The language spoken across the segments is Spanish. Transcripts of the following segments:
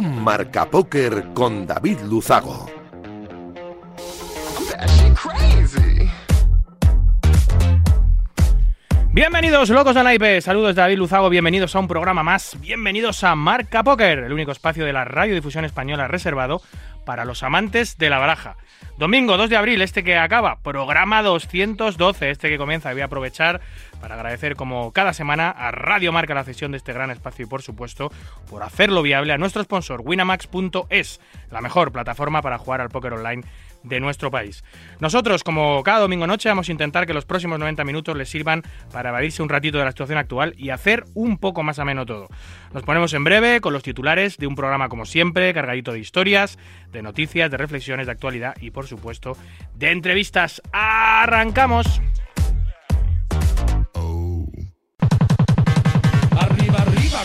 Marca Póker con David Luzago. Bienvenidos, locos de naipe. Saludos, David Luzago. Bienvenidos a un programa más. Bienvenidos a Marca Póker, el único espacio de la radiodifusión española reservado para los amantes de la baraja. Domingo 2 de abril, este que acaba, programa 212, este que comienza. Voy a aprovechar para agradecer como cada semana a Radio Marca la cesión de este gran espacio y por supuesto por hacerlo viable a nuestro sponsor winamax.es, la mejor plataforma para jugar al póker online de nuestro país. Nosotros, como cada domingo noche, vamos a intentar que los próximos 90 minutos les sirvan para evadirse un ratito de la situación actual y hacer un poco más ameno todo. Nos ponemos en breve con los titulares de un programa como siempre, cargadito de historias, de noticias, de reflexiones, de actualidad y por supuesto de entrevistas. ¡Arrancamos!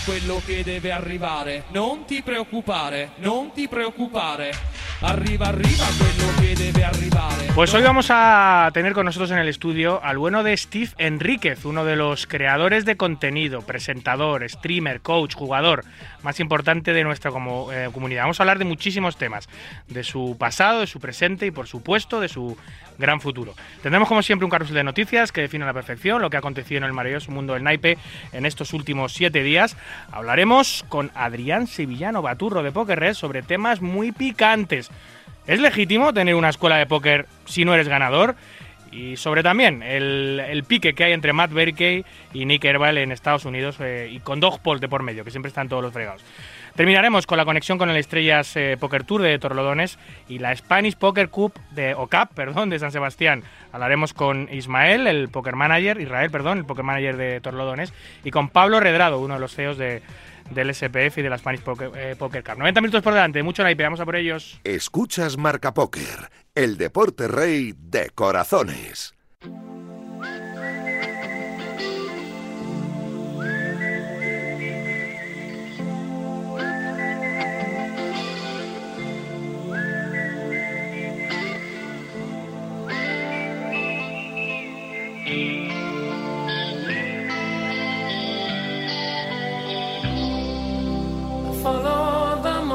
Quello che deve arrivare. Non ti preoccupare, non ti preoccupare. Arriva, arriva quello che deve arrivare. Pues hoy vamos a tener con nosotros en el estudio al bueno de Steve Enríquez, uno de los creadores de contenido, presentador, streamer, coach, jugador más importante de nuestra como, eh, comunidad. Vamos a hablar de muchísimos temas, de su pasado, de su presente y por supuesto de su gran futuro. Tendremos como siempre un carrusel de noticias que define a la perfección lo que ha acontecido en el maravilloso mundo del naipe en estos últimos siete días. Hablaremos con Adrián Sevillano Baturro de Poker Red sobre temas muy picantes. ¿Es legítimo tener una escuela de póker si no eres ganador? Y sobre también el, el pique que hay entre Matt Berkey y Nick Herbal en Estados Unidos eh, y con Dog Paul de por medio, que siempre están todos los fregados. Terminaremos con la conexión con el Estrellas eh, Poker Tour de Torlodones y la Spanish Poker Cup de o Cup, perdón, de San Sebastián. Hablaremos con Ismael, el poker manager, Israel, perdón, el poker manager de Torlodones, y con Pablo Redrado, uno de los CEOs de, del SPF y de la Spanish Poker, eh, Poker Cup. 90 minutos por delante, mucho naipe, vamos a por ellos. Escuchas Marca Póker, el deporte rey de corazones.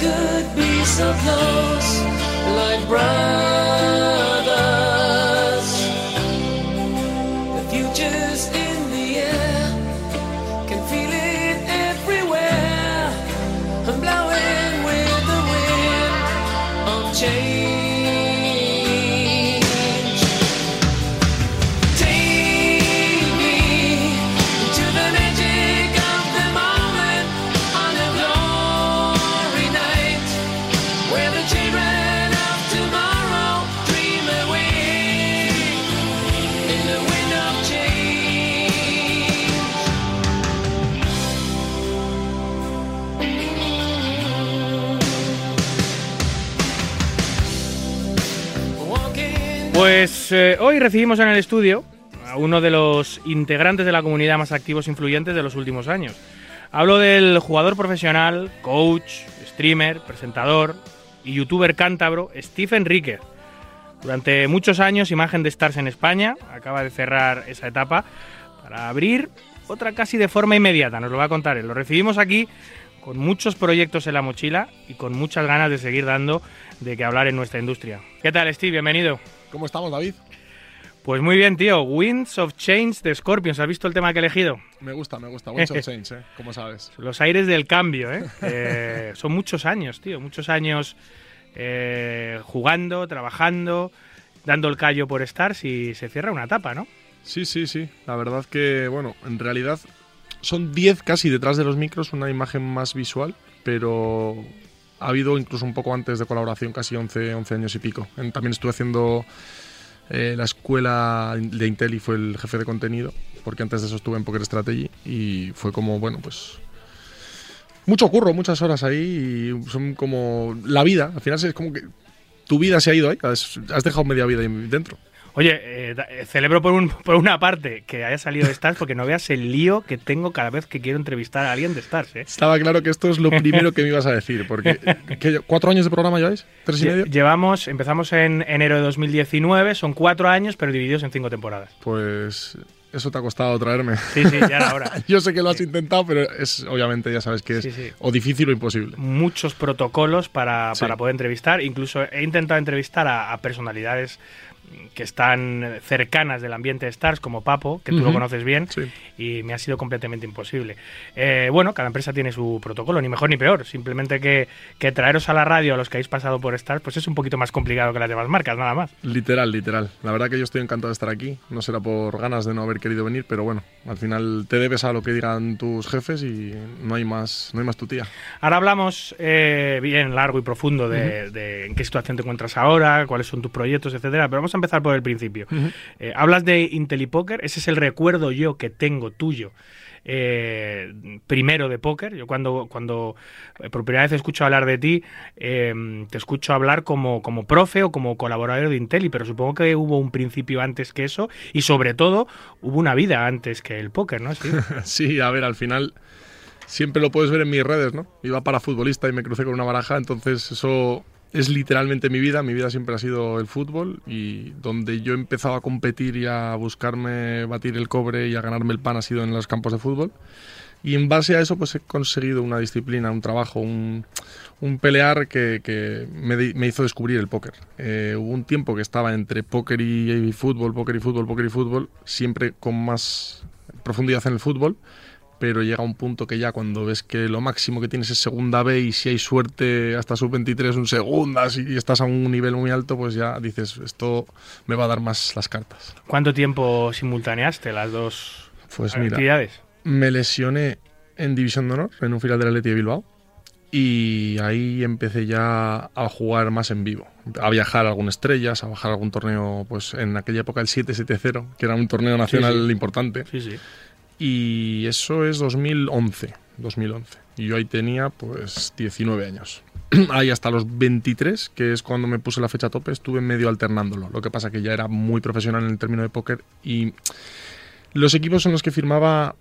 Could be so close, like brothers? Pues eh, hoy recibimos en el estudio a uno de los integrantes de la comunidad más activos e influyentes de los últimos años. Hablo del jugador profesional, coach, streamer, presentador y youtuber cántabro Steve Enríquez. Durante muchos años, imagen de Stars en España, acaba de cerrar esa etapa para abrir otra casi de forma inmediata, nos lo va a contar él. Lo recibimos aquí con muchos proyectos en la mochila y con muchas ganas de seguir dando de que hablar en nuestra industria. ¿Qué tal, Steve? Bienvenido. ¿Cómo estamos, David? Pues muy bien, tío. Winds of Change de Scorpions. ¿Has visto el tema que he elegido? Me gusta, me gusta. Winds of Change, ¿eh? Como sabes. Los aires del cambio, ¿eh? Eh, son muchos años, tío. Muchos años eh, jugando, trabajando, dando el callo por estar si se cierra una etapa, ¿no? Sí, sí, sí. La verdad que, bueno, en realidad son 10 casi detrás de los micros, una imagen más visual, pero ha habido incluso un poco antes de colaboración, casi 11, 11 años y pico. También estuve haciendo eh, la escuela de Intel y fue el jefe de contenido, porque antes de eso estuve en Poker Strategy y fue como, bueno, pues mucho curro, muchas horas ahí y son como la vida. Al final es como que tu vida se ha ido ahí, has, has dejado media vida ahí dentro. Oye, eh, eh, celebro por, un- por una parte que haya salido de Stars porque no veas el lío que tengo cada vez que quiero entrevistar a alguien de Stars. ¿eh? Estaba claro que esto es lo primero que me ibas a decir, porque ¿qué, ¿cuatro años de programa lleváis? ¿Tres y medio? Llevamos, empezamos en enero de 2019, son cuatro años, pero divididos en cinco temporadas. Pues eso te ha costado traerme. Sí, sí, ya era hora. Yo sé que lo has intentado, pero es obviamente ya sabes que es Sí, sí. o difícil o imposible. Muchos protocolos para, para poder entrevistar. Incluso he intentado entrevistar a, a personalidades que están cercanas del ambiente de Stars, como Papo, que tú lo conoces bien, Sí. y me ha sido completamente imposible. Eh, bueno, cada empresa tiene su protocolo, ni mejor ni peor. Simplemente que, que traeros a la radio a los que habéis pasado por Stars, pues es un poquito más complicado que las demás marcas, nada más. Literal, literal. La verdad que yo estoy encantado de estar aquí. No será por ganas de no haber querido venir, pero bueno, al final te debes a lo que digan tus jefes y no hay más, no hay más tu tía. Ahora hablamos eh, bien largo y profundo de, de en qué situación te encuentras ahora, cuáles son tus proyectos, etcétera. Pero vamos a empezar por el principio. Eh, hablas de IntelliPoker, ese es el recuerdo yo que tengo tuyo. eh, primero de póker. Yo cuando, cuando eh, por primera vez escucho hablar de ti, eh, te escucho hablar como, como profe o como colaborador de Intelli, pero supongo que hubo un principio antes que eso y sobre todo hubo una vida antes que el póker, ¿no? Sí. Sí, a ver, al final siempre lo puedes ver en mis redes, ¿no? Iba para futbolista y me crucé con una baraja, entonces eso es literalmente mi vida. Mi vida siempre ha sido el fútbol y donde yo he empezado a competir y a buscarme batir el cobre y a ganarme el pan ha sido en los campos de fútbol. Y en base a eso pues he conseguido una disciplina, un trabajo, un, un pelear que, que me, me hizo descubrir el póker. Eh, hubo un tiempo que estaba entre póker y fútbol, póker y fútbol, póker y fútbol, siempre con más profundidad en el fútbol, pero llega un punto que ya cuando ves que lo máximo que tienes es segunda B y si hay suerte hasta sub-23 un segunda y estás a un nivel muy alto, pues ya dices, esto me va a dar más las cartas. ¿Cuánto tiempo simultaneaste las dos Pues mira, actividades? me lesioné en División de Honor, en un final del Atleti de Bilbao. Y ahí empecé ya a jugar más en vivo, a viajar a algunas estrellas, a bajar algún torneo, pues en aquella época el 770, que era un torneo nacional sí. importante. Sí, sí. Y eso es 2011, 2011. Y yo ahí tenía pues 19 años. ahí hasta los 23, que es cuando me puse la fecha a tope, estuve medio alternándolo. Lo que pasa que ya era muy profesional en el término de póker y los equipos en los que firmaba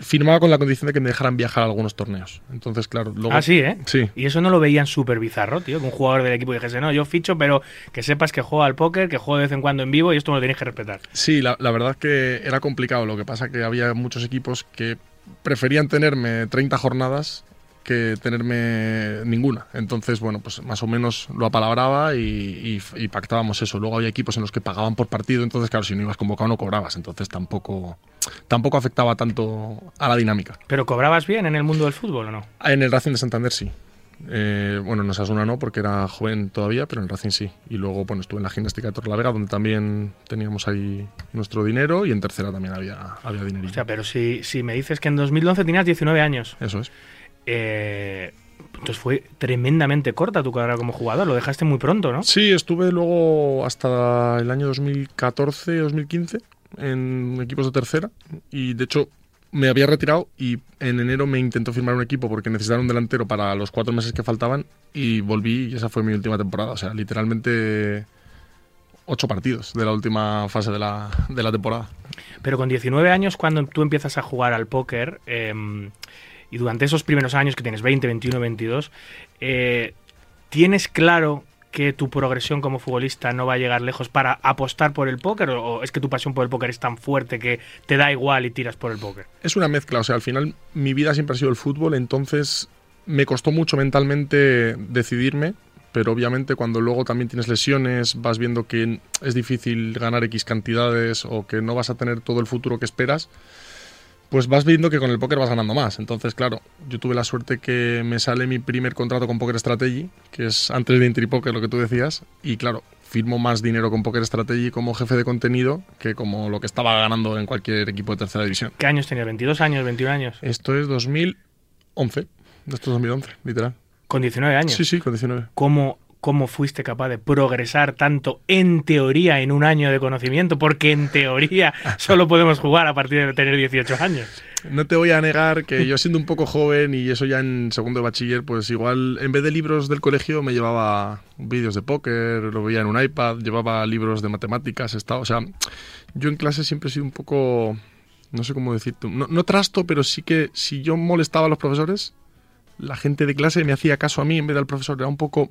firmaba con la condición de que me dejaran viajar a algunos torneos. Entonces, claro, luego Ah, sí, ¿eh? Sí. Y eso no lo veían súper bizarro, tío. Que un jugador del equipo dijese, no, yo ficho, pero que sepas que juega al póker, que juega de vez en cuando en vivo y esto me lo tenéis que respetar. Sí, la, la verdad que era complicado. Lo que pasa que había muchos equipos que preferían tenerme 30 jornadas que tenerme ninguna. Entonces, bueno, pues más o menos lo apalabraba y, y- y pactábamos eso. Luego había equipos en los que pagaban por partido, entonces, claro, si no ibas convocado no cobrabas. Entonces tampoco, tampoco afectaba tanto a la dinámica. ¿Pero cobrabas bien en el mundo del fútbol o no? En el Racing de Santander sí. Eh, bueno, en Osasuna no, porque era joven todavía, pero en el Racing sí. Y luego, bueno, estuve en la gimnástica de Torrelavega, donde también teníamos ahí nuestro dinero, y en tercera también había, había dinerillo. O sea, pero si, si me dices que en 2011 tenías 19 años, Eso es. Eh, entonces fue tremendamente corta tu carrera como jugador. Lo dejaste muy pronto, ¿no? Sí, estuve luego hasta el año 2014-2015 en equipos de tercera, y de hecho me había retirado y en enero me intentó firmar un equipo porque necesitaron un delantero para los cuatro meses que faltaban y volví y esa fue mi última temporada. O sea, literalmente ocho partidos de la última fase de la, de la temporada. Pero con 19 años, cuando tú empiezas a jugar al póker, eh, y durante esos primeros años que tienes 20, 21, 22, eh, ¿tienes claro que tu progresión como futbolista no va a llegar lejos para apostar por el póker? ¿O o es que tu pasión por el póker es tan fuerte que te da igual y tiras por el póker? Es una mezcla, o sea, al final mi vida siempre ha sido el fútbol, entonces me costó mucho mentalmente decidirme, pero obviamente cuando luego también tienes lesiones, vas viendo que es difícil ganar X cantidades o que no vas a tener todo el futuro que esperas, pues vas viendo que con el póker vas ganando más. Entonces, claro, yo tuve la suerte que me sale mi primer contrato con Poker Strategy, que es antes de Intri Poker, lo que tú decías, y claro, firmo más dinero con Poker Strategy como jefe de contenido que como lo que estaba ganando en cualquier equipo de tercera división. ¿Qué años tenías? ¿22 años, 21 años? Esto es 2011, esto es 2011, literal. Con 19 años. Sí, sí, con 19. ¿Cómo, ¿Cómo fuiste capaz de progresar tanto en teoría en un año de conocimiento? Porque en teoría solo podemos jugar a partir de tener 18 años. No te voy a negar que yo siendo un poco joven y eso ya en segundo de bachiller, pues igual en vez de libros del colegio me llevaba vídeos de póker, lo veía en un iPad, llevaba libros de matemáticas, estaba, o sea, yo en clase siempre he sido un poco, no sé cómo decirte, no, no trasto, pero sí que si yo molestaba a los profesores, la gente de clase me hacía caso a mí en vez del profesor, era un poco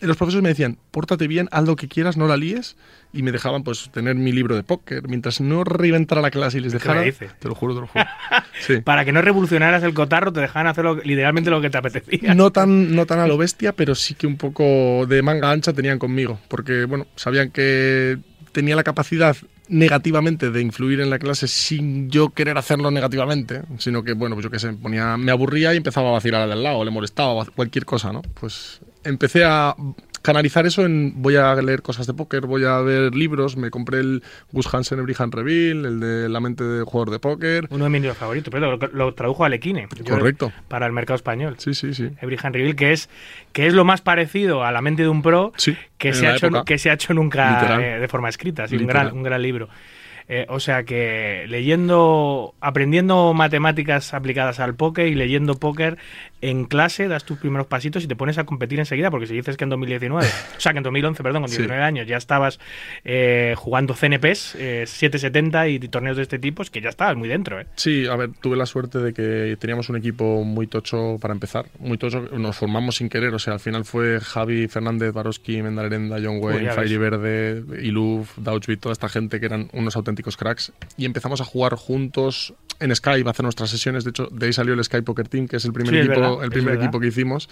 los profesores me decían, pórtate bien, haz lo que quieras, no la líes, y me dejaban pues tener mi libro de póker, mientras no reventara la clase y les dejara, te lo juro, te lo juro. Sí. Para que no revolucionaras el cotarro, te dejaban hacer literalmente lo que te apetecía. No tan, no tan a lo bestia, pero sí que un poco de manga ancha tenían conmigo, porque bueno, sabían que tenía la capacidad negativamente de influir en la clase sin yo querer hacerlo negativamente, sino que, bueno, pues yo qué sé, ponía, me aburría y empezaba a vacilar al lado, le molestaba, cualquier cosa, ¿no? Pues empecé a canalizar eso en voy a leer cosas de póker, voy a ver libros, me compré el Gus Hansen Ebrihan Reveal, el de La mente del jugador de póker. Uno de mis libros favoritos, pero lo, tradujo a Lequine. Correcto. Para el mercado español. Sí, sí, sí. Ebrihan Reveal, que es, que es lo más parecido a La mente de un pro que, se ha hecho, que se ha hecho nunca eh, de forma escrita. Así, un, gran, un gran libro. Eh, o sea que leyendo, aprendiendo matemáticas aplicadas al póker y leyendo póker en clase, das tus primeros pasitos y te pones a competir enseguida, porque si dices que en 2019, o sea que en 2011, perdón, con 19 años ya estabas eh, jugando CNPs, 770 y torneos de este tipo, es que ya estabas muy dentro. ¿eh? Sí, a ver, tuve la suerte de que teníamos un equipo muy tocho para empezar, muy tocho, nos formamos sin querer, o sea, al final fue Javi Fernández, Baroski, Mendalerenda, John Wayne, Fairy Verde, Iluf, Dauchbit, toda esta gente que eran unos auténticos cracks y empezamos a jugar juntos en Skype, a hacer nuestras sesiones. De hecho, de ahí salió el Skype Poker Team, que es el primer, equipo, el primer equipo que hicimos.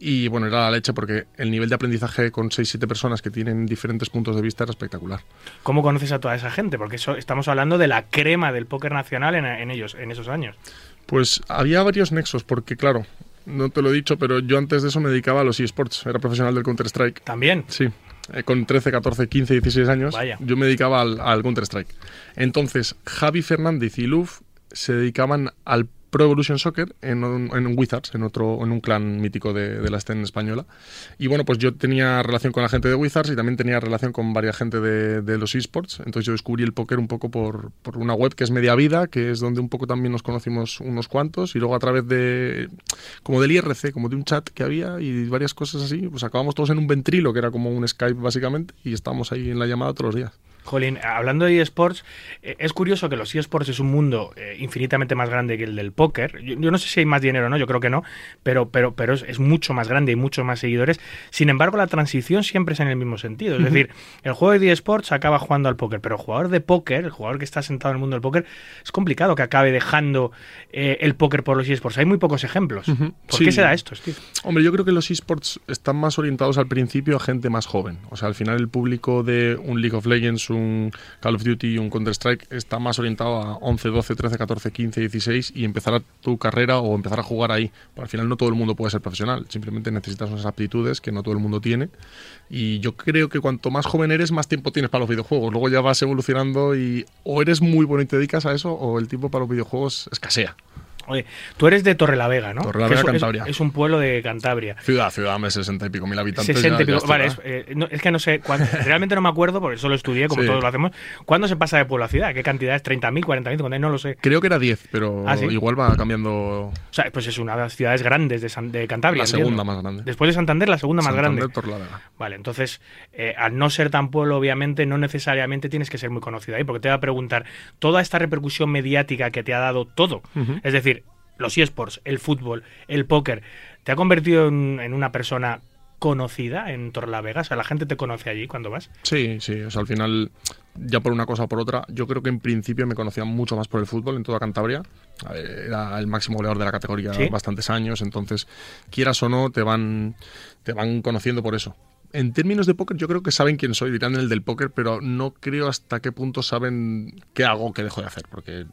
Y bueno, era la leche porque el nivel de aprendizaje con 6-7 personas que tienen diferentes puntos de vista era espectacular. ¿Cómo conoces a toda esa gente? Porque eso, estamos hablando de la crema del póker nacional en, en ellos, en esos años. Pues había varios nexos, porque claro, no te lo he dicho, pero yo antes de eso me dedicaba a los eSports. Era profesional del Counter-Strike. ¿También? Sí. Eh, con 13, 14, 15, 16 años, yo me dedicaba al, al Counter-Strike. Entonces, Javi Fernández y Luf se dedicaban al Pro Evolution Soccer en un, Wizards, en otro en un clan mítico de, la escena española. Y bueno, pues yo tenía relación con la gente de Wizards y también tenía relación con varias gente de, los esports. Entonces yo descubrí el póker un poco por, por, una web que es Media Vida, que es donde un poco también nos conocimos unos cuantos. Y luego a través de, como del IRC, como de un chat que había y varias cosas así, pues acabamos todos en un ventrilo, que era como un Skype básicamente, y estábamos ahí en la llamada todos los días. Jolín, hablando de eSports, eh, es curioso que los eSports es un mundo eh, infinitamente más grande que el del póker. Yo, no sé si hay más dinero o no, yo creo que no, pero, pero, pero es, mucho más grande y muchos más seguidores. Sin embargo, la transición siempre es en el mismo sentido. Es decir, el juego de eSports acaba jugando al póker, pero el jugador de póker, el jugador que está sentado en el mundo del póker, es complicado que acabe dejando eh, el póker por los eSports. Hay muy pocos ejemplos. ¿Por qué se da esto, Steve? Hombre, yo creo que los eSports están más orientados al principio a gente más joven. O sea, al final el público de un League of Legends, un Call of Duty, un Counter-Strike, está más orientado a 11, 12, 13, 14, 15, 16 y empezar tu carrera o empezar a jugar ahí. al final no todo el mundo puede ser profesional, simplemente necesitas unas aptitudes que no todo el mundo tiene. Y yo creo que cuanto más joven eres, más tiempo tienes para los videojuegos. Luego ya vas evolucionando y o eres muy bueno y te dedicas a eso o el tiempo para los videojuegos escasea. Oye, tú eres de Torrelavega, ¿no? Torrelavega, es, Cantabria. Es, un pueblo de Cantabria. Ciudad, ciudad, me 60 y pico mil habitantes. 60 y pico, vale, eh, es, que no sé, realmente no me acuerdo, porque solo estudié, como todos lo hacemos. ¿Cuándo se pasa de pueblo a ciudad? ¿Qué cantidad es? ¿30.000, 40.000? No lo sé. Creo que era 10, pero ¿Ah, igual va cambiando. O sea, pues es una de las ciudades grandes de, de Cantabria. La segunda más grande. Después de Santander, la segunda más grande. Torrelavega. Vale, entonces, eh, al no ser tan pueblo, obviamente, no necesariamente tienes que ser muy conocido ahí, porque te va a preguntar toda esta repercusión mediática que te ha dado todo. Es decir, los eSports, el fútbol, el póker, ¿te ha convertido en, una persona conocida en Torlavega? O sea, ¿la gente te conoce allí cuando vas? Sí, sí. O sea, al final, ya por una cosa o por otra, yo creo que en principio me conocían mucho más por el fútbol en toda Cantabria. Era el máximo goleador de la categoría bastantes años, entonces, quieras o no, te van, te van conociendo por eso. En términos de póker, yo creo que saben quién soy, dirán el del póker, pero no creo hasta qué punto saben qué hago, qué dejo de hacer, porque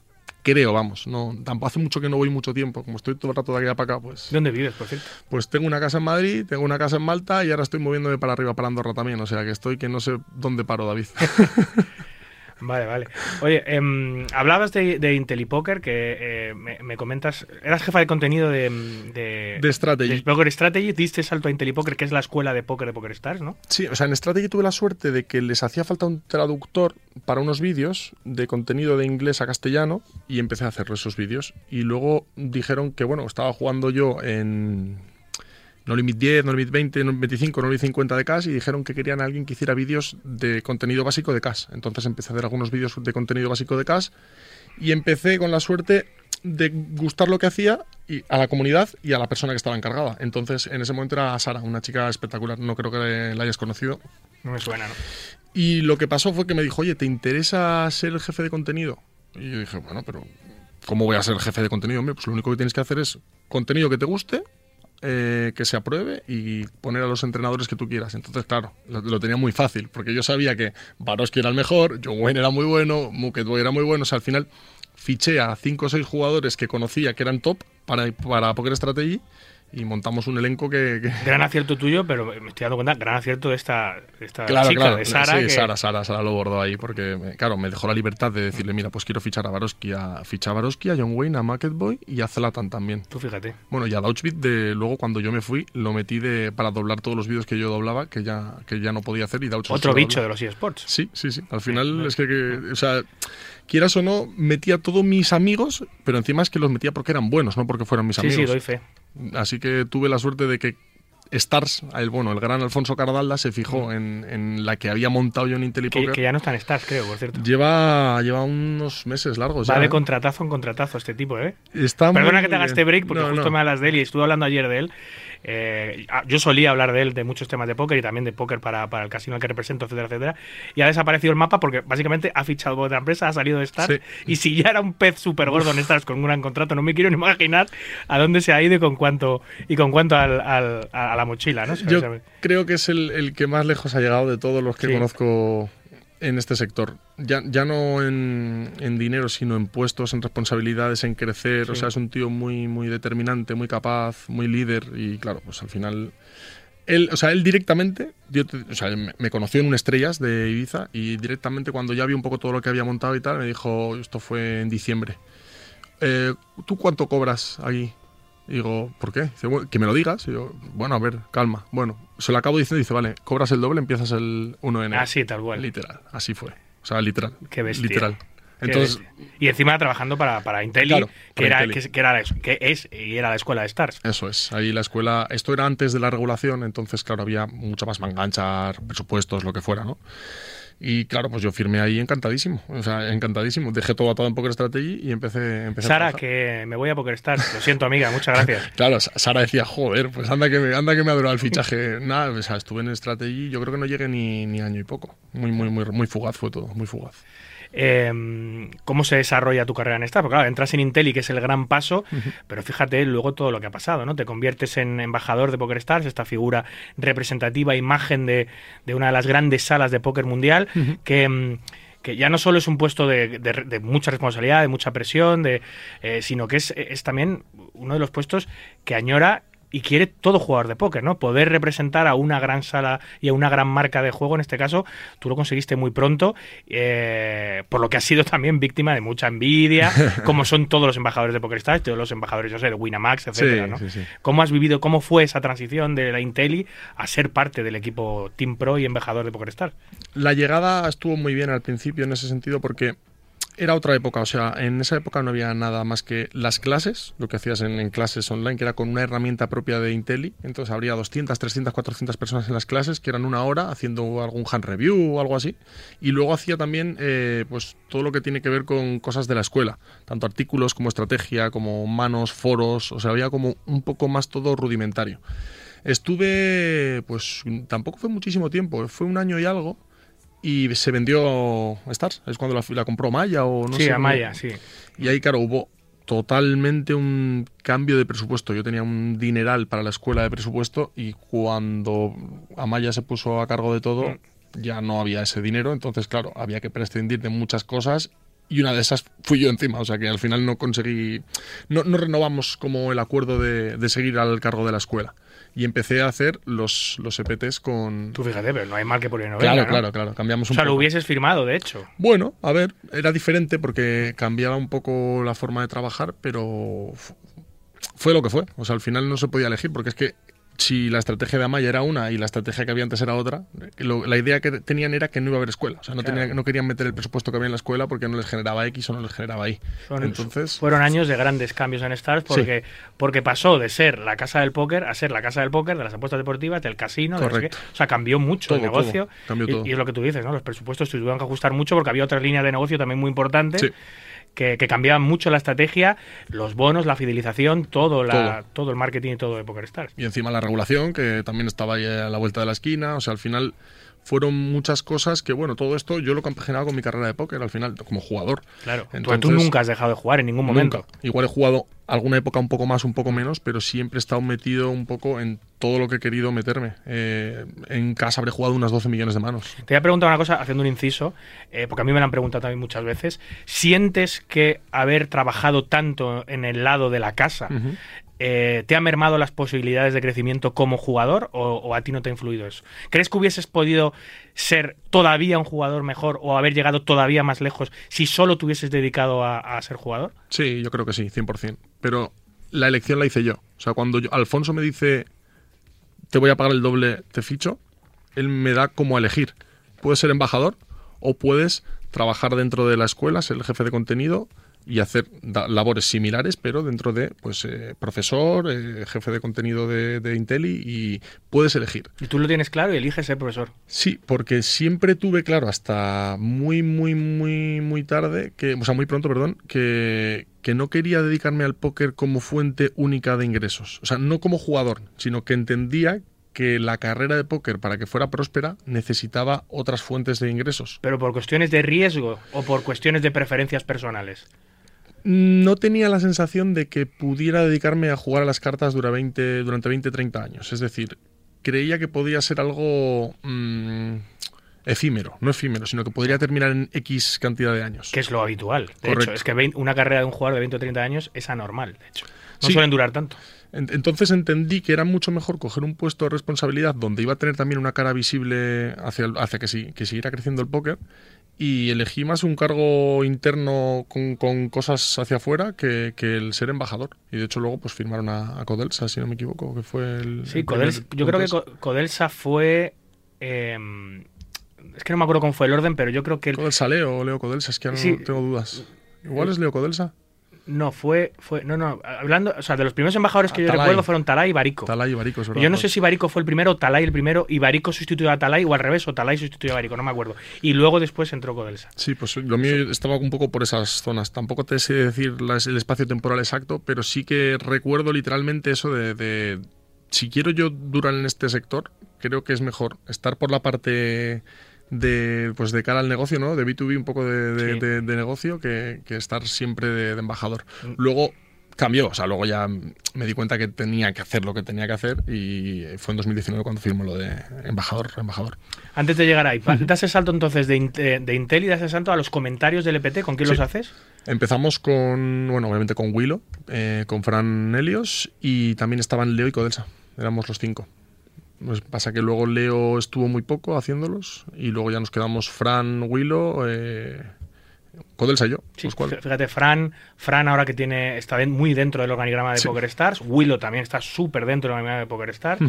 creo, vamos. No, tampoco hace mucho que no voy mucho tiempo. Como estoy todo el rato de aquí para acá, pues. ¿Dónde vives, por cierto? Pues tengo una casa en Madrid, tengo una casa en Malta y ahora estoy moviéndome para arriba, para Andorra también. O sea que estoy que no sé dónde paro, David. Vale, vale. Oye, em, hablabas de, de IntelliPoker, que eh, me, me comentas, eras jefa de contenido de... De, De Strategy. de Poker Strategy, diste salto a IntelliPoker, que es la escuela de póker de PokerStars, ¿no? Sí, o sea, en Strategy tuve la suerte de que les hacía falta un traductor para unos vídeos de contenido de inglés a castellano y empecé a hacer esos vídeos. Y luego dijeron que, bueno, estaba jugando yo en No Limit 10, No Limit 20, No Limit 25, No Limit 50 de cash y dijeron que querían a alguien que hiciera vídeos de contenido básico de cash. Entonces empecé a hacer algunos vídeos de contenido básico de cash y empecé con la suerte de gustar lo que hacía y a la comunidad y a la persona que estaba encargada. Entonces, en ese momento era Sara, una chica espectacular. No creo que la hayas conocido. No me suena, ¿no? Y lo que pasó fue que me dijo, oye, ¿te interesa ser el jefe de contenido? Y yo dije, bueno, pero ¿cómo voy a ser el jefe de contenido? Hombre, pues lo único que tienes que hacer es contenido que te guste, eh, que se apruebe y poner a los entrenadores que tú quieras. Entonces, claro, lo, tenía muy fácil, porque yo sabía que Baroski era el mejor, John Wayne era muy bueno, Muket Boy era muy bueno. O sea, al final fiché a cinco o seis jugadores que conocía que eran top para, para Poker Strategy y montamos un elenco que... que- Gran acierto tuyo, pero me estoy dando cuenta, gran acierto de esta, de esta Claro, chica, claro. de Sara. sí, que- Sara, Sara, Sara lo bordó ahí porque, me- claro, me dejó la libertad de decirle, mira, pues quiero fichar a Baroski, a, fichar a Baroski, a John Wayne, a Market Boy y a Zlatan también. Tú fíjate. Bueno, y a Dauchbit, de, luego cuando yo me fui, lo metí de, para doblar todos los vídeos que yo doblaba, que ya, que ya no podía hacer y Otro bicho dobla. de los eSports. Sí, sí, sí. Al final es que, que, o sea, quieras o no, metía a todos mis amigos, pero encima es que los metía porque eran buenos, no porque fueran mis Sí, amigos. sí, doy fe. Así que tuve la suerte de que Stars, el bueno, el gran Alfonso Cardalda, se fijó en, en la que había montado yo en Que, IntelliPoker. que ya no están Stars, creo, por cierto. Lleva, lleva unos meses largos. Va ya, de ¿eh? contratazo en contratazo este tipo, ¿eh? Está Perdona que te haga este break porque No, justo no. me hablas de él y estuve hablando ayer de él. Eh, ah, yo solía hablar de él, de muchos temas de póker y también de póker para, para el casino al que represento, etcétera, etcétera. Y ha desaparecido el mapa porque básicamente ha fichado por otra empresa, ha salido de Stars. Sí. Y si ya era un pez súper gordo en Stars con un gran contrato, no me quiero ni imaginar a dónde se ha ido y con cuánto, y con cuánto al- al- a, a la mochila, ¿no? Yo creo que es el, el que más lejos ha llegado de todos los que Sí. conozco en este sector. Ya, ya no en, en dinero, sino en puestos, en responsabilidades, en crecer. O sea, es un tío muy, muy determinante, muy capaz, muy líder. Y claro, pues al final. Él, o sea, él directamente, yo te- o sea, me, me conoció en un Estrellas de Ibiza y directamente cuando ya vi un poco todo lo que había montado y tal, me dijo, esto fue en diciembre, eh, ¿tú cuánto cobras aquí? Y digo, ¿por qué? Dice, "Bueno, que me lo digas. Y yo, bueno, a ver, calma. Bueno, se lo acabo diciendo y dice, vale, cobras el doble, empiezas el 1 de enero. Así, tal cual. Literal, así fue. O sea, literal. Qué bestia. Literal. Entonces, y encima trabajando para, para Intelli, Claro, que, para era, Intelli. que, que era, que es y era la escuela de Stars. eso es. Ahí la escuela, esto era antes de la regulación, entonces, claro, había mucho más manganchar, presupuestos, lo que fuera, ¿no? Y claro, pues yo firmé ahí encantadísimo. O sea, encantadísimo. Dejé todo atado en Poker Strategy y empecé, empecé a Sara, que me voy a Poker Stars. Lo siento, amiga, muchas gracias. Claro, Sa- Sara decía, joder, pues anda que me, anda que me ha durado el fichaje. Nada, o sea, estuve en Strategy, yo creo que no llegué ni, ni año y poco. Muy, muy, muy, muy fugaz fue todo, muy fugaz. Eh, ¿Cómo se desarrolla tu carrera en Stars? Porque claro, entras en Intelli, que es el gran paso, pero fíjate luego todo lo que ha pasado, ¿no? Te conviertes en embajador de Poker Stars, esta figura representativa, imagen de, de una de las grandes salas de póker mundial, que... mm, que ya no solo es un puesto de, de- de mucha responsabilidad, de mucha presión, de, eh, sino que es, es también uno de los puestos que añora y quiere todo jugador de póker, ¿no? Poder representar a una gran sala y a una gran marca de juego, en este caso, tú lo conseguiste muy pronto, eh, por lo que has sido también víctima de mucha envidia, como son todos los embajadores de PokerStars, todos los embajadores, yo sé, de Winamax, etcétera, ¿no? sí, sí. ¿Cómo has vivido, cómo fue esa transición de la Intelli a ser parte del equipo Team Pro y embajador de PokerStars? La llegada estuvo muy bien al principio en ese sentido porque era otra época, o sea, en esa época no había nada más que las clases, lo que hacías en, clases online, que era con una herramienta propia de Intelli, entonces habría 200, 300, 400 personas en las clases, que eran una hora haciendo algún hand review o algo así, y luego hacía también eh, pues todo lo que tiene que ver con cosas de la escuela, tanto artículos como estrategia, como manos, foros, o sea, había como un poco más todo rudimentario. Estuve, pues tampoco fue muchísimo tiempo, fue un año y algo, y se vendió Stars, es cuando la, la compró Maya o no sí, sé. Amaya, sí. Y ahí, claro, hubo totalmente un cambio de presupuesto. Yo tenía un dineral para la escuela de presupuesto y cuando Amaya se puso a cargo de todo, Mm. ya no había ese dinero. Entonces, claro, había que prescindir de muchas cosas y una de esas fui yo encima, o sea que al final no conseguí, no, no renovamos como el acuerdo de, de seguir al cargo de la escuela. Y empecé a hacer los, los EPTs con... Tú fíjate, pero no hay mal que por Claro, ¿no? claro, claro, cambiamos O un sea, lo hubieses firmado, de hecho. Bueno, a ver, era diferente porque cambiaba un poco la forma de trabajar, pero fu- fue lo que fue. O sea, al final no se podía elegir porque es que si la estrategia de Amaya era una y la estrategia que había antes era otra, lo- la idea que tenían era que no iba a haber escuela. O sea, no, tenía- no querían meter el presupuesto que había en la escuela porque no les generaba X o no les generaba Y. Son- Entonces, fueron años de grandes cambios en Stars porque, porque pasó de ser la casa del póker a ser la casa del póker, de las apuestas deportivas, del casino, de qué. o sea, cambió mucho el negocio. todo. Cambió y, todo. y es lo que tú dices, ¿no? Los presupuestos se tuvieron que ajustar mucho porque había otras líneas de negocio también muy importantes. Sí. Que, que cambiaban mucho la estrategia, los bonos, la fidelización, todo, la, Todo. todo el marketing y todo de PokerStars. y encima la regulación, que también estaba ahí a la vuelta de la esquina. O sea, al final fueron muchas cosas que, bueno, todo esto yo lo compaginaba con mi carrera de póker al final, como jugador. Claro, Tú- tú Entonces- nunca has dejado de jugar en ningún momento. Nunca. Igual he jugado alguna época un poco más, un poco menos, pero siempre he estado metido un poco en todo lo que he querido meterme. Eh, en casa habré jugado unas 12 millones de manos. Te voy a preguntar una cosa, haciendo un inciso, eh, porque a mí me lo han preguntado también muchas veces. ¿Sientes que haber trabajado tanto en el lado de la casa. Eh, te ha mermado las posibilidades de crecimiento como jugador o, a ti no te ha influido eso? ¿Crees que hubieses podido ser todavía un jugador mejor o haber llegado todavía más lejos si solo te hubieses dedicado a, ser jugador? Sí, yo creo que sí, 100%. Pero la elección la hice yo. O sea, cuando Alfonso me dice, te voy a pagar el doble, te ficho, él me da como a elegir. Puedes ser embajador o puedes trabajar dentro de la escuela, ser el jefe de contenido y hacer labores similares, pero dentro de pues eh, profesor, eh, jefe de contenido de, de Inteli y puedes elegir. Y tú lo tienes claro y eliges ser profesor. Sí, porque siempre tuve claro hasta muy, muy, muy, muy tarde, que, o sea, muy pronto, perdón, que, que no quería dedicarme al póker como fuente única de ingresos. O sea, no como jugador, sino que entendía que la carrera de póker, para que fuera próspera, necesitaba otras fuentes de ingresos. Pero por cuestiones de riesgo o por cuestiones de preferencias personales. No tenía la sensación de que pudiera dedicarme a jugar a las cartas dura 20 durante 20, 30 años. Es decir, creía que podía ser algo mm, efímero, no efímero, sino que podría terminar en X cantidad de años. Que es lo habitual. De Correcto. hecho, es que una carrera de un jugador de 20 o 30 años es anormal, de hecho. No Sí. suelen durar tanto. En- Entonces entendí que era mucho mejor coger un puesto de responsabilidad donde iba a tener también una cara visible hacia, el- hacia que, sí, que siguiera creciendo el póker y elegí más un cargo interno con, con cosas hacia afuera que, que el ser embajador. Y de hecho luego pues firmaron a, a Codelsa, si no me equivoco, que fue el... Sí, el Codelsa- yo creo que Codelsa. Co- Codelsa fue... eh, es que no me acuerdo cómo fue el orden, pero yo creo que... el- Codelsa Leo Leo Codelsa, es que ahora Sí. no tengo dudas. Igual es Leo Codelsa. No, fue, fue... No, no, hablando... O sea, de los primeros embajadores que yo Talay. recuerdo fueron Talay y Barico. Talay y Barico, es verdad. Yo no sé si Barico fue el primero, o Talay el primero, y Barico sustituyó a Talay, o al revés, o Talay sustituyó a Barico, no me acuerdo. Y luego después entró Codelsa. Sí, pues lo mío estaba un poco por esas zonas. Tampoco te sé decir las- el espacio temporal exacto, pero sí que recuerdo literalmente eso de, de, si quiero yo durar en este sector, creo que es mejor estar por la parte de pues de cara al negocio, ¿no? De B2B un poco de, de- Sí. de- de negocio que, que estar siempre de, embajador. Luego cambió, o sea, luego ya me di cuenta que tenía que hacer lo que tenía que hacer y fue en 2019 cuando firmo lo de embajador, embajador. Antes de llegar ahí, das el salto entonces de, Int- de Intel y das el salto a los comentarios del EPT, ¿con quién Sí. los haces? Empezamos con, bueno, obviamente con Willow, eh, con Fran Helios y también estaban Leo y Codelsa. Éramos los cinco. Pues pasa que luego Leo estuvo muy poco haciéndolos y luego ya nos quedamos Fran, Willow, eh, Codelsa y yo. Sí, fíjate, Fran, Fran ahora que tiene está muy dentro del organigrama de Sí. Poker Stars, Willow también está súper dentro del organigrama de Poker Stars,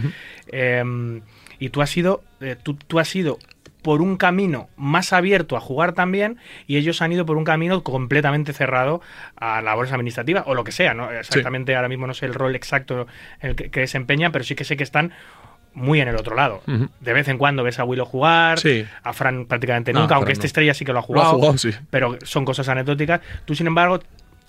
Eh, y tú has sido, eh, tú, tú has ido por un camino más abierto a jugar también y ellos han ido por un camino completamente cerrado a labores administrativas o lo que sea, ¿no? Exactamente ahora mismo no sé el rol exacto en el que, que desempeñan, pero sí que sé que están muy en el otro lado. De vez en cuando ves a Willow jugar, Sí. a Fran prácticamente nunca, aunque no. esta estrella sí que lo ha Lo jugado ha jugado, sí. pero son cosas anecdóticas. Tú, sin embargo,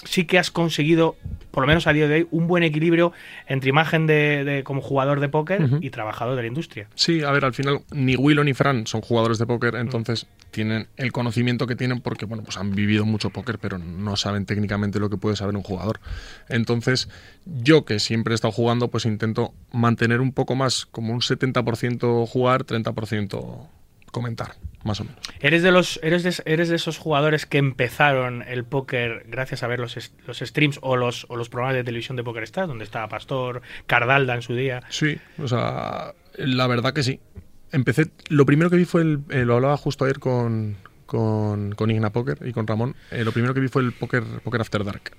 sí que has conseguido, por lo menos a día de hoy, un buen equilibrio entre imagen de, de- como jugador de póker y trabajador de la industria. Sí, a ver, al final ni Willow ni Fran son jugadores de Mm. póker, entonces tienen el conocimiento que tienen porque, bueno, pues han vivido mucho póker, pero no saben técnicamente lo que puede saber un jugador. Entonces, yo que siempre he estado jugando, pues intento mantener un poco más, como un 70% jugar, 30% comentar, más o menos. ¿Eres de, los, eres, de, ¿Eres de esos jugadores que empezaron el póker gracias a ver los, los streams o los, o los programas de televisión de Poker Stars, donde estaba Pastor, Cardalda en su día? Sí, o sea, la verdad que sí. Empecé, lo primero que vi fue el, eh, lo hablaba justo ayer con, con, con Igna Poker y con Ramón, eh, lo primero que vi fue el Poker, Poker After Dark.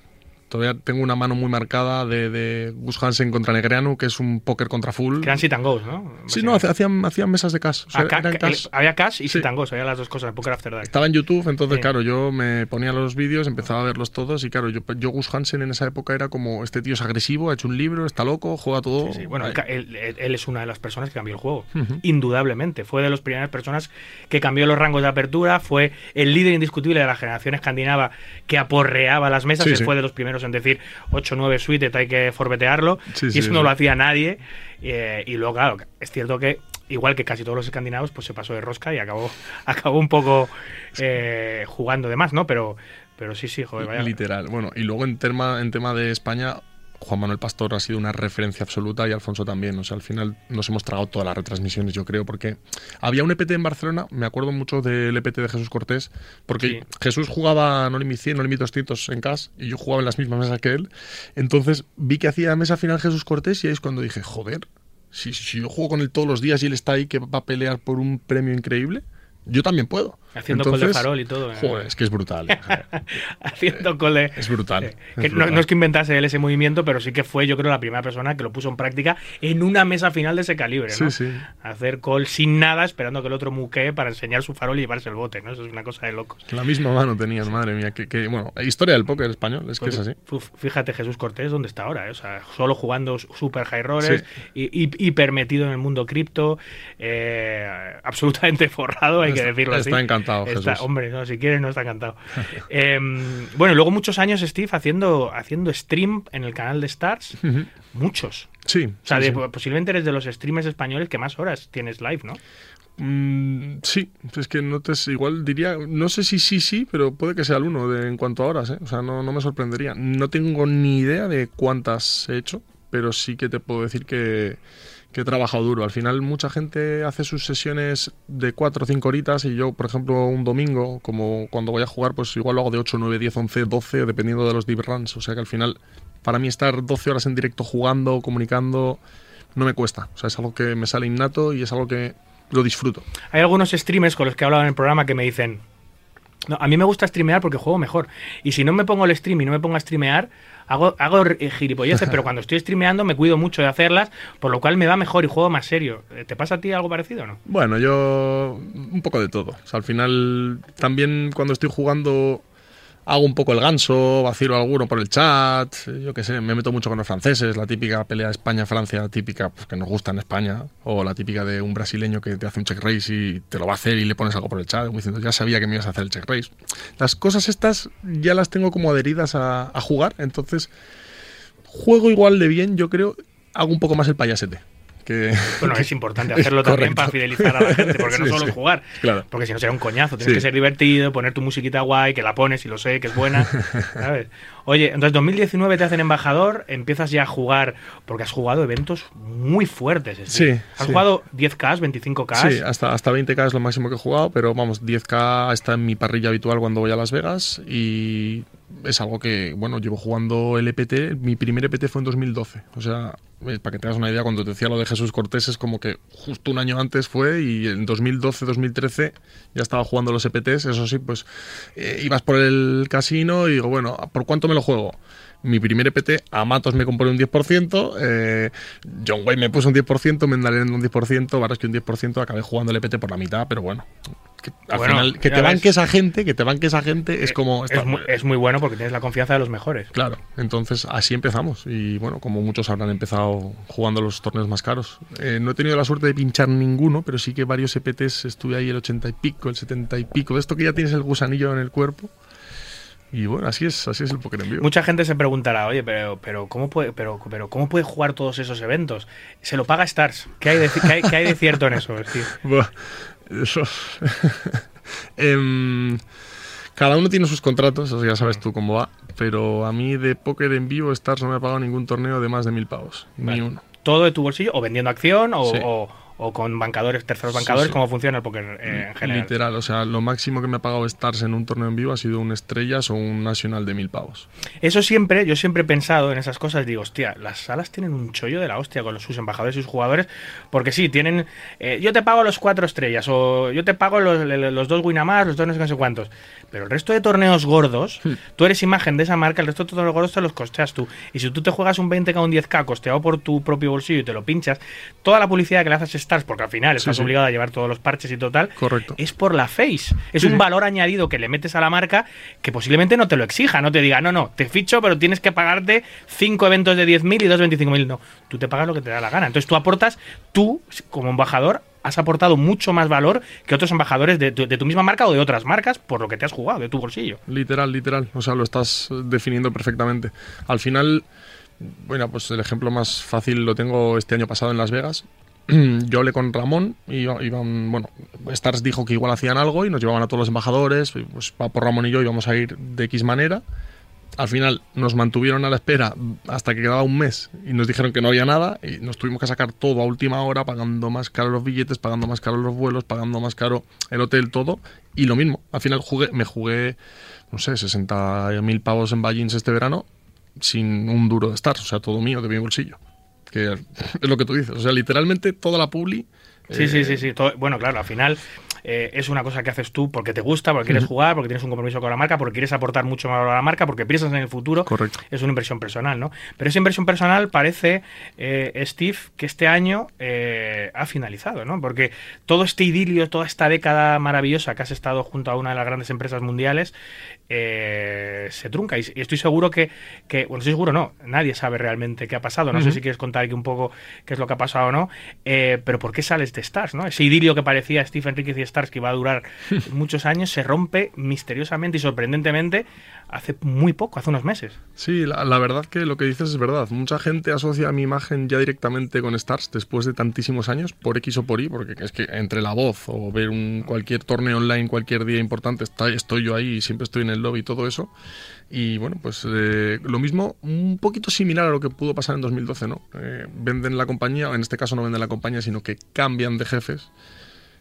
Todavía tengo una mano muy marcada de, de Gus Hansen contra Negreanu, que es un póker contra full. Que eran sit and goes, ¿no? Sí, no, hace- hacían, hacían mesas de cash. o sea, Ah, ca- cash. el- había cash y Sí. sit and goes, había las dos cosas, Poker After Dark. Estaba en YouTube, entonces, Sí. claro, yo me ponía los vídeos, empezaba a verlos todos y, claro, yo, yo Gus Hansen en esa época era como, este tío es agresivo, ha hecho un libro, está loco, juega todo. Sí, sí. Bueno, él, él- él es una de las personas que cambió el juego, indudablemente. Fue de las primeras personas que cambió los rangos de apertura, fue el líder indiscutible de la generación escandinava que aporreaba las mesas, sí. fue de los primeros en decir 8-9 suited, hay que forbetearlo, Sí, y sí, eso no sí. lo hacía nadie. eh, y luego, claro, es cierto que, igual que casi todos los escandinavos, pues se pasó de rosca y acabó, acabó un poco eh, jugando de más, ¿no? Pero, pero sí, sí, joder, vaya. Literal. Bueno, y luego en tema, en tema de España, Juan Manuel Pastor ha sido una referencia absoluta y Alfonso también. O sea, al final nos hemos tragado todas las retransmisiones, yo creo, porque había un EPT en Barcelona, me acuerdo mucho del EPT de Jesús Cortés, porque Sí. Jesús jugaba no Limit 100, no Limit 200 en CAS y yo jugaba en las mismas mesas que él. Entonces vi que hacía mesa final Jesús Cortés y ahí es cuando dije, joder, si, si yo juego con él todos los días y él está ahí que va a pelear por un premio increíble, yo también puedo. Haciendo call de farol y todo, ¿eh? Joder, es que es brutal. eh. haciendo cole. Es brutal. Es que brutal. no es que inventase él ese movimiento, pero sí que fue, yo creo, la primera persona que lo puso en práctica en una mesa final de ese calibre, ¿no? Sí, sí. Hacer call sin nada, esperando que el otro muquee para enseñar su farol y llevarse el bote, ¿no? Eso es una cosa de locos. La misma mano tenías, madre mía. Que, que, bueno, historia del póker español, es que Pues, es así. uf, Fíjate Jesús Cortés dónde está ahora, ¿eh? o sea, solo jugando super high rollers, y, y- hiper metido en el mundo cripto, eh, absolutamente forrado, hay que Está- decirlo así. está encantado, Está- Jesús. hombre, no, si quieres no está encantado. Eh, bueno, luego muchos años Steve haciendo, haciendo stream en el canal de Stars, muchos. Sí. O sea, sí, de- sí. posiblemente eres de los streamers españoles que más horas tienes live, ¿no? Mm, sí, es que no te igual diría, no sé si sí, sí, pero puede que sea el uno de, en cuanto a horas, ¿eh? o sea, no, no me sorprendería. No tengo ni idea de cuántas he hecho, pero sí que te puedo decir que, que he trabajado duro. Al final mucha gente hace sus sesiones de 4 o 5 horitas y yo, por ejemplo, un domingo, como cuando voy a jugar, pues igual lo hago de 8, 9, 10, 11, 12, dependiendo de los deep runs. O sea que al final, para mí estar 12 horas en directo jugando, comunicando, no me cuesta. O sea, es algo que me sale innato y es algo que lo disfruto. Hay algunos streamers con los que he hablado en el programa que me dicen, no, a mí me gusta streamear porque juego mejor. Y si no me pongo el stream y no me pongo a streamear, hago, hago eh, gilipolleces, pero cuando estoy streameando me cuido mucho de hacerlas, por lo cual me va mejor y juego más serio. Eh, ¿Te pasa a ti algo parecido o no? Bueno, yo un poco de todo. O sea, al final también cuando estoy jugando hago un poco el ganso, vacilo alguno por el chat, yo qué sé, me meto mucho con los franceses, la típica pelea España-Francia típica pues, que nos gusta en España, o la típica de un brasileño que te hace un check race y te lo va a hacer y le pones algo por el chat, diciendo, ya sabía que me ibas a hacer el check race. Las cosas estas ya las tengo como adheridas a, a jugar, entonces juego igual de bien, yo creo, hago un poco más el payasete. Que, Bueno, es importante hacerlo también para fidelizar a la gente, porque no solo sí. jugar, Claro. porque si no será un coñazo. Tienes Sí. que ser divertido, poner tu musiquita guay, que la pones y lo sé, que es buena. ¿sabes? Oye, entonces 2019 te hacen embajador, empiezas ya a jugar, porque has jugado eventos muy fuertes. Sí, Has sí. jugado 10K, 25K. Sí, hasta, hasta 20k es lo máximo que he jugado, pero vamos, 10k está en mi parrilla habitual cuando voy a Las Vegas y es algo que, bueno, llevo jugando el EPT, mi primer EPT fue en 2012, o sea, eh, para que te hagas una idea, cuando te decía lo de Jesús Cortés es como que justo un año antes fue y en 2012-2013 ya estaba jugando los EPTs, eso sí, pues eh, ibas por el casino y digo, bueno, ¿por cuánto me lo juego? Mi primer EPT, a Matos me compré un 10%, eh, John Wayne me puso un 10%, Mendalen un 10%, Baraski un 10%, acabé jugando el EPT por la mitad, pero bueno. que al Bueno, final, que te ves. banque esa gente, que te banque esa gente, es como... Es está- muy, es muy bueno porque tienes la confianza de los mejores. Claro, entonces así empezamos. Y bueno, como muchos habrán empezado jugando los torneos más caros. Eh, no he tenido la suerte de pinchar ninguno, pero sí que varios EPTs estuve ahí el 80 y pico, el 70 y pico. De esto que ya tienes el gusanillo en el cuerpo. Y bueno, así es, así es el póker en vivo. Mucha gente se preguntará, oye, pero, pero, ¿cómo puede, pero, pero ¿cómo puede jugar todos esos eventos? Se lo paga Stars. ¿Qué hay de, qué hay, qué hay de cierto en eso, eso. Em, cada uno tiene sus contratos, eso ya sabes tú cómo va. Pero a mí de póker en vivo, Stars no me ha pagado ningún torneo de más de mil pavos. Ni uno. ¿Todo de tu bolsillo? ¿O vendiendo acción? ¿O, Sí. o- o con bancadores, terceros bancadores, cómo funciona el póker eh, en general. Literal, o sea, lo máximo que me ha pagado Stars en un torneo en vivo ha sido un Estrellas o un Nacional de mil pavos. Eso siempre, yo siempre he pensado en esas cosas, digo, hostia, las salas tienen un chollo de la hostia con los, sus embajadores y sus jugadores, porque sí, tienen, eh, yo te pago los cuatro estrellas, o yo te pago los, los dos Winamás, los dos no sé, no sé cuántos, pero el resto de torneos gordos, tú eres imagen de esa marca, el resto de torneos gordos te los costeas tú, y si tú te juegas un 20k o un 10k costeado por tu propio bolsillo y te lo pinchas, toda la publicidad que le haces Stars, porque al final estás sí. obligado a llevar todos los parches y total, Correcto. es por la face. Es un valor añadido que le metes a la marca que posiblemente no te lo exija, no te diga, no, no, te ficho, pero tienes que pagarte cinco eventos de 10.000 y dos de 25.000. No, tú te pagas lo que te da la gana. Entonces tú aportas, tú como embajador, has aportado mucho más valor que otros embajadores de tu, de tu misma marca o de otras marcas por lo que te has jugado, de tu bolsillo. Literal, literal. O sea, lo estás definiendo perfectamente. Al final, bueno, pues el ejemplo más fácil lo tengo este año pasado en Las Vegas. Yo hablé con Ramón y iban, bueno, Stars dijo que igual hacían algo y nos llevaban a todos los embajadores. Pues va por Ramón y yo íbamos a ir de X manera. Al final nos mantuvieron a la espera hasta que quedaba un mes y nos dijeron que no había nada y nos tuvimos que sacar todo a última hora, pagando más caro los billetes, pagando más caro los vuelos, pagando más caro el hotel, todo. Y lo mismo, al final jugué, me jugué, no sé, 60 mil pavos en Ballins este verano sin un duro de Stars, o sea, todo mío, de mi bolsillo. Que es lo que tú dices, o sea, literalmente toda la publi. Sí, eh, sí, sí, sí. Todo- bueno, claro, al final eh, es una cosa que haces tú porque te gusta, porque quieres jugar, porque tienes un compromiso con la marca, porque quieres aportar mucho más a la marca, porque piensas en el futuro. Correcto. Es una inversión personal, ¿no? Pero esa inversión personal parece, eh, Steve, que este año eh, ha finalizado, ¿no? Porque todo este idilio, toda esta década maravillosa que has estado junto a una de las grandes empresas mundiales, eh, se trunca. Y, y estoy seguro que, que, bueno, estoy seguro no, nadie sabe realmente qué ha pasado. No sé si quieres contar aquí un poco qué es lo que ha pasado o no, eh, pero ¿por qué sales de Stars, no? Ese idilio que parecía Steve Enriquez y Stars que iba a durar muchos años se rompe misteriosamente y sorprendentemente hace muy poco, hace unos meses. Sí, la, verdad que lo que dices es verdad. Mucha gente asocia mi imagen ya directamente con Stars después de tantísimos años, por X o por Y, porque es que entre la voz o ver un, cualquier torneo online, cualquier día importante, está, estoy yo ahí y siempre estoy en el lobby y todo eso. Y bueno, pues eh, lo mismo, un poquito similar a lo que pudo pasar en 2012, ¿no? Eh, venden la compañía, en este caso no venden la compañía, sino que cambian de jefes.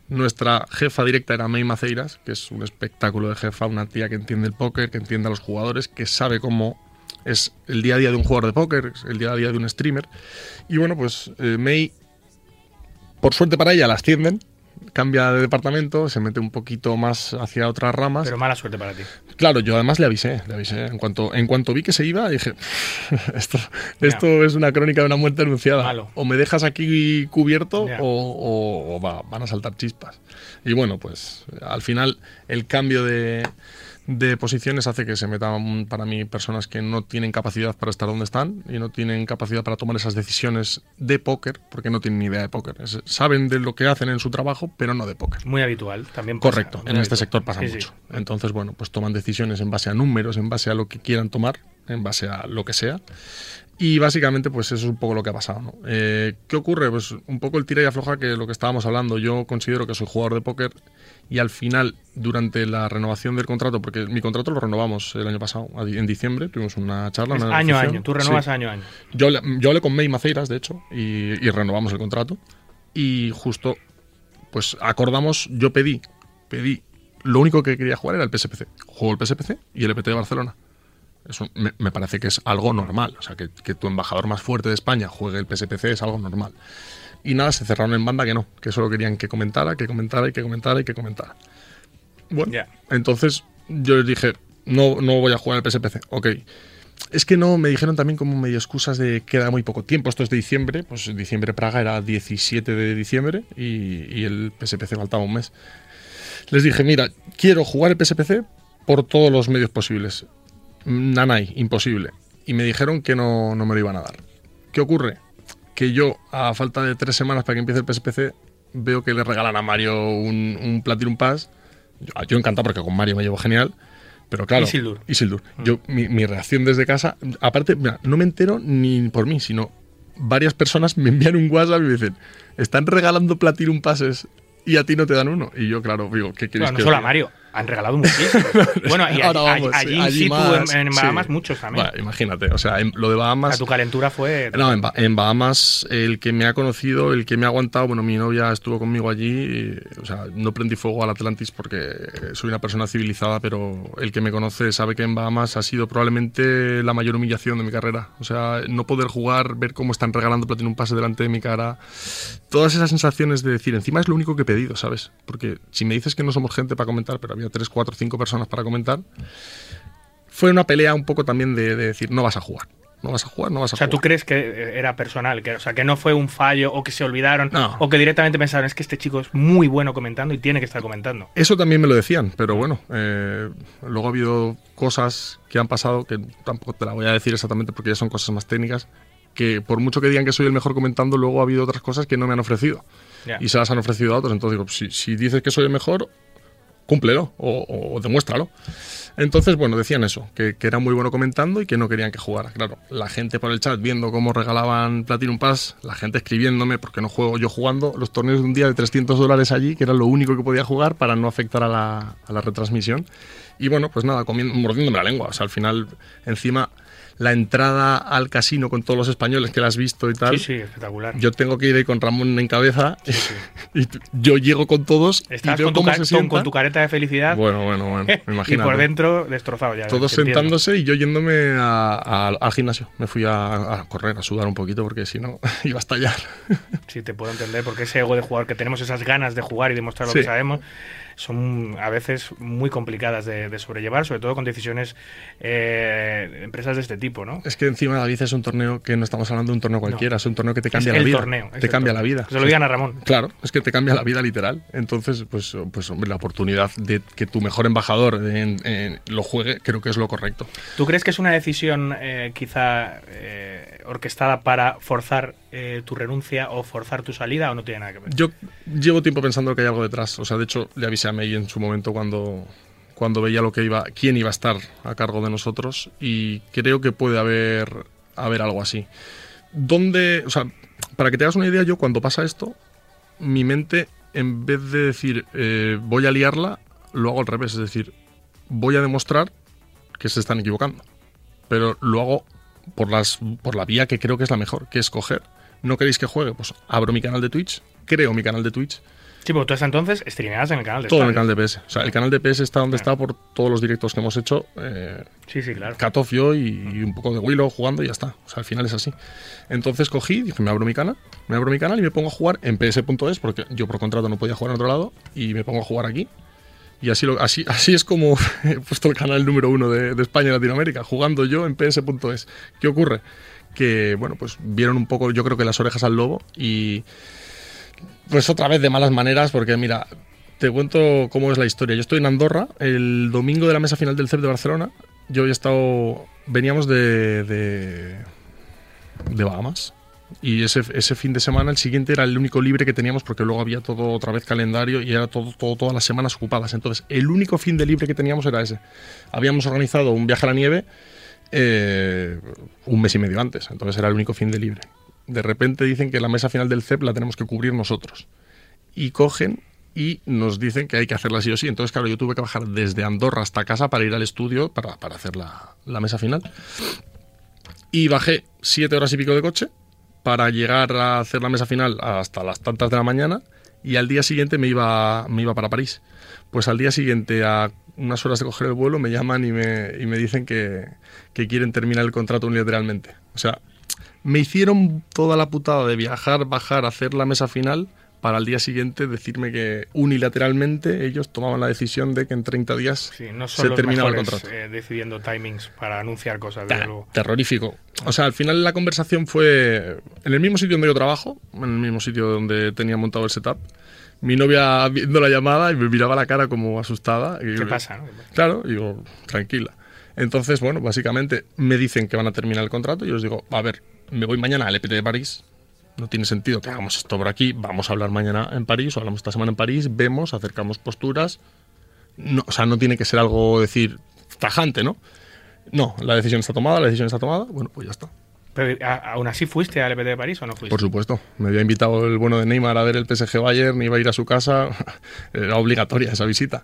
Nuestra jefa directa era May Maceiras, que es un espectáculo de jefa, una tía que entiende el póker, que entiende a los jugadores, que sabe cómo es el día a día de un jugador de póker, el día a día de un streamer. Y bueno, pues eh, May, por suerte para ella, la ascienden, cambia de departamento, se mete un poquito más hacia otras ramas. Pero mala suerte para ti. Claro, yo además le avisé, le avisé. En cuanto, en cuanto vi que se iba, dije, esto, esto es una crónica de una muerte anunciada. Malo. O me dejas aquí cubierto o, o- o va- van a saltar chispas. Y bueno, pues al final el cambio de, de posiciones hace que se metan para mí personas que no tienen capacidad para estar donde están y no tienen capacidad para tomar esas decisiones de póker, porque no tienen ni idea de póker. Es- saben de lo que hacen en su trabajo, pero no de póker. Muy habitual, también pasa, Correcto, en este sector pasa Sí, sí. mucho. Entonces, bueno, pues toman decisiones en base a números, en base a lo que quieran tomar, en base a lo que sea. Y básicamente, pues eso es un poco lo que ha pasado. ¿no? Eh, ¿Qué ocurre? Pues un poco el tira y afloja que lo que estábamos hablando. Yo considero que soy jugador de póker y al final, durante la renovación del contrato, porque mi contrato lo renovamos el año pasado, en diciembre, tuvimos una charla. Una año a año, tú renuevas Sí. año a año. Yo, yo hablé con May Maceiras, de hecho, y, y renovamos el contrato. Y justo, pues acordamos, yo pedí, pedí, lo único que quería jugar era el PSPC. Juego el PSPC y el EPT de Barcelona. Eso me, me parece que es algo normal. O sea, que, que tu embajador más fuerte de España juegue el PSPC es algo normal. Y nada, se cerraron en banda que no, que solo querían que comentara, que comentara y que comentara y que comentara. Bueno, entonces yo les dije, no, no voy a jugar al PSPC. Ok. Es que no, me dijeron también como medio excusas de que era muy poco tiempo. Esto es de diciembre, pues diciembre Praga era 17 de diciembre y, y el PSPC faltaba un mes. Les dije, mira, quiero jugar el PSPC por todos los medios posibles. Nanay, imposible. Y me dijeron que no, no me lo iban a dar. ¿Qué ocurre? Que yo, a falta de tres semanas para que empiece el PSPC, veo que le regalan a Mario un, un Platinum Pass. Yo, yo encantado porque con Mario me llevo genial. Pero claro. Isildur. Isildur. Yo, mi, mi reacción desde casa. Aparte, mira, no me entero ni por mí, sino varias personas me envían un WhatsApp y me dicen: Están regalando Platinum Passes y a ti no te dan uno. Y yo, claro, digo, ¿qué quieres no que solo a? Mario. Han regalado muchísimo. bueno, y Ahora allí, vamos, allí sí, más, en, en sí. Bahamas muchos también. Bueno, imagínate, o sea, en- lo de Bahamas. sea, tu calentura fue... No, en, Ba- en Bahamas, el que me ha conocido, el que me ha aguantado, bueno, mi novia estuvo conmigo allí, y, o sea, no prendí fuego al Atlantis porque soy una persona civilizada, pero el que me conoce sabe que en Bahamas ha sido probablemente la mayor humillación de mi carrera. O sea, no poder jugar, ver cómo están regalando Platinum Pase delante de mi cara, todas esas sensaciones de decir, encima es lo único que he pedido, ¿sabes? Porque si me dices que no somos gente para comentar, pero había 3, 4, 5 personas para comentar, fue una pelea un poco también de, de decir, no vas a jugar. No vas a jugar, no vas a O sea, ¿tú jugar. crees que era personal? Que, o sea, que no fue un fallo o que se olvidaron No. o que directamente pensaron es que este chico es muy bueno comentando y tiene que estar comentando. Eso también me lo decían, pero bueno, eh, luego ha habido cosas que han pasado que tampoco te la voy a decir exactamente porque ya son cosas más técnicas, que por mucho que digan que soy el mejor comentando, luego ha habido otras cosas que no me han ofrecido Ya. y se las han ofrecido a otros. Entonces digo, si, si dices que soy el mejor, cúmplelo o, demuéstralo. Entonces, bueno, decían eso, que, que era muy bueno comentando y que no querían que jugara. Claro, la gente por el chat viendo cómo regalaban Platinum Pass, la gente escribiéndome, porque no juego yo jugando, los torneos de un día de 300 dólares allí, que era lo único que podía jugar para no afectar a la, a la retransmisión. Y bueno, pues nada, comiendo, mordiéndome la lengua. O sea, al final, encima, la entrada al casino con todos los españoles que la has visto y tal. Sí, sí, espectacular. Yo tengo que ir ahí con Ramón en cabeza y t- yo llego con todos Estás y veo con tu, cómo ca- se con- tu careta de felicidad Bueno, bueno, bueno, y imagínate. por dentro destrozado ya. Todos sentándose y yo yéndome a- a- al gimnasio. Me fui a, a correr, a sudar un poquito porque si no iba a estallar. Sí, te puedo entender, porque ese ego de jugador que tenemos, esas ganas de jugar y demostrar lo Sí. que sabemos, son a veces muy complicadas de, de sobrellevar, sobre todo con decisiones eh, empresas de este tipo, ¿no? Es que encima David es un torneo que no estamos hablando de un torneo cualquiera, es un torneo que te cambia Es la el vida. torneo, te cambia torneo. la vida. Que se lo digan a Ramón. Claro, es que te cambia la vida literal. Entonces, pues, pues hombre, la oportunidad de que tu mejor embajador en- en- lo juegue, creo que es lo correcto. ¿Tú crees que es una decisión eh, quizá eh, orquestada para forzar eh, tu renuncia o forzar tu salida o no tiene nada que ver? Yo llevo tiempo pensando que hay algo detrás. O sea, de hecho, le avisé a May en su momento cuando, cuando veía lo que iba, quién iba a estar a cargo de nosotros. Y creo que puede haber, haber algo así. ¿Dónde? O sea, para que te hagas una idea, yo cuando pasa esto, mi mente, en vez de decir eh, voy a liarla, lo hago al revés. Es decir, voy a demostrar que se están equivocando. Pero lo hago por, las, por la vía que creo que es la mejor, que es coger. ¿No queréis que juegue? Pues abro mi canal de Twitch, creo mi canal de Twitch, Sí, porque tú hasta entonces streameabas en el canal de todo en el canal de PS. O sea, el canal de PS está donde está por todos los directos que hemos hecho. Eh, Sí, sí, claro. Katoff, yo y, y un poco de Willow jugando y ya está. O sea, al final es así. Entonces cogí, dije, me abro mi canal, me abro mi canal y me pongo a jugar en PS.es, porque yo por contrato no podía jugar en otro lado, y me pongo a jugar aquí. Y así, lo, así, así es como he puesto el canal número uno de, de España y Latinoamérica, jugando yo en PS.es. ¿Qué ocurre? Que, bueno, pues vieron un poco, yo creo que las orejas al lobo y pues otra vez de malas maneras, porque mira, te cuento cómo es la historia. Yo estoy en Andorra, el domingo de la mesa final del CEP de Barcelona. Yo había estado. Veníamos de. de, de Bahamas. Y ese, ese fin de semana, el siguiente era el único libre que teníamos porque luego había todo otra vez calendario y era todo, todas las semanas ocupadas. Entonces, el único fin de libre que teníamos era ese. Habíamos organizado un viaje a la nieve eh, un mes y medio antes. Entonces era el único fin de libre. De repente dicen que la mesa final del CEP la tenemos que cubrir nosotros. Y cogen y nos dicen que hay que hacerla sí o sí. Entonces, claro, yo tuve que bajar desde Andorra hasta casa para ir al estudio para, para hacer la, la mesa final. Y bajé siete horas y pico de coche para llegar a hacer la mesa final hasta las tantas de la mañana y al día siguiente me iba, me iba para París. Pues al día siguiente, a unas horas de coger el vuelo, me llaman y me, y me dicen que, que quieren terminar el contrato unilateralmente. O sea, me hicieron toda la putada de viajar, bajar, hacer la mesa final para al día siguiente decirme que unilateralmente ellos tomaban la decisión de que en 30 días Sí, no se los terminaba el contrato. eh, decidiendo timings para anunciar cosas. Ter- luego. terrorífico. O sea, al final la conversación fue en el mismo sitio donde yo trabajo, en el mismo sitio donde tenía montado el setup. Mi novia viendo la llamada y me miraba la cara como asustada. Y- ¿Qué pasa? no? Claro, digo, tranquila. Entonces, bueno, básicamente me dicen que van a terminar el contrato y yo les digo, a ver, me voy mañana al EPT de París. No tiene sentido que hagamos esto por aquí. Vamos a hablar mañana en París o hablamos esta semana en París. Vemos, acercamos posturas. No, o sea, no tiene que ser algo decir tajante, ¿no? No, la decisión está tomada, la decisión está tomada. Bueno, pues ya está. Pero aún así fuiste al EPT de París o no fuiste? Por supuesto, me había invitado el bueno de Neymar a ver el PSG Bayern, iba a ir a su casa, era obligatoria esa visita.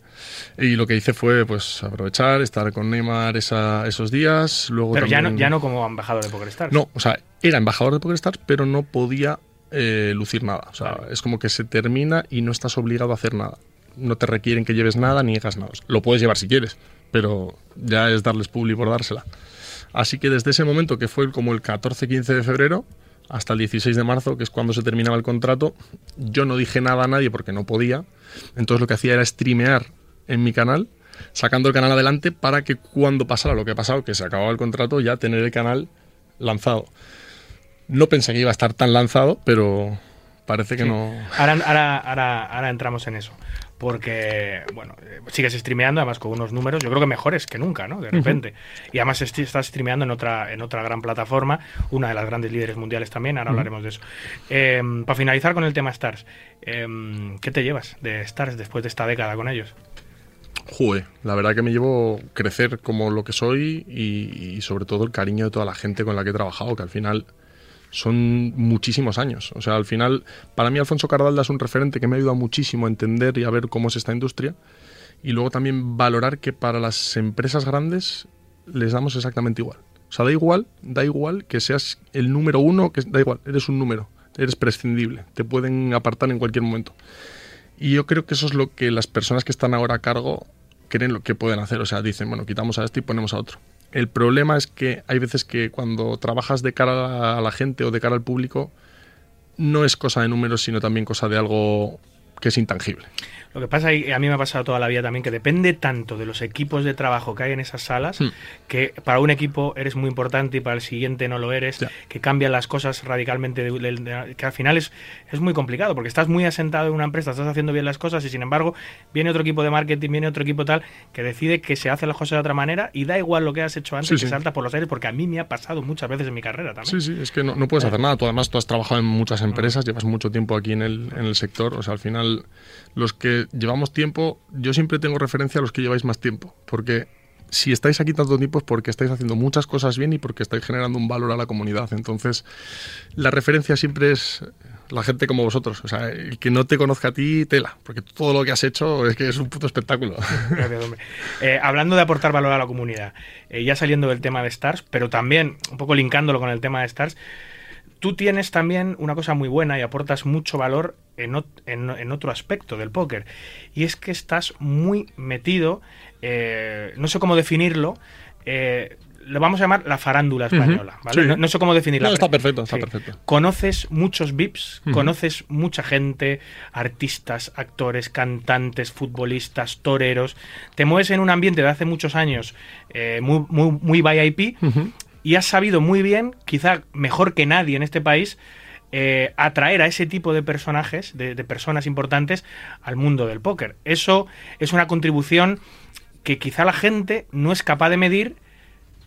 Y lo que hice fue pues aprovechar, estar con Neymar esa- esos días, luego Pero ya no, ya no como embajador de PokerStars. No, o sea, era embajador de PokerStars, pero no podía eh, lucir nada. O sea, Vale. es como que se termina y no estás obligado a hacer nada. No te requieren que lleves nada ni hagas nada. Lo puedes llevar si quieres, pero ya es darles publi por dársela. Así que desde ese momento, que fue como el 14-15 de febrero, hasta el 16 de marzo, que es cuando se terminaba el contrato, yo no dije nada a nadie porque no podía. Entonces lo que hacía era streamear en mi canal, sacando el canal adelante para que cuando pasara lo que ha pasado, que se acababa el contrato, ya tener el canal lanzado. No pensé que iba a estar tan lanzado, pero parece que Sí. no. Ahora, ahora, ahora, ahora entramos en eso. Porque, bueno, eh, sigues streameando, además con unos números, yo creo que mejores que nunca, ¿no? De repente. Y además estás streameando en otra, en otra gran plataforma, una de las grandes líderes mundiales también, ahora hablaremos de eso. Eh, para finalizar con el tema Stars, eh, ¿qué te llevas de Stars después de esta década con ellos? Jue, la verdad que me llevo crecer como lo que soy y, y sobre todo el cariño de toda la gente con la que he trabajado, que al final son muchísimos años. O sea, al final, para mí Alfonso Cardalda es un referente que me ha ayudado muchísimo a entender y a ver cómo es esta industria. Y luego también valorar que para las empresas grandes les damos exactamente igual. O sea, da igual, da igual que seas el número uno, que da igual, eres un número, eres prescindible, te pueden apartar en cualquier momento. Y yo creo que eso es lo que las personas que están ahora a cargo creen lo que pueden hacer. O sea, dicen, bueno, quitamos a este y ponemos a otro. El problema es que hay veces que cuando trabajas de cara a la gente o de cara al público, no es cosa de números, sino también cosa de algo que es intangible. Lo que pasa, y a mí me ha pasado toda la vida también, que depende tanto de los equipos de trabajo que hay en esas salas, Hmm. que para un equipo eres muy importante y para el siguiente no lo eres, que cambian las cosas radicalmente, de- de- de- que al final es, es muy complicado, porque estás muy asentado en una empresa, estás haciendo bien las cosas y sin embargo viene otro equipo de marketing, viene otro equipo tal, que decide que se hacen las cosas de otra manera y da igual lo que has hecho antes, Sí, que sí. salta por los aires, porque a mí me ha pasado muchas veces en mi carrera también. Sí, sí, es que no, no puedes hacer nada. Tú además tú has trabajado en muchas empresas, llevas mucho tiempo aquí en el, en el sector. O sea, al final, los que llevamos tiempo, yo siempre tengo referencia a los que lleváis más tiempo. Porque si estáis aquí tanto tiempo es porque estáis haciendo muchas cosas bien y porque estáis generando un valor a la comunidad. Entonces, la referencia siempre es la gente como vosotros. O sea, el que no te conozca a ti, tela. Porque todo lo que has hecho es que es un puto espectáculo. Gracias, hombre. Eh, hablando de aportar valor a la comunidad, eh, ya saliendo del tema de Stars, pero también un poco linkándolo con el tema de Stars, tú tienes también una cosa muy buena y aportas mucho valor en, ot- en- en otro aspecto del póker. Y es que estás muy metido, eh, no sé cómo definirlo, eh, lo vamos a llamar la farándula española, ¿vale? Sí. No, no sé cómo definirla. No, está perfecto, está perfecto. Conoces muchos VIPs, conoces mucha gente, artistas, actores, cantantes, futbolistas, toreros. Te mueves en un ambiente de hace muchos años eh, muy, muy, muy VIP. Y has sabido muy bien, quizá mejor que nadie en este país, eh, atraer a ese tipo de personajes, de, de personas importantes, al mundo del póker. Eso es una contribución que quizá la gente no es capaz de medir,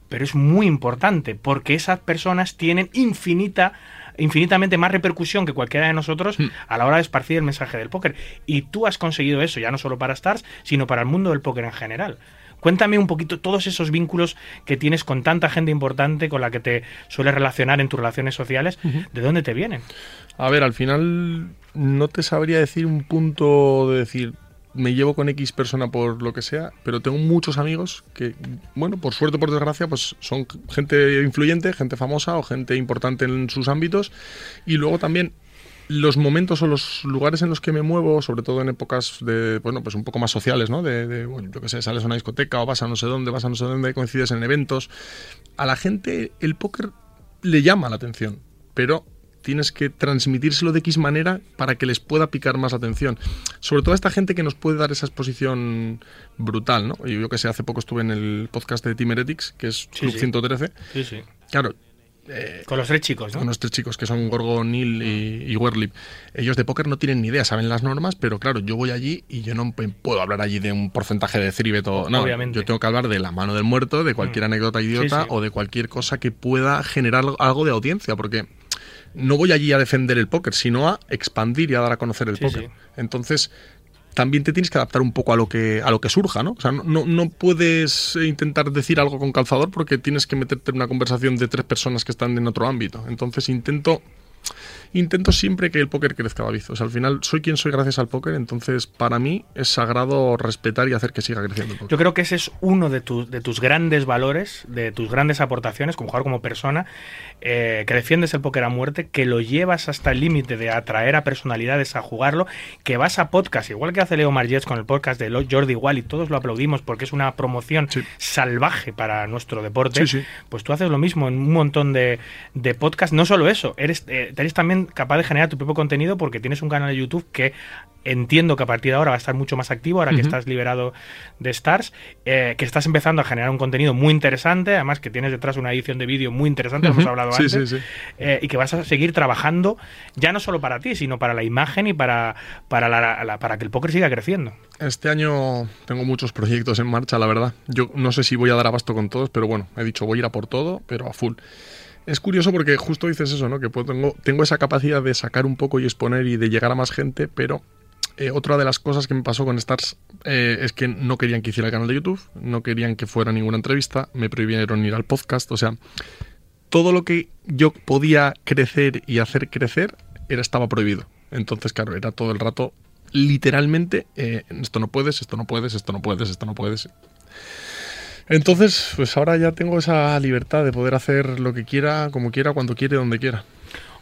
pero es muy importante, porque esas personas tienen infinita infinitamente más repercusión que cualquiera de nosotros a la hora de esparcir el mensaje del póker. Y tú has conseguido eso, ya no solo para Stars, sino para el mundo del póker en general. Cuéntame un poquito todos esos vínculos que tienes con tanta gente importante con la que te sueles relacionar en tus relaciones sociales. ¿De dónde te vienen? A ver, al final no te sabría decir un punto de decir me llevo con X persona por lo que sea, pero tengo muchos amigos que, bueno, por suerte o por desgracia, pues son gente influyente, gente famosa o gente importante en sus ámbitos. Y luego también los momentos o los lugares en los que me muevo, sobre todo en épocas de, bueno, pues un poco más sociales, ¿no? De, de, bueno, yo qué sé, sales a una discoteca o vas a no sé dónde, vas a no sé dónde, coincides en eventos. A la gente el póker le llama la atención, pero tienes que transmitírselo de X manera para que les pueda picar más la atención. Sobre todo a esta gente que nos puede dar esa exposición brutal, ¿no? Yo que sé, hace poco estuve en el podcast de Team Heretics, que es Sí, Club sí. 113. Sí, sí. Claro, Con los tres chicos, ¿no? con los tres chicos que son Gorgo, Neil y, y Werlip. Ellos de póker no tienen ni idea, saben las normas, pero claro, yo voy allí y yo no puedo hablar allí de un porcentaje de Thribet o no. Obviamente. Yo tengo que hablar de la mano del muerto, de cualquier Mm. anécdota idiota Sí, sí. o de cualquier cosa que pueda generar algo de audiencia, porque no voy allí a defender el póker, sino a expandir y a dar a conocer el Sí, póker. Entonces, también te tienes que adaptar un poco a lo que, a lo que surja, ¿no? O sea, no, no, puedes intentar decir algo con calzador porque tienes que meterte en una conversación de tres personas que están en otro ámbito. Entonces intento intento siempre que el póker crezca, David. O sea, al final soy quien soy gracias al póker, entonces para mí es sagrado respetar y hacer que siga creciendo el póker. Yo creo que ese es uno de, tus de tus grandes valores, de tus grandes aportaciones como jugador, como persona, eh, que defiendes el póker a muerte, que lo llevas hasta el límite de atraer a personalidades a jugarlo, que vas a podcast, igual que hace Leo Margets con el podcast de Jordi Wall y todos lo aplaudimos porque es una promoción Sí. salvaje para nuestro deporte, Sí, sí. pues tú haces lo mismo en un montón de, de podcasts. No solo eso, eres, eh, eres también capaz de generar tu propio contenido porque tienes un canal de YouTube que entiendo que a partir de ahora va a estar mucho más activo, ahora que estás liberado de Stars, eh, que estás empezando a generar un contenido muy interesante, además que tienes detrás una edición de vídeo muy interesante, lo hemos hablado Sí, antes, sí, sí. eh, y que vas a seguir trabajando ya no solo para ti, sino para la imagen y para, para, la- la- para que el póker siga creciendo. Este año tengo muchos proyectos en marcha, la verdad. Yo no sé si voy a dar abasto con todos, pero bueno, he dicho voy a ir a por todo, pero a full. Es curioso porque justo dices eso, ¿no? Que tengo, tengo esa capacidad de sacar un poco y exponer y de llegar a más gente, pero eh, otra de las cosas que me pasó con Stars eh, es que no querían que hiciera el canal de YouTube, no querían que fuera ninguna entrevista, me prohibieron ir al podcast, o sea, todo lo que yo podía crecer y hacer crecer era, estaba prohibido. Entonces, claro, era todo el rato, literalmente, eh, esto no puedes, esto no puedes, esto no puedes, esto no puedes. Entonces, pues ahora ya tengo esa libertad de poder hacer lo que quiera, como quiera, cuando quiera, donde quiera.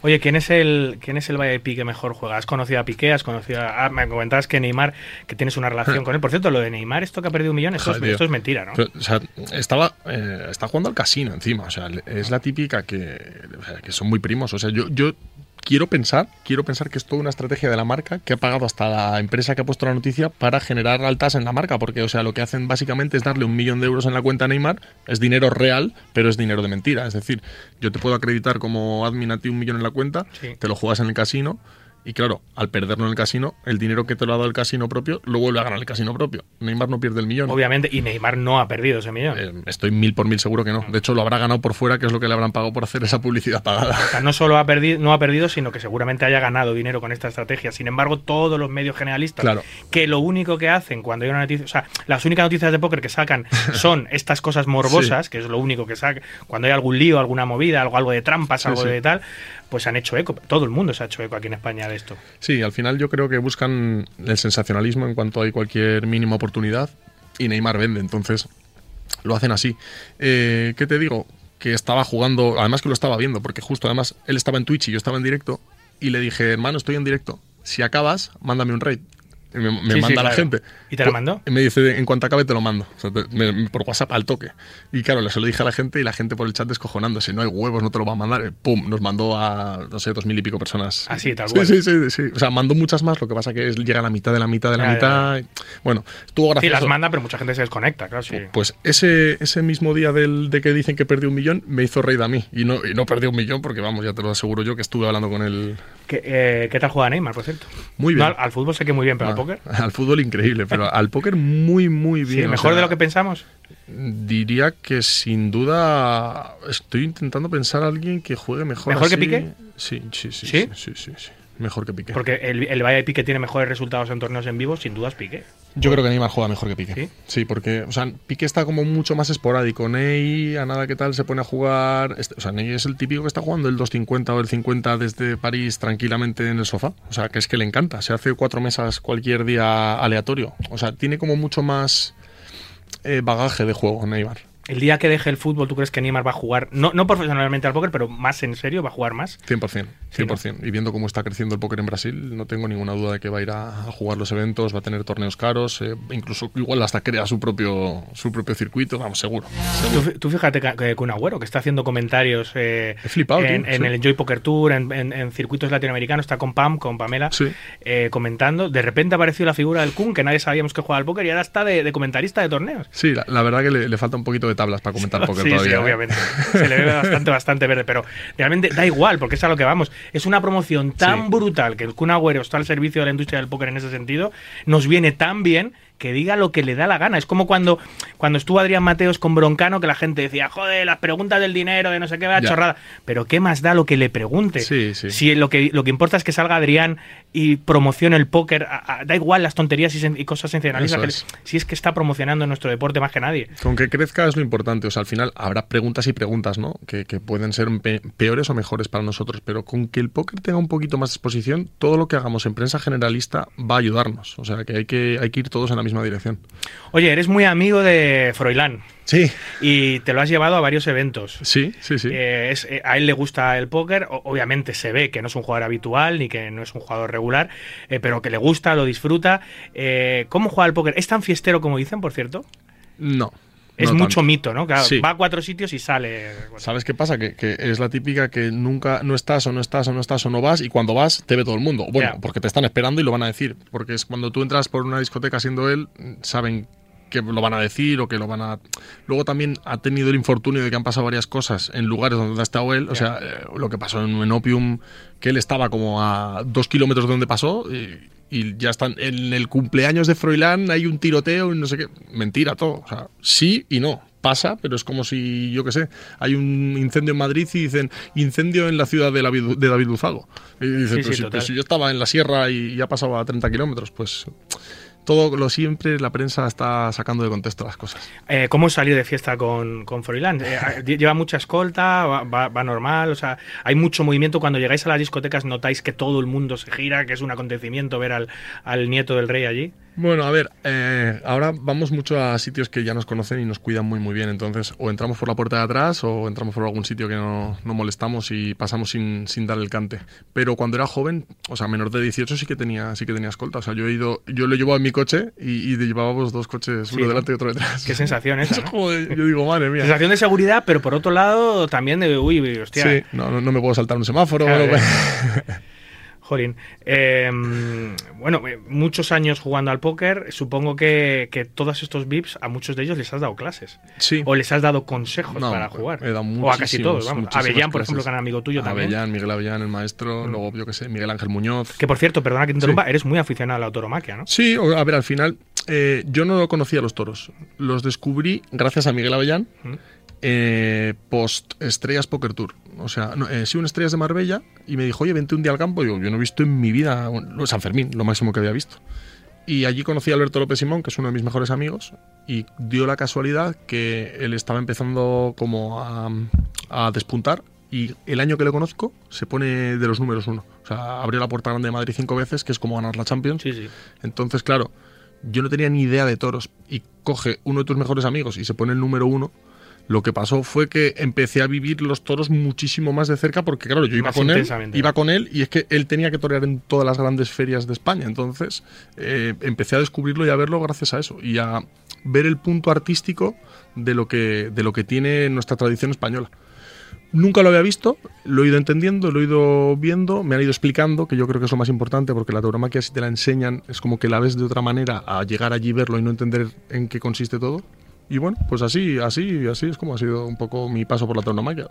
Oye, ¿quién es el quién es el VIP que mejor juega? ¿Has conocido a Piqué? ¿Has conocido a... ah, me comentabas que Neymar, que tienes una relación con él. Por cierto, lo de Neymar, esto que ha perdido un millón, esto, es, Joder, esto es mentira, ¿no? Pero, o sea, estaba, eh, está jugando al casino encima. O sea, es la típica que, o sea, que son muy primos. O sea, yo, yo quiero pensar, quiero pensar que es toda una estrategia de la marca que ha pagado hasta la empresa que ha puesto la noticia para generar altas en la marca. Porque, o sea, lo que hacen básicamente es darle un millón de euros en la cuenta a Neymar. Es dinero real, pero es dinero de mentira. Es decir, yo te puedo acreditar como admin a ti un millón en la cuenta, Sí. te lo juegas en el casino. Y claro, al perderlo en el casino, el dinero que te lo ha dado el casino propio lo vuelve a ganar el casino propio. Neymar no pierde el millón. Obviamente, y Neymar no ha perdido ese millón. Eh, estoy mil por mil seguro que no. De hecho, lo habrá ganado por fuera, que es lo que le habrán pagado por hacer esa publicidad pagada. O sea, no solo ha perdido, no ha perdido, sino que seguramente haya ganado dinero con esta estrategia. Sin embargo, todos los medios generalistas, Claro. que lo único que hacen cuando hay una noticia, o sea, las únicas noticias de póker que sacan son estas cosas morbosas, que es lo único que sacan, cuando hay algún lío, alguna movida, algo, algo de trampas, Sí, algo sí. de tal, pues han hecho eco. Todo el mundo se ha hecho eco aquí en España de esto. Sí, al final yo creo que buscan el sensacionalismo en cuanto hay cualquier mínima oportunidad y Neymar vende, entonces lo hacen así. Eh, ¿Qué te digo? Que estaba jugando, además que lo estaba viendo, porque justo además él estaba en Twitch y yo estaba en directo y le dije, hermano, estoy en directo. Si acabas, mándame un raid. Me, me Sí, sí, manda la claro. gente. ¿Y te lo Pues, mandó? Me dice, en cuanto acabe te lo mando. O sea, te- me- por WhatsApp al toque. Y claro, se lo dije a la gente y la gente por el chat descojonándose. No hay huevos, no te lo va a mandar. Eh, Pum, nos mandó a, no sé, dos mil y pico personas. Así, tal sí, cual. Sí, sí, sí. O sea, mandó muchas más. Lo que pasa que es, llega a la mitad de la mitad de la Ya, ya, mitad. y- Bueno, estuvo Sí, gracioso. las manda, pero mucha gente se desconecta, claro, sí. Pues ese, ese mismo día del, de que dicen que perdió un millón, me hizo raid a mí. Y no, y no perdió un millón porque, vamos, ya te lo aseguro yo que estuve hablando con él ¿Qué, eh, ¿qué tal juega Neymar, por cierto? muy bien. No, al, al fútbol sé que muy bien, pero al Ah, póker. Al fútbol increíble, pero al póker muy, muy Sí, bien. o mejor sea, de lo que pensamos. Diría que sin duda estoy intentando pensar a alguien que juegue mejor. ¿Mejor que así. Piqué? Sí, sí, sí. ¿Sí? Sí, sí, sí, sí. Mejor que Piqué. Porque el, el VIP que tiene mejores resultados en torneos en vivo, sin duda es Piqué. Yo creo que Neymar juega mejor que Piqué. ¿Sí? ¿Sí? porque, o sea, Piqué está como mucho más esporádico. Ney, a nada que tal, se pone a jugar. este- o sea, Ney es el típico que está jugando el 250 o el 50 desde París tranquilamente en el sofá. O sea, que es que le encanta. Se hace cuatro mesas cualquier día aleatorio. O sea, tiene como mucho más eh, bagaje de juego Neymar. El día que deje el fútbol, ¿tú crees que Neymar va a jugar, no, no profesionalmente al póker, pero más en serio, va a jugar más? 100%, Sí, 100%. Y viendo cómo está creciendo el póker en Brasil, no tengo ninguna duda de que va a ir a, a jugar los eventos, va a tener torneos caros, eh, incluso igual hasta crea su propio su propio circuito, vamos, seguro. Tú, fi- tú fíjate que, Kun Agüero, que está haciendo comentarios eh, flipado, en, tío, en sí. el Enjoy Poker Tour, en, en- en circuitos latinoamericanos, está con Pam, con Pamela, Sí. eh, comentando. De repente apareció la figura del Kun, que nadie sabíamos que jugaba al póker, y ahora está de, de comentarista de torneos. Sí, la, la verdad que le, le falta un poquito de tablas para comentar póker sí, todavía. sí, obviamente. Se le ve bastante, bastante verde, pero realmente da igual, porque es a lo que vamos. Es una promoción tan Sí. brutal que el Kun Agüero está al servicio de la industria del póker en ese sentido, nos viene tan bien que diga lo que le da la gana. Es como cuando, cuando estuvo Adrián Mateos con Broncano, que la gente decía, joder, las preguntas del dinero, de no sé qué, va chorrada. Pero ¿qué más da lo que le pregunte? Sí, sí. Si lo que, lo que importa es que salga Adrián y promocione el póker, a- a- da igual las tonterías y, cosas sensacionalistas. Es. Si es que está promocionando nuestro deporte más que nadie. Con que crezca es lo importante. O sea, al final habrá preguntas y preguntas, ¿no? Que, que pueden ser pe- peores o mejores para nosotros. Pero con que el póker tenga un poquito más exposición, todo lo que hagamos en prensa generalista va a ayudarnos. O sea, que hay que, hay que ir todos en la misma dirección. Oye, eres muy amigo de Froilán Sí, y te lo has llevado a varios eventos. sí, sí, sí. Eh, es- eh, a él le gusta el póker, o- obviamente se ve que no es un jugador habitual ni que no es un jugador regular, eh, pero que le gusta, lo disfruta. ¿Cómo juega el póker? ¿Es tan fiestero como dicen, por cierto? no. Es no mucho tanto. mito, ¿no? Claro, Sí. Va a cuatro sitios y sale. ¿Sabes qué pasa? Que, que es la típica que nunca no estás o no estás o no estás o no vas y cuando vas te ve todo el mundo. Bueno, porque te están esperando y lo van a decir. Porque es cuando tú entras por una discoteca siendo él, saben que lo van a decir o que lo van a... Luego también ha tenido el infortunio de que han pasado varias cosas en lugares donde ha estado él. O sea, eh, lo que pasó en, en Opium, que él estaba como a dos kilómetros de donde pasó y, y ya están en el cumpleaños de Froilán hay un tiroteo y no sé qué. Mentira todo. O sea, sí y no. Pasa, pero es como si, yo qué sé, hay un incendio en Madrid y dicen incendio en la ciudad de, David, de David Luzago. Y dicen, Sí, sí, si, total. pues si yo estaba en la sierra y ya pasaba a 30 kilómetros, pues todo lo siempre la prensa está sacando de contexto las cosas. Eh, ¿Cómo es salir de fiesta con, con? Eh, ¿Lleva mucha escolta? Va, va- va normal? O sea, ¿hay mucho movimiento? Cuando llegáis a las discotecas, ¿notáis que todo el mundo se gira? ¿Que es un acontecimiento ver al, al nieto del rey allí? Bueno, a ver, eh, ahora vamos mucho a sitios que ya nos conocen y nos cuidan muy muy bien, entonces o entramos por la puerta de atrás o entramos por algún sitio que no, no molestamos y pasamos sin, sin dar el cante. Pero cuando era joven, o sea, menor de 18 sí que tenía sí que tenía escolta, o sea, yo he ido, yo lo llevaba en mi coche y, y llevábamos dos coches, Sí, uno ¿no? delante y otro detrás. Qué sensación esa, Es ¿no? yo digo, madre mía. Sensación de seguridad, pero por otro lado también de, uy, uy, hostia. Sí, no, no, no me puedo saltar un semáforo. Claro, no Jolín. Eh, bueno, eh, muchos años jugando al póker, supongo que, que todos estos VIPs, a muchos de ellos les has dado clases. Sí. O les has dado consejos No, para jugar. he dado o a casi todos, vamos. Avellán, por ejemplo, que era amigo tuyo también. Mm. Avellán, Miguel Avellán, el maestro, luego yo que sé, Miguel Ángel Muñoz. Que por cierto, perdona que te interrumpa, Sí. eres muy aficionado a la autoromaquia, ¿no? Sí, a ver, al final eh, yo no conocía los toros. Los descubrí gracias a Miguel Avellán Mm. Eh, post Estrellas Poker Tour. O sea, no, eh, sí, un Estrellas de Marbella y me dijo, oye, vente un día al campo. Y yo, yo no he visto en mi vida un- San Fermín, lo máximo que había visto. Y allí conocí a Alberto López Simón, que es uno de mis mejores amigos, y dio la casualidad que él estaba empezando como a, a despuntar. Y el año que le conozco se pone de los números uno. O sea, abrió la puerta grande de Madrid cinco veces, que es como ganar la Champions. Sí, sí. Entonces, claro, yo no tenía ni idea de toros y coge uno de tus mejores amigos y se pone el número uno. Lo que pasó fue que empecé a vivir los toros muchísimo más de cerca porque, claro, yo iba con él, iba con él y es que él tenía que torear en todas las grandes ferias de España. Entonces, eh, empecé a descubrirlo y a verlo gracias a eso y a ver el punto artístico de lo que, de lo que tiene nuestra tradición española. Nunca lo había visto, lo he ido entendiendo, lo he ido viendo, me han ido explicando, que yo creo que es lo más importante, porque la tauromaquia si te la enseñan es como que la ves de otra manera a llegar allí, verlo y no entender en qué consiste todo. Y bueno, pues así, así, así es como ha sido un poco mi paso por la tauromaquia.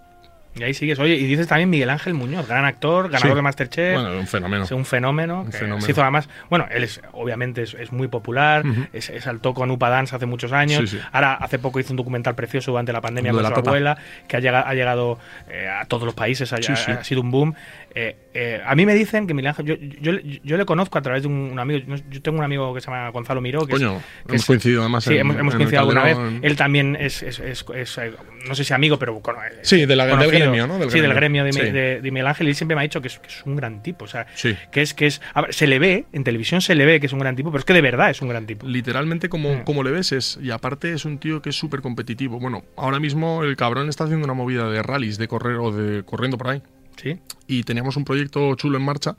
Y ahí sigues. Oye, y dices también Miguel Ángel Muñoz, gran actor, ganador Sí. de Masterchef. Bueno, un fenómeno. Es un fenómeno. Un que fenómeno. Se hizo además. Bueno, él es, obviamente es, es muy popular. Es saltó con Upa Dance hace muchos años. Sí, sí. Ahora, hace poco hizo un documental precioso durante la pandemia con su la tapa. abuela, que ha llegado, ha llegado eh, a todos los países. Ha, ha sido un boom. Eh, eh, a mí me dicen que Miguel Ángel. Yo, yo, yo le conozco a través de un, un amigo. Yo tengo un amigo que se llama Gonzalo Miró. Que es- Coño, que hemos es- coincidido además Sí, en- hemos, hemos en el coincidido alguna vez. Él también es, es- es- es, eh, no sé si amigo, pero con- Sí, de la- del conocido. gremio, ¿no? Del sí, del gremio. de, Sí. de- de Miguel Ángel. Y él siempre me ha dicho que es, que un gran tipo. O sea, Sí. que es que es. a ver, se le ve, en televisión se le ve que es un gran tipo, pero es que de verdad es un gran tipo. Literalmente como, Mm. como le ves es, y aparte es un tío que es súper competitivo. Bueno, ahora mismo el cabrón está haciendo una movida de rallies, de correr o de corriendo por ahí. Sí. y teníamos un proyecto chulo en marcha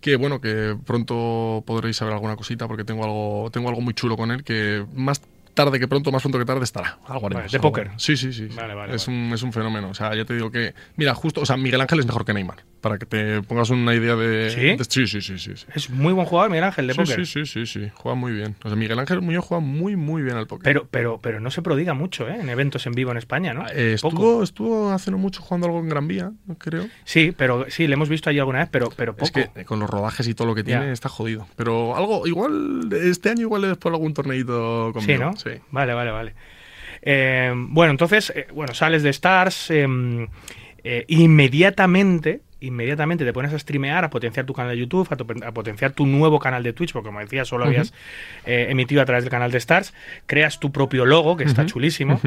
que bueno que pronto podréis saber alguna cosita porque tengo algo tengo algo muy chulo con él que más tarde que pronto más pronto que tarde estará algo haremos, de póker. sí sí sí. Vale, vale, es un es un fenómeno o sea ya te digo que mira justo o sea Miguel Ángel es mejor que Neymar para que te pongas una idea de... ¿Sí? de- sí, sí, sí, sí. Es muy buen jugador Miguel Ángel de póker. sí, sí, sí, sí, juega muy bien. O sea, Miguel Ángel Muñoz juega muy, muy bien al póker. Pero, pero, pero no se prodiga mucho ¿eh? en eventos en vivo en España, ¿no? Eh, Poco. estuvo, estuvo hace no mucho jugando algo en Gran Vía, creo. Sí, pero sí, le hemos visto allí alguna vez, pero, pero poco. Es que con los rodajes y todo lo que tiene Ya. está jodido. Pero algo, igual, este año igual le después algún torneito conmigo. Sí, ¿no? Sí. Vale, vale, vale. Eh, bueno, entonces, eh, bueno, sales de Stars, eh, eh, inmediatamente, inmediatamente te pones a streamear, a potenciar tu canal de YouTube, a, to- a potenciar tu nuevo canal de Twitch, porque como decía, solo habías emitido a través del canal de Stars, creas tu propio logo, que está chulísimo,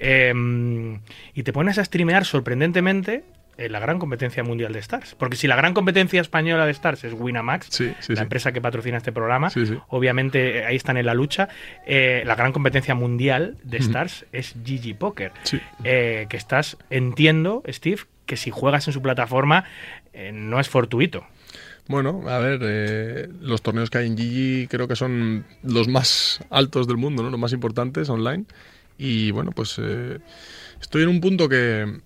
eh, y te pones a streamear sorprendentemente en la gran competencia mundial de Stars. Porque si la gran competencia española de Stars es Winamax, Sí, sí, la sí. empresa que patrocina este programa, obviamente eh, ahí están en la lucha. Eh, la gran competencia mundial de. Stars es GG Poker. Eh, que estás, entiendo, Steve, que si juegas en su plataforma eh, no es fortuito. Bueno, a ver, eh, los torneos que hay en Gigi creo que son los más altos del mundo, ¿no? Los más importantes online. Y bueno, pues eh, estoy en un punto que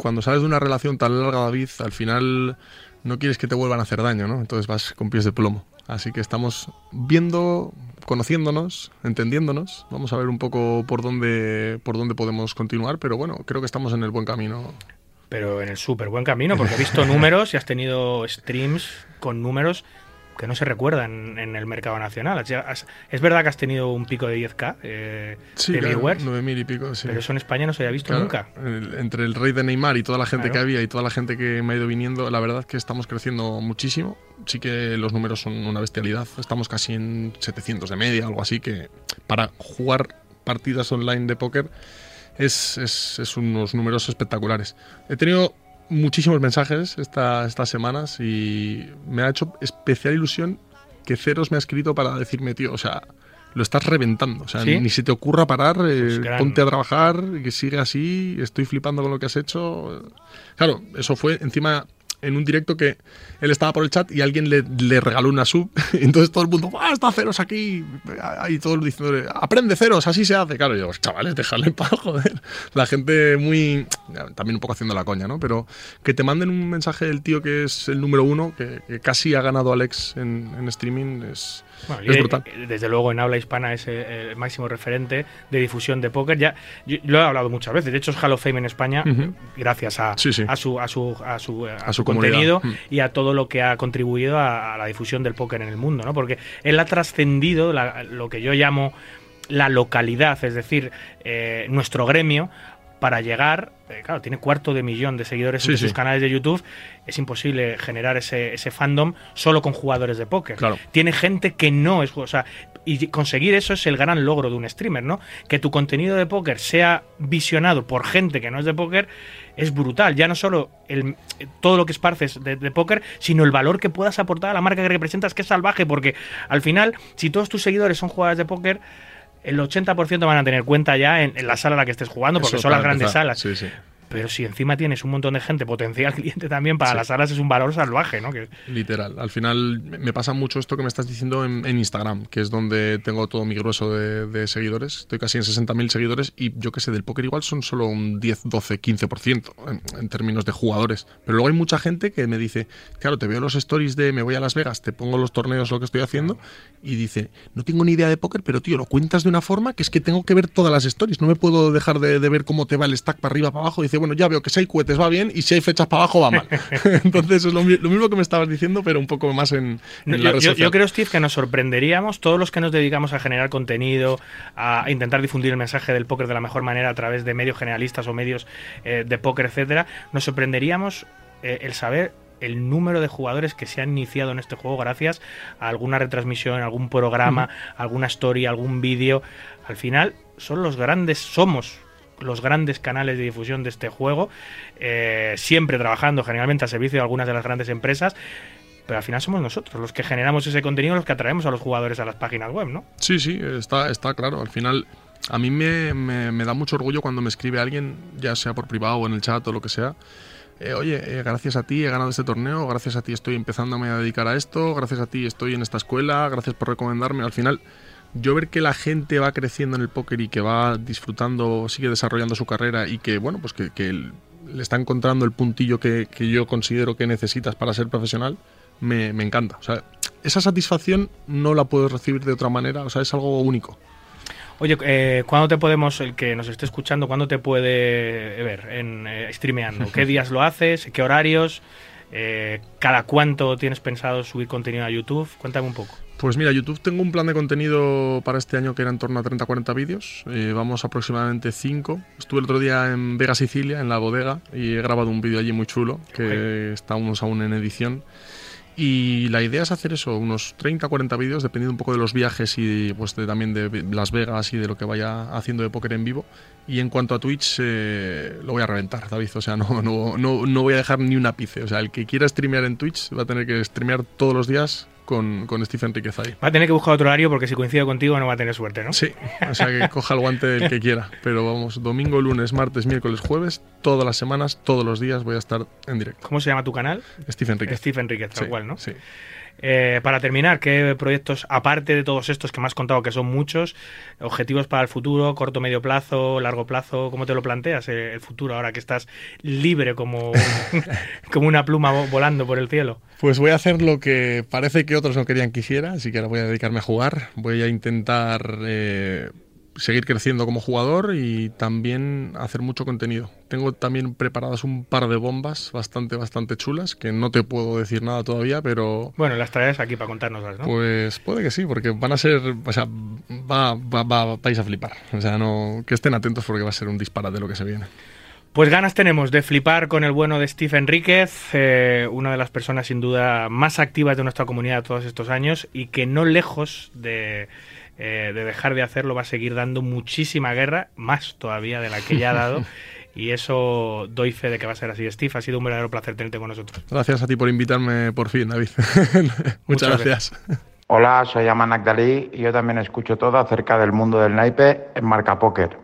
cuando sales de una relación tan larga, David, al final no quieres que te vuelvan a hacer daño, ¿no? Entonces vas con pies de plomo. Así que estamos viendo, conociéndonos, entendiéndonos. Vamos a ver un poco por dónde, por dónde podemos continuar, pero bueno, creo que estamos en el buen camino. Pero en el súper buen camino, porque he visto números y has tenido streams con números que no se recuerdan en el mercado nacional. Es verdad que has tenido un pico de 10k eh, Sí, de claro, viewers, 9.000 y pico, sí. pero eso en España no se había visto Claro, nunca. el- entre el rey de Neymar y toda la gente Claro. que había y toda la gente que me ha ido viniendo, la verdad que estamos creciendo muchísimo. Sí que los números son una bestialidad. Estamos casi en 700 de media, algo así, que para jugar partidas online de póker es, es- es unos números espectaculares. He tenido muchísimos mensajes esta- estas semanas y me ha hecho especial ilusión que Ceros me ha escrito para decirme, tío, o sea, lo estás reventando. O sea, ¿Sí? ni se te ocurra parar, eh, Pues gran- ponte a trabajar, que sigue así, estoy flipando con lo que has hecho. Claro, eso fue encima en un directo que él estaba por el chat y alguien le, le regaló una sub. Entonces todo el mundo, ¡ah, está Ceros aquí! Ahí todo el diciendo, aprende Ceros, así se hace. Claro, yo, chavales, déjale paz, joder. La gente muy. También un poco haciendo la coña, ¿no? Pero que te manden un mensaje del tío que es el número uno, que, que casi ha ganado Alex en, en streaming, es, Bueno, es brutal. eh, Desde luego en habla hispana es eh, el máximo referente de difusión de póker. Ya, yo lo he hablado muchas veces. De hecho, es Hall of Fame en España gracias a, Sí, sí. a su a su a su, a su contenido Mm. y a todo lo que ha contribuido a, a la difusión del póker en el mundo, ¿no? Porque él ha trascendido lo que yo llamo la localidad, es decir, eh, nuestro gremio para llegar, eh, claro, tiene cuarto de millón de seguidores Sí, en sí. sus canales de YouTube, es imposible generar ese, ese fandom solo con jugadores de póker. Claro. Tiene gente que no es, o sea, y conseguir eso es el gran logro de un streamer, ¿no? Que tu contenido de póker sea visionado por gente que no es de póker es brutal. Ya no solo el, todo lo que esparces de, de póker, sino el valor que puedas aportar a la marca que representas, que es salvaje, porque al final, si todos tus seguidores son jugadores de póker, el 80% van a tener cuenta ya en, en la sala a la que estés jugando, porque Eso son las grandes empezar. salas. Sí, sí. Pero si encima tienes un montón de gente, potencial cliente también, para Sí. las salas es un valor salvaje, ¿no? Que, Literal. Al final me pasa mucho esto que me estás diciendo en, en Instagram, que es donde tengo todo mi grueso de, de seguidores. Estoy casi en 60.000 seguidores y yo que sé, del póker igual son solo un 10, 12, 15% en, en términos de jugadores. Pero luego hay mucha gente que me dice, claro, te veo los stories de me voy a Las Vegas, te pongo los torneos, lo que estoy haciendo, y dice, no tengo ni idea de póker, pero tío, lo cuentas de una forma que es que tengo que ver todas las stories. No me puedo dejar de, de ver cómo te va el stack para arriba, para abajo. dice, bueno, ya veo que si hay cohetes va bien y si hay fechas para abajo va mal. Entonces es lo, mi- lo mismo que me estabas diciendo, pero un poco más en, la yo, red social. yo creo, Steve, que nos sorprenderíamos todos los que nos dedicamos a generar contenido, a intentar difundir el mensaje del póker de la mejor manera a través de medios generalistas o medios eh, de póker, etcétera. Nos sorprenderíamos eh, el saber el número de jugadores que se han iniciado en este juego gracias a alguna retransmisión, algún programa, alguna story, algún vídeo. Al final son los grandes, somos los grandes canales de difusión de este juego, eh, siempre trabajando generalmente al servicio de algunas de las grandes empresas, pero al final somos nosotros los que generamos ese contenido, los que atraemos a los jugadores a las páginas web, ¿no? Sí, sí, está, está claro. Al final, a mí me, me- me da mucho orgullo cuando me escribe alguien, ya sea por privado o en el chat o lo que sea. eh, Oye, eh, gracias a ti he ganado este torneo, gracias a ti estoy empezándome a dedicar a esto, gracias a ti estoy en esta escuela, gracias por recomendarme. Al final, yo ver que la gente va creciendo en el póker y que va disfrutando, sigue desarrollando su carrera y que, bueno, pues que, le está encontrando el puntillo que, que yo considero que necesitas para ser profesional, me, me encanta. O sea, esa satisfacción no la puedes recibir de otra manera, o sea, es algo único. Oye, eh, ¿cuándo te podemos, el que nos esté escuchando, cuándo te puede ver en eh, streameando? ¿Qué días lo haces? ¿Qué horarios? Eh, ¿Cada cuánto tienes pensado subir contenido a YouTube? Cuéntame un poco. Pues mira, YouTube tengo un plan de contenido para este año que era en torno a 30-40 vídeos. Eh, vamos aproximadamente 5. Estuve el otro día en Vega, Sicilia, en la bodega, y he grabado un vídeo allí muy chulo que estamos aún en edición. Y la idea es hacer eso, unos 30-40 vídeos, dependiendo un poco de los viajes y pues de, también de Las Vegas y de lo que vaya haciendo de póker en vivo. Y en cuanto a Twitch, eh, lo voy a reventar, David. O sea, no, no, no, no voy a dejar ni un ápice. O sea, el que quiera streamear en Twitch va a tener que streamear todos los días con, con Steve Enriquez ahí. Va a tener que buscar otro horario porque si coincido contigo no va a tener suerte, ¿no? Sí, o sea que coja el guante el que quiera. Pero vamos, domingo, lunes, martes, miércoles, jueves, todas las semanas, todos los días voy a estar en directo. ¿Cómo se llama tu canal? Steve Enriquez. Steve Enriquez, tal Sí, cual, ¿no? Sí. Eh, para terminar, ¿qué proyectos, aparte de todos estos que me has contado, que son muchos, objetivos para el futuro, corto, medio plazo, largo plazo? ¿Cómo te lo planteas eh, el futuro ahora que estás libre como, como una pluma vo- volando por el cielo? Pues voy a hacer lo que parece que otros no querían que hiciera, así que ahora voy a dedicarme a jugar. Voy a intentar eh, seguir creciendo como jugador y también hacer mucho contenido. Tengo también preparadas un par de bombas bastante, bastante chulas, que no te puedo decir nada todavía, pero Bueno, las traes aquí para contárnoslas, ¿no? pues puede que sí, porque van a ser, o sea, va, va- va- vais a flipar. O sea, no, que estén atentos porque va a ser un disparate lo que se viene. Pues ganas tenemos de flipar con el bueno de Steve Enríquez, eh, una de las personas sin duda más activas de nuestra comunidad todos estos años y que no lejos de, eh, de dejar de hacerlo va a seguir dando muchísima guerra, más todavía de la que ya ha dado. Y eso doy fe de que va a ser así. Steve, ha sido un verdadero placer tenerte con nosotros. Gracias a ti por invitarme por fin, David. Muchas, Muchas gracias. Hola, soy Aman Agdalí y yo también escucho todo acerca del mundo del naipe en Marca Póker.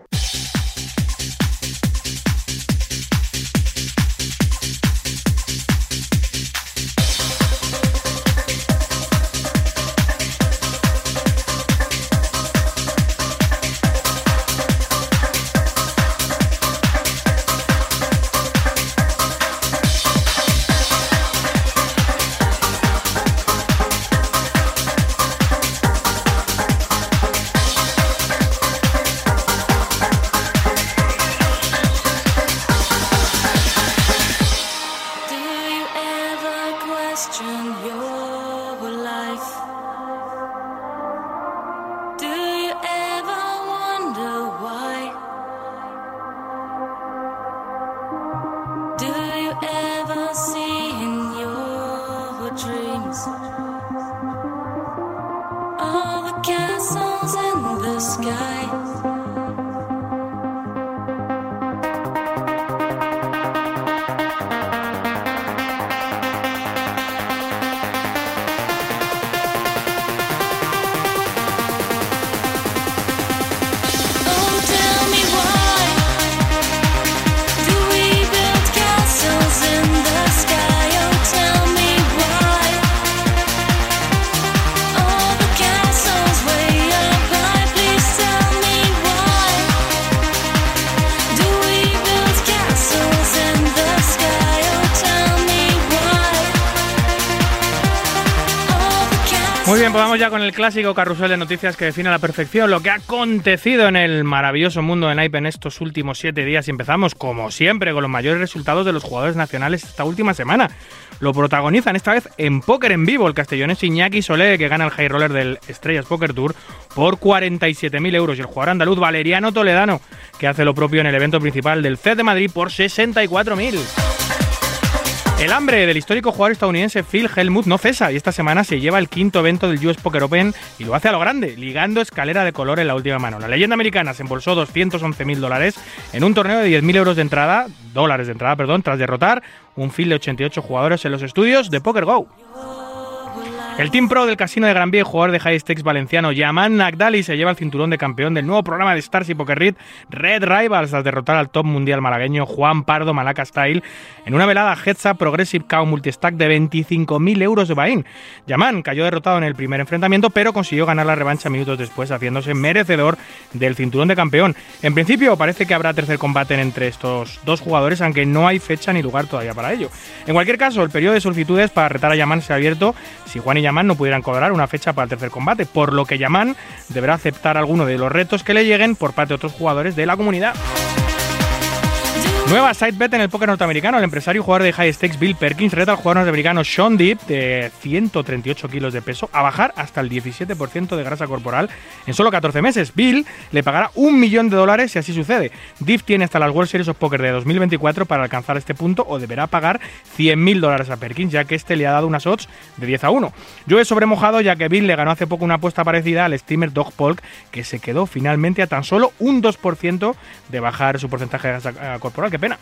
Bien, ya con el clásico carrusel de noticias que define a la perfección lo que ha acontecido en el maravilloso mundo de naipe en estos últimos siete días. Y empezamos, como siempre, con los mayores resultados de los jugadores nacionales esta última semana. Lo protagonizan esta vez en póker en vivo el castellonés Iñaki Solé, que gana el high roller del Estrellas Poker Tour por 47.000 euros. Y el jugador andaluz Valeriano Toledano, que hace lo propio en el evento principal del CED de Madrid por 64.000. El hambre del histórico jugador estadounidense Phil Hellmuth no cesa y esta semana se lleva el quinto evento del US Poker Open y lo hace a lo grande, ligando escalera de color en la última mano. La leyenda americana se embolsó 211.000 dólares en un torneo de 10.000 euros de entrada, dólares de entrada, perdón, tras derrotar un field de 88 jugadores en los estudios de Poker Go. El Team Pro del Casino de Gran Vía y jugador de High Stakes valenciano Yaman Nagdali se lleva el cinturón de campeón del nuevo programa de Starship Poker Red Red Rivals al derrotar al top mundial malagueño Juan Pardo Malaca Style en una velada heads up Progressive Cow Multistack de 25.000 euros de Bain. Yaman cayó derrotado en el primer enfrentamiento pero consiguió ganar la revancha minutos después haciéndose merecedor del cinturón de campeón. En principio parece que habrá tercer combate entre estos dos jugadores aunque no hay fecha ni lugar todavía para ello. En cualquier caso, el periodo de solicitudes para retar a Yaman se ha abierto si Juan y Yaman no pudieran cobrar una fecha para el tercer combate, por lo que Yaman deberá aceptar alguno de los retos que le lleguen por parte de otros jugadores de la comunidad. Nueva side bet en el póker norteamericano. El empresario y jugador de high stakes Bill Perkins reta al jugador norteamericano Sean Deep de 138 kilos de peso a bajar hasta el 17% de grasa corporal en solo 14 meses. Bill le pagará un millón de dólares si así sucede. Deep tiene hasta las World Series of Poker de 2024 para alcanzar este punto o deberá pagar 100.000 dólares a Perkins ya que este le ha dado unas odds de 10 a 1. Yo he sobremojado ya que Bill le ganó hace poco una apuesta parecida al streamer Dog Polk que se quedó finalmente a tan solo un 2% de bajar su porcentaje de grasa eh, corporal. Pena.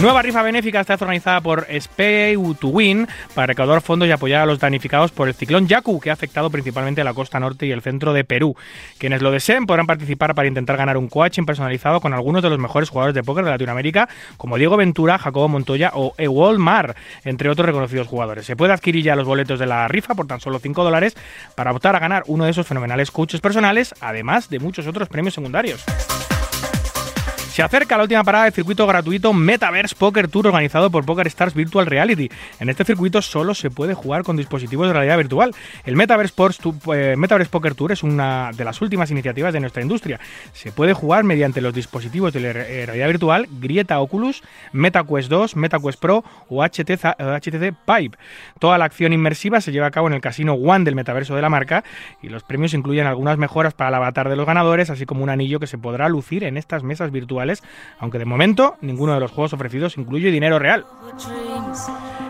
Nueva rifa benéfica está organizada por Spay to Win para recaudar fondos y apoyar a los damnificados por el ciclón Yaku, que ha afectado principalmente a la costa norte y el centro de Perú. Quienes lo deseen podrán participar para intentar ganar un coaching personalizado con algunos de los mejores jugadores de póker de Latinoamérica, como Diego Ventura, Jacobo Montoya o Ewol Mar, entre otros reconocidos jugadores. Se puede adquirir ya los boletos de la rifa por tan solo 5 dólares para optar a ganar uno de esos fenomenales coaches personales, además de muchos otros premios secundarios. Se acerca la última parada del circuito gratuito Metaverse Poker Tour organizado por Poker Stars Virtual Reality. En este circuito solo se puede jugar con dispositivos de realidad virtual. El eh, Metaverse Poker Tour es una de las últimas iniciativas de nuestra industria. Se puede jugar mediante los dispositivos de eh, realidad virtual Grieta Oculus, MetaQuest 2, MetaQuest Pro o HTC, eh, Vive. Toda la acción inmersiva se lleva a cabo en el casino One del metaverso de la marca y los premios incluyen algunas mejoras para el avatar de los ganadores, así como un anillo que se podrá lucir en estas mesas virtuales, aunque de momento ninguno de los juegos ofrecidos incluye dinero real.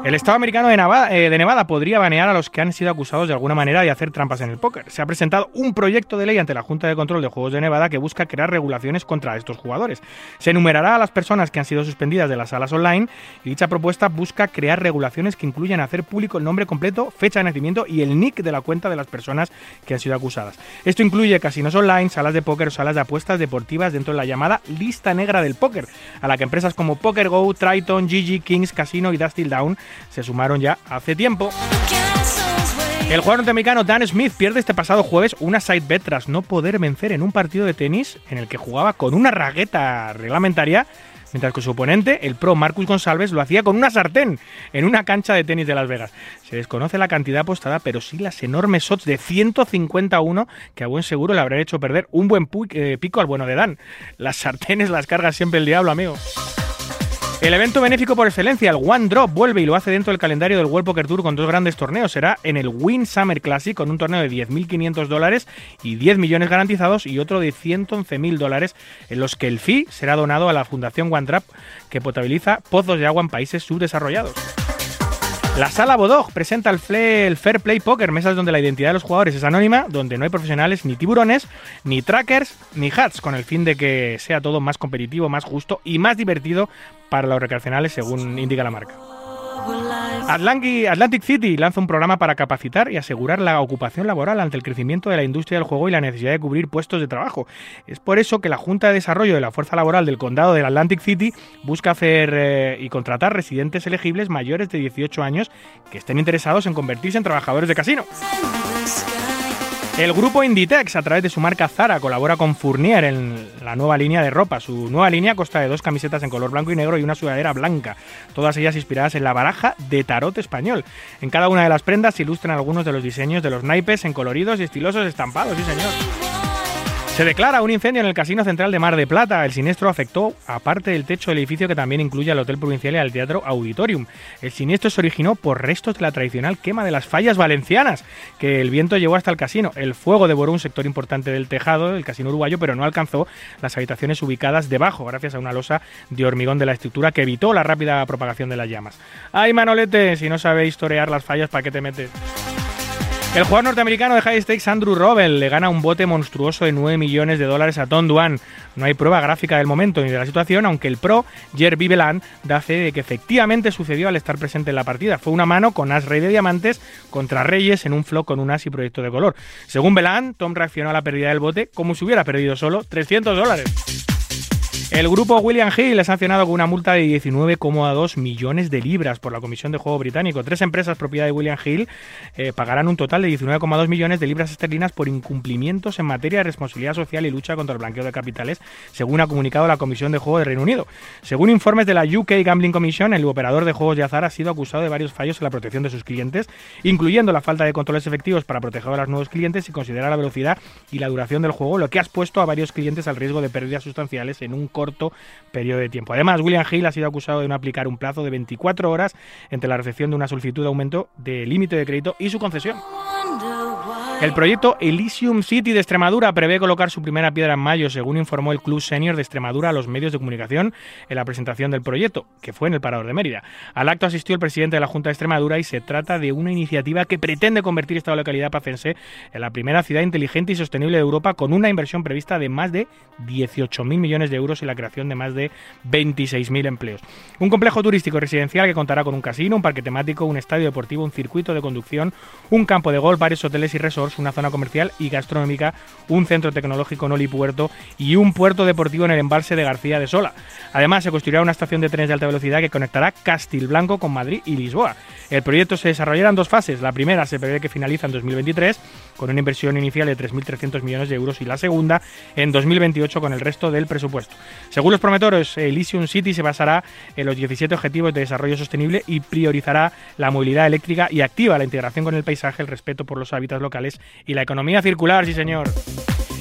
El Estado americano de Nevada, eh, de Nevada podría banear a los que han sido acusados de alguna manera de hacer trampas en el póker. Se ha presentado un proyecto de ley ante la Junta de Control de Juegos de Nevada que busca crear regulaciones contra estos jugadores. Se enumerará a las personas que han sido suspendidas de las salas online y dicha propuesta busca crear regulaciones que incluyan hacer público el nombre completo, fecha de nacimiento y el nick de la cuenta de las personas que han sido acusadas. Esto incluye casinos online, salas de póker o salas de apuestas deportivas dentro de la llamada lista negra del póker, a la que empresas como PokerGo, Triton, GG, Kings, Casino y Dusty Down se sumaron ya hace tiempo. El jugador norteamericano Dan Smith pierde este pasado jueves una side bet tras no poder vencer en un partido de tenis en el que jugaba con una raqueta reglamentaria, mientras que su oponente, el pro Marcus González, lo hacía con una sartén en una cancha de tenis de Las Vegas. Se desconoce la cantidad apostada, pero sí las enormes odds de 151 que a buen seguro le habrían hecho perder un buen eh, pico al bueno de Dan. Las sartenes las carga siempre el diablo, amigo. El evento benéfico por excelencia, el One Drop, vuelve y lo hace dentro del calendario del World Poker Tour con dos grandes torneos. Será en el Win Summer Classic con un torneo de 10.500 dólares y 10 millones garantizados y otro de 111.000 dólares en los que el fee será donado a la Fundación One Drop que potabiliza pozos de agua en países subdesarrollados. La Sala Bodog presenta el, el Fair Play Poker, mesas donde la identidad de los jugadores es anónima, donde no hay profesionales ni tiburones, ni trackers, ni hats, con el fin de que sea todo más competitivo, más justo y más divertido para los recreacionales, según indica la marca. Atlantic, City lanza un programa para capacitar y asegurar la ocupación laboral ante el crecimiento de la industria del juego y la necesidad de cubrir puestos de trabajo. Es por eso que la Junta de Desarrollo de la Fuerza Laboral del Condado del Atlantic City busca hacer eh, y contratar residentes elegibles mayores de 18 años que estén interesados en convertirse en trabajadores de casino. El grupo Inditex, a través de su marca Zara, colabora con Fournier en la nueva línea de ropa. Su nueva línea consta de dos camisetas en color blanco y negro y una sudadera blanca, todas ellas inspiradas en la baraja de tarot español. En cada una de las prendas se ilustran algunos de los diseños de los naipes en coloridos y estilosos estampados, sí señor. Se declara un incendio en el Casino Central de Mar de Plata. El siniestro afectó a parte del techo del edificio que también incluye al Hotel Provincial y al Teatro Auditorium. El siniestro se originó por restos de la tradicional quema de las fallas valencianas que el viento llevó hasta el casino. El fuego devoró un sector importante del tejado del casino uruguayo, pero no alcanzó las habitaciones ubicadas debajo, gracias a una losa de hormigón de la estructura que evitó la rápida propagación de las llamas. ¡Ay, Manolete! Si no sabéis torear las fallas, ¿para qué te metes? El jugador norteamericano de high stakes Andrew Robel le gana un bote monstruoso de 9 millones de dólares a Tom Duan. No hay prueba gráfica del momento ni de la situación, aunque el pro Jer Viveland da fe de que efectivamente sucedió al estar presente en la partida. Fue una mano con as rey de diamantes contra reyes en un flow con un as y proyecto de color. Según Veland, Tom reaccionó a la pérdida del bote como si hubiera perdido solo 300 dólares. El grupo William Hill es sancionado con una multa de 19,2 millones de libras por la Comisión de Juego Británico. Tres empresas propiedad de William Hill eh, pagarán un total de 19,2 millones de libras esterlinas por incumplimientos en materia de responsabilidad social y lucha contra el blanqueo de capitales, según ha comunicado la Comisión de Juego de Reino Unido. Según informes de la UK Gambling Commission, el operador de juegos de azar ha sido acusado de varios fallos en la protección de sus clientes, incluyendo la falta de controles efectivos para proteger a los nuevos clientes y considerar la velocidad y la duración del juego, lo que ha expuesto a varios clientes al riesgo de pérdidas sustanciales en un corto periodo de tiempo. Además, William Hill ha sido acusado de no aplicar un plazo de 24 horas entre la recepción de una solicitud de aumento de límite de crédito y su concesión. El proyecto Elysium City de Extremadura prevé colocar su primera piedra en mayo, según informó el Club Senior de Extremadura a los medios de comunicación en la presentación del proyecto, que fue en el Parador de Mérida. Al acto asistió el presidente de la Junta de Extremadura y se trata de una iniciativa que pretende convertir esta localidad pacense en la primera ciudad inteligente y sostenible de Europa con una inversión prevista de más de 18.000 millones de euros y la creación de más de 26.000 empleos. Un complejo turístico residencial que contará con un casino, un parque temático, un estadio deportivo, un circuito de conducción, un campo de golf, varios hoteles y resorts, una zona comercial y gastronómica, un centro tecnológico en Olipuerto y un puerto deportivo en el embalse de García de Sola. Además, se construirá una estación de trenes de alta velocidad que conectará Castilblanco con Madrid y Lisboa. El proyecto se desarrollará en dos fases. La primera se prevé que finaliza en 2023 con una inversión inicial de 3.300 millones de euros y la segunda en 2028 con el resto del presupuesto. Según los promotores, Elysium City se basará en los 17 objetivos de desarrollo sostenible y priorizará la movilidad eléctrica y activa la integración con el paisaje, el respeto por los hábitats locales y la economía circular, sí señor.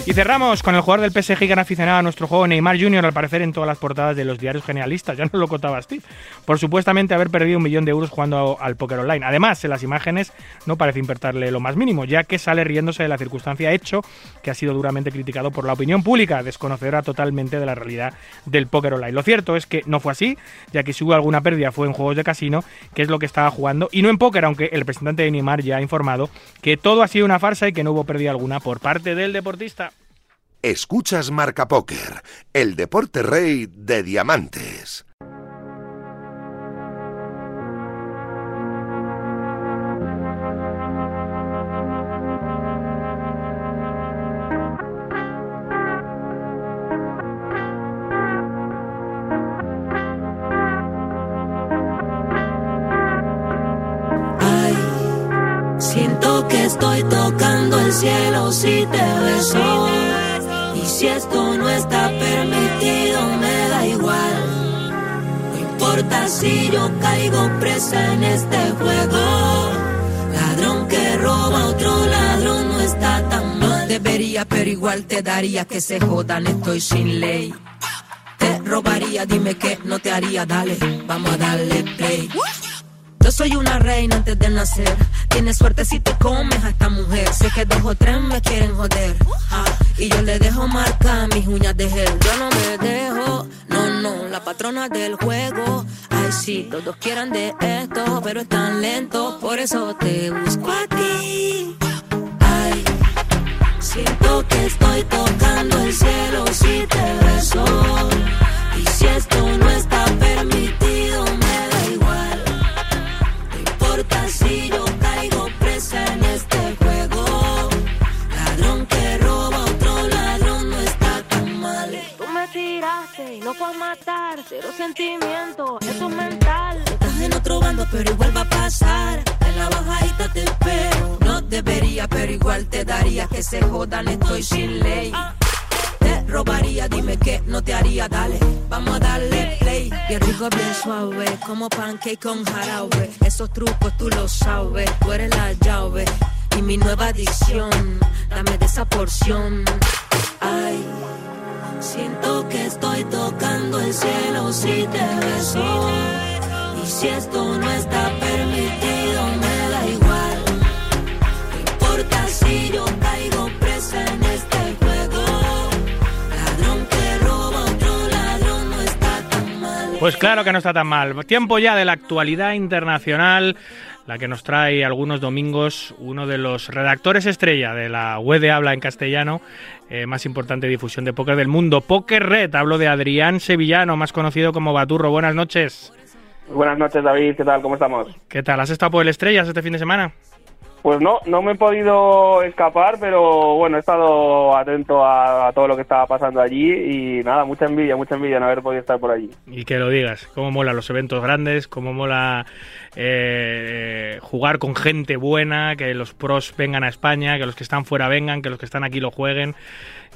Y cerramos con el jugador del PSG han aficionado a nuestro juego Neymar Jr. al parecer en todas las portadas de los diarios generalistas, ya no lo contaba Steve, por supuestamente haber perdido un millón de euros jugando al póker online. Además, en las imágenes no parece importarle lo más mínimo, ya que sale riéndose de la circunstancia hecho que ha sido duramente criticado por la opinión pública, desconocedora totalmente de la realidad del póker online. Lo cierto es que no fue así, ya que si hubo alguna pérdida fue en juegos de casino, que es lo que estaba jugando, y no en póker, aunque el representante de Neymar ya ha informado que todo ha sido una farsa y que no hubo pérdida alguna por parte del deportista. Escuchas Marca Póker, el deporte rey de diamantes. Ay, siento que estoy tocando el cielo si te beso. Y si esto no está permitido, me da igual. No importa si yo caigo presa en este juego. Ladrón que roba a otro ladrón no está tan mal. Debería, pero igual te daría que se jodan, estoy sin ley. Te robaría, dime que no te haría, dale, vamos a darle play. Yo soy una reina antes de nacer. Tienes suerte si te comes a esta mujer. Sé que dos o tres me quieren joder. ah, y yo le dejo marcar mis uñas de gel. Yo no me dejo, no, no, la patrona del juego. Ay, sí, todos quieran de esto, pero es tan lento. Por eso te busco a ti. Ay, siento que estoy tocando como pancake con jarabe. Esos trucos tú los sabes, tú eres la llave. Y mi nueva adicción, Pues claro que no está tan mal. Tiempo ya de la actualidad internacional la que nos trae algunos domingos uno de los redactores estrella de la web de habla en castellano, eh, más importante difusión de póker del mundo, Poker Red. Hablo de Adrián Sevillano, más conocido como Baturro. Buenas noches. Buenas noches, David. ¿Qué tal? ¿Cómo estamos? ¿Qué tal? ¿Has estado por el Estrellas este fin de semana? Pues no, no me he podido escapar, pero bueno, he estado atento a, todo lo que estaba pasando allí y nada, mucha envidia, mucha envidia no haber podido estar por allí. Y que lo digas, cómo mola los eventos grandes, cómo mola eh, jugar con gente buena, que los pros vengan a España, que los que están fuera vengan, que los que están aquí lo jueguen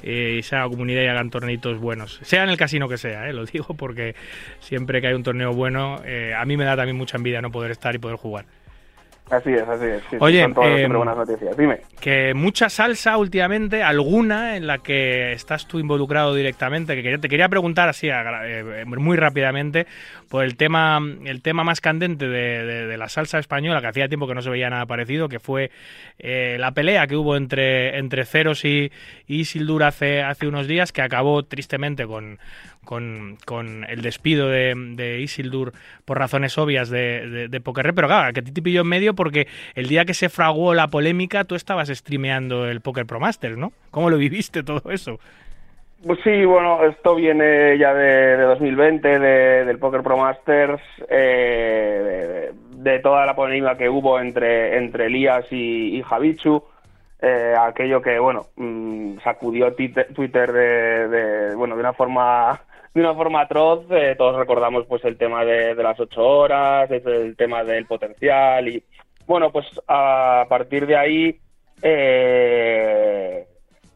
eh, y se haga comunidad y hagan torneitos buenos. Sea en el casino que sea, eh, lo digo porque siempre que hay un torneo bueno, eh, a mí me da también mucha envidia no poder estar y poder jugar. Así es, así es. sí, Oye, son todas eh, siempre buenas noticias. Dime. Que mucha salsa últimamente, alguna en la que estás tú involucrado directamente, que te quería preguntar así eh, muy rápidamente por el tema, el tema más candente de, de- de la salsa española, que hacía tiempo que no se veía nada parecido, que fue eh, la pelea que hubo entre, entre Ceros y, y Isildur hace, hace unos días, que acabó tristemente con, con, con el despido de, Isildur por razones obvias de, de, de pero claro, que a ti te pilló en medio porque el día que se fraguó la polémica tú estabas streameando el Poker Pro Masters, ¿no? ¿Cómo lo viviste todo eso? Pues sí, bueno, esto viene ya de, de 2020, de- del Poker Pro Masters, eh, de, toda la polémica que hubo entre, entre Elías y, y Javichu, eh, aquello que, bueno, mm, sacudió Twitter de, bueno, de una forma de una forma atroz, eh, todos recordamos pues el tema de, las ocho horas, el, tema del potencial y bueno, pues a partir de ahí eh,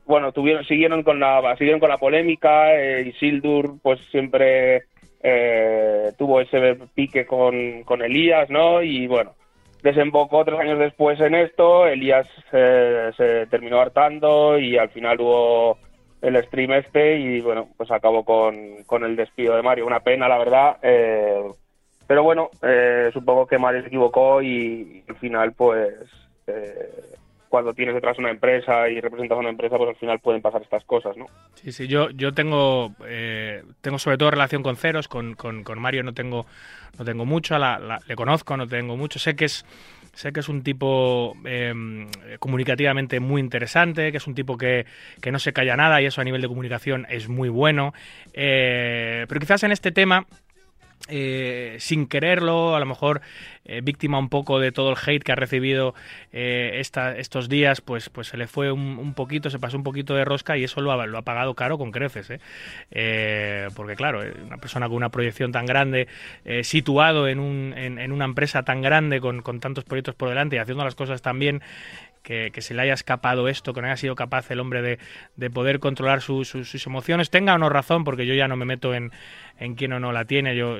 bueno, tuvieron, siguieron con la, siguieron con la polémica, eh, Isildur pues siempre eh, tuvo ese pique con, con Elías, ¿no? Y bueno, desembocó tres años después en esto, Elías eh, se terminó hartando y al final hubo el stream este y bueno, pues acabó con, con el despido de Mario. Una pena, la verdad, eh, pero bueno, eh, supongo que Mario se equivocó y, al final pues... eh, cuando tienes detrás una empresa y representas a una empresa, pues al final pueden pasar estas cosas, ¿no? Sí, sí, yo, yo tengo, eh, tengo sobre todo relación con Ceros, con, con, con Mario no tengo, no tengo mucho, le conozco, no tengo mucho, sé que es, sé que es un tipo eh, comunicativamente muy interesante, que es un tipo que, que no se calla nada y eso a nivel de comunicación es muy bueno, eh, pero quizás en este tema eh, sin quererlo, a lo mejor eh, víctima un poco de todo el hate que ha recibido eh, estos días, pues, pues se le fue un, poquito, se pasó un poquito de rosca y eso lo ha, lo ha pagado caro con creces. porque claro, una persona con una proyección tan grande, situado en, un, en, una empresa tan grande, con, con tantos proyectos por delante y haciendo las cosas tan bien, que, se le haya escapado esto, que no haya sido capaz el hombre de, de poder controlar su- su- sus emociones, tenga o no razón, porque yo ya no me meto en, en quién o no la tiene, yo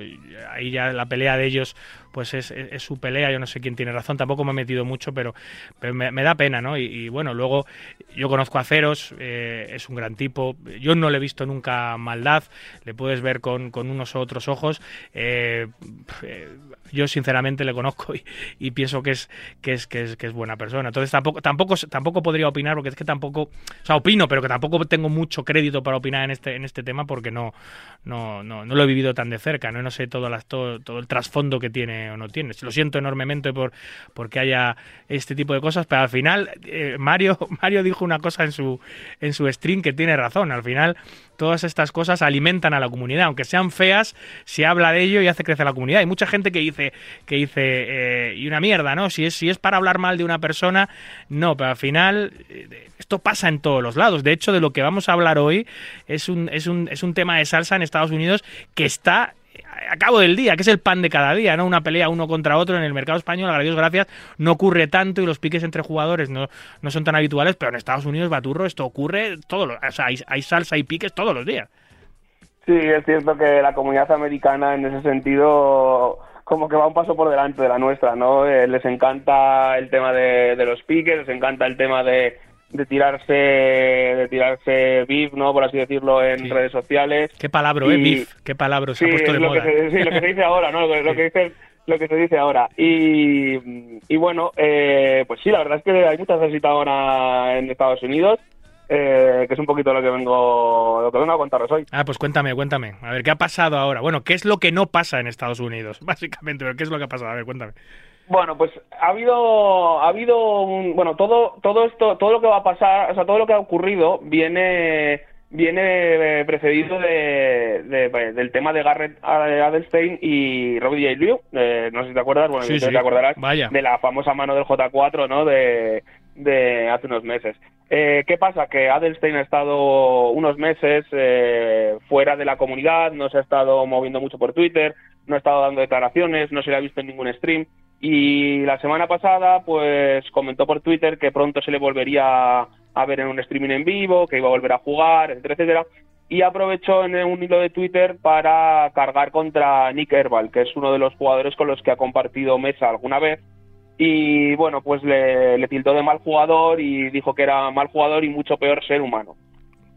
ahí ya la pelea de ellos pues es, su pelea, yo no sé quién tiene razón, tampoco me he metido mucho, pero, pero me, da pena, ¿no? Y, bueno, luego yo conozco a Ceros, eh, es un gran tipo, yo no le he visto nunca maldad, le puedes ver con, unos u otros ojos, eh, eh, yo sinceramente le conozco y, y pienso que es, que es que es que es buena persona. Entonces tampoco tampoco tampoco podría opinar porque es que tampoco, o sea, opino, pero que tampoco tengo mucho crédito para opinar en este en este tema porque no no no, no lo he vivido tan de cerca, no no sé todo todo, todo el trasfondo que tiene o no tiene. Lo siento enormemente por porque haya este tipo de cosas, pero al final eh, Mario Mario dijo una cosa en su en su stream que tiene razón. Al final todas estas cosas alimentan a la comunidad, aunque sean feas, se habla de ello y hace crecer la comunidad. Hay mucha gente que dice que dice eh, y una mierda, ¿no? Si es si es para hablar mal de una persona, no, pero al final eh, esto pasa en todos los lados. De hecho, de lo que vamos a hablar hoy es un es un es un tema de salsa en Estados Unidos que está a cabo del día, que es el pan de cada día, ¿no? Una pelea uno contra otro en el mercado español, a Dios gracias, no ocurre tanto y los piques entre jugadores no, no son tan habituales, pero en Estados Unidos, Baturro, esto ocurre todos los, o sea, hay, hay salsa y piques todos los días. Sí, es cierto que la comunidad americana en ese sentido como que va un paso por delante de la nuestra, ¿no? Eh, les encanta el tema de, de los piques, les encanta el tema de, de tirarse de tirarse beef, ¿no? Por así decirlo, en Sí. redes sociales. Qué palabra, ¿eh? Y- Beef, qué palabra se Sí, ha puesto es de lo, moda. que se, sí, lo que se dice ahora, ¿no? Lo, que- lo que dice lo que se dice ahora. Y, y bueno, eh, pues sí, la verdad es que hay mucha salsita ahora en Estados Unidos, eh, que es un poquito lo que vengo lo que vengo a contaros hoy. Ah, pues cuéntame, cuéntame. A ver, ¿qué ha pasado ahora? Bueno, ¿qué es lo que no pasa en Estados Unidos? Básicamente, pero ¿qué es lo que ha pasado? A ver, cuéntame. Bueno, pues ha habido, ha habido un, bueno, todo, todo esto, todo lo que va a pasar, o sea, todo lo que ha ocurrido viene, viene eh, precedido de, de- del tema de Garrett Adelstein y Robbie J. Liu. Eh, no sé si te acuerdas, bueno, sí. te acordarás Vaya. de la famosa mano del J4, ¿no? De, de hace unos meses. Eh, ¿Qué pasa? Que Adelstein ha estado unos meses eh, fuera de la comunidad, no se ha estado moviendo mucho por Twitter, no ha estado dando declaraciones, no se le ha visto en ningún stream. Y la semana pasada, pues comentó por Twitter que pronto se le volvería a ver en un streaming en vivo, que iba a volver a jugar, etcétera, etcétera. Y aprovechó en un hilo de Twitter para cargar contra Nick Herbal, que es uno de los jugadores con los que ha compartido mesa alguna vez. Y bueno, pues le, le de mal jugador y dijo que era mal jugador y mucho peor ser humano.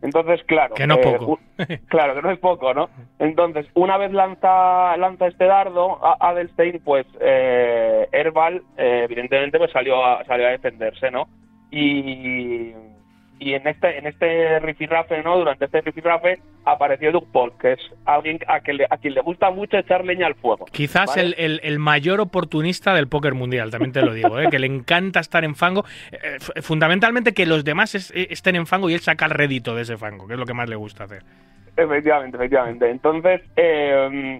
Entonces, claro. Que no eh, poco. claro, que no es poco, ¿no? Entonces, una vez lanza, lanza este dardo, a Adelstein, pues eh, Herbal, eh, evidentemente, pues salió a, salió a defenderse, ¿no? Y, y en este en este rifirrafe, ¿no? Durante este rifirrafe apareció Doug Paul, que es alguien a, que le- a quien le gusta mucho echar leña al fuego. Quizás ¿vale? el, el- el mayor oportunista del póker mundial, también te lo digo, ¿eh? que le encanta estar en fango. eh, fundamentalmente que los demás es- eh, estén en fango y él saca el rédito de ese fango, que es lo que más le gusta hacer. Efectivamente, efectivamente. Entonces, eh,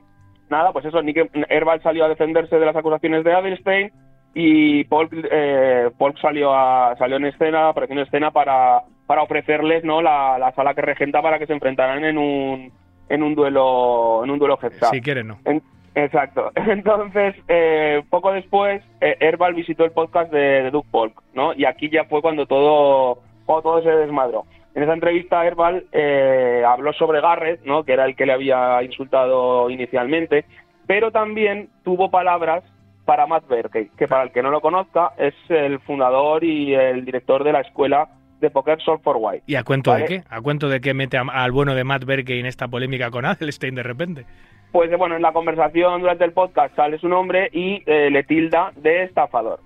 nada, pues eso, Nick Herbal salió a defenderse de las acusaciones de Adelstein y Paul, eh, Paul salió a, salió en escena, apareció en escena para, para ofrecerles no la, la sala que regenta para que se enfrentaran en un en un duelo en un duelo up. Si quieres, no. En- exacto. Entonces, eh, poco después, eh, Herbal visitó el podcast de, de Doug Polk, ¿no? Y aquí ya fue cuando todo, cuando todo se desmadró. En esa entrevista, Herbal eh, habló sobre Garrett, ¿no? Que era el que le había insultado inicialmente, pero también tuvo palabras para Matt Berkey, que para el que no lo conozca, es el fundador y el director de la escuela de Poker Solve for White. ¿Y a cuento Vale. de qué? ¿A cuento de qué mete a- al bueno de Matt Berkey en esta polémica con Adelstein de repente? Pues eh, bueno, en la conversación durante el podcast sale su nombre y eh, le tilda de estafador.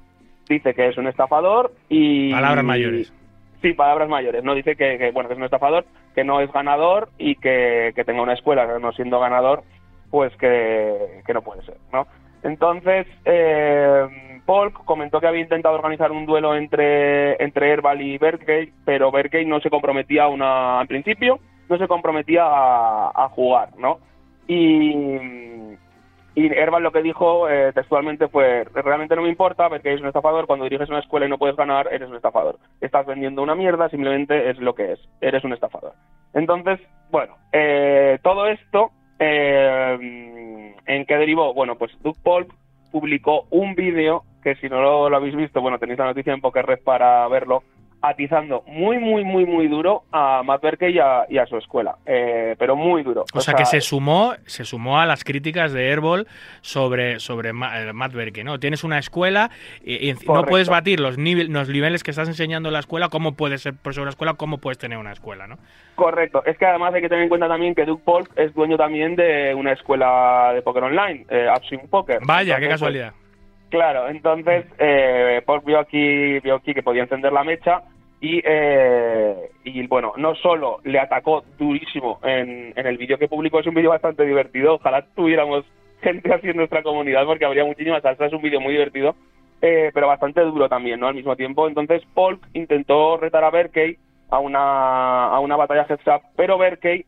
Dice que es un estafador y... Palabras mayores. Sí, palabras mayores. No dice que, que, bueno que es un estafador, que no es ganador y que, que tenga una escuela, no siendo ganador, pues que, que no puede ser, ¿no? Entonces, eh, Polk comentó que había intentado organizar un duelo entre, entre Herbal y Berkey, pero Berkey no se comprometía una, al principio, no se comprometía a, a jugar, ¿no? Y, y Herbal lo que dijo eh, textualmente fue, realmente no me importa, Berkey es un estafador, cuando diriges una escuela y no puedes ganar, eres un estafador. Estás vendiendo una mierda, simplemente es lo que es, eres un estafador. Entonces, bueno, eh, todo esto, eh, ¿en qué derivó? Bueno, pues Doug Polk publicó un vídeo que si no lo, lo habéis visto, bueno, tenéis la noticia en Poker Red para verlo, atizando muy, muy, muy, muy duro a Matt Berkey y a, y a su escuela, eh, pero muy duro. O, sea, que se sumó, se sumó a las críticas de Airball sobre, sobre eh, Matt Berkey, ¿no? Tienes una escuela y, y no puedes batir los, nivel- los niveles que estás enseñando en la escuela, ¿cómo puedes ser profesor de una escuela? ¿Cómo puedes tener una escuela, no? Correcto. Es que además hay que tener en cuenta también que Doug Polk es dueño también de una escuela de póker online, eh, Poker. Vaya, qué Entonces, casualidad. Claro, entonces eh, Polk vio aquí, vio aquí que podía encender la mecha y, eh, y bueno, no solo le atacó durísimo en, en el vídeo que publicó, es un vídeo bastante divertido, ojalá tuviéramos gente así en nuestra comunidad porque habría muchísima salsa, es un vídeo muy divertido, eh, pero bastante duro también, ¿no? Al mismo tiempo, entonces Polk intentó retar a Berkey a una, a una batalla heads up, pero Berkey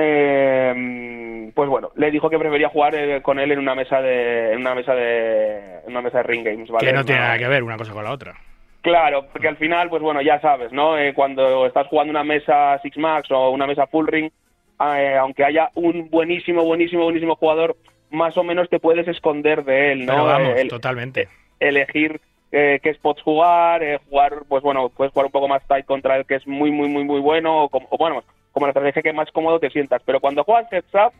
eh, pues bueno, le dijo que prefería jugar eh, con él en una mesa de en una mesa de en una mesa de ring games, ¿vale? que no tiene nada que ver una cosa con la otra. Claro, porque al final, pues bueno, ya sabes, ¿no? Eh, cuando estás jugando una mesa Six Max o una mesa Full Ring, aunque haya un buenísimo, buenísimo, buenísimo jugador, más o menos te puedes esconder de él, ¿no? Pero vamos, el- totalmente. elegir eh, qué spots jugar, eh, jugar, pues bueno, puedes jugar un poco más tight contra el que es muy, muy, muy, muy bueno, o, como, o bueno, como la estrategia que más cómodo te sientas. Pero cuando juegas heads up,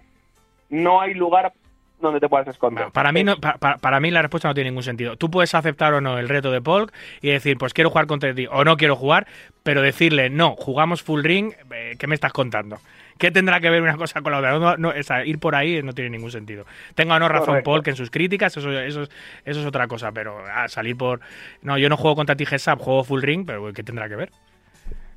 no hay lugar donde te puedas esconder. Para mí, no, pa- pa- para, mí la respuesta no tiene ningún sentido. Tú puedes aceptar o no el reto de Polk y decir, pues quiero jugar contra ti o no quiero jugar, pero decirle, no, jugamos full ring, eh, ¿qué me estás contando? ¿Qué tendrá que ver una cosa con la otra? No, no, ir por ahí no tiene ningún sentido. Tenga o no razón Correcto. Polk en sus críticas, eso, eso, es- eso es otra cosa, pero ah, salir por... No, yo no juego contra ti Gesap, juego full ring, pero ¿qué tendrá que ver?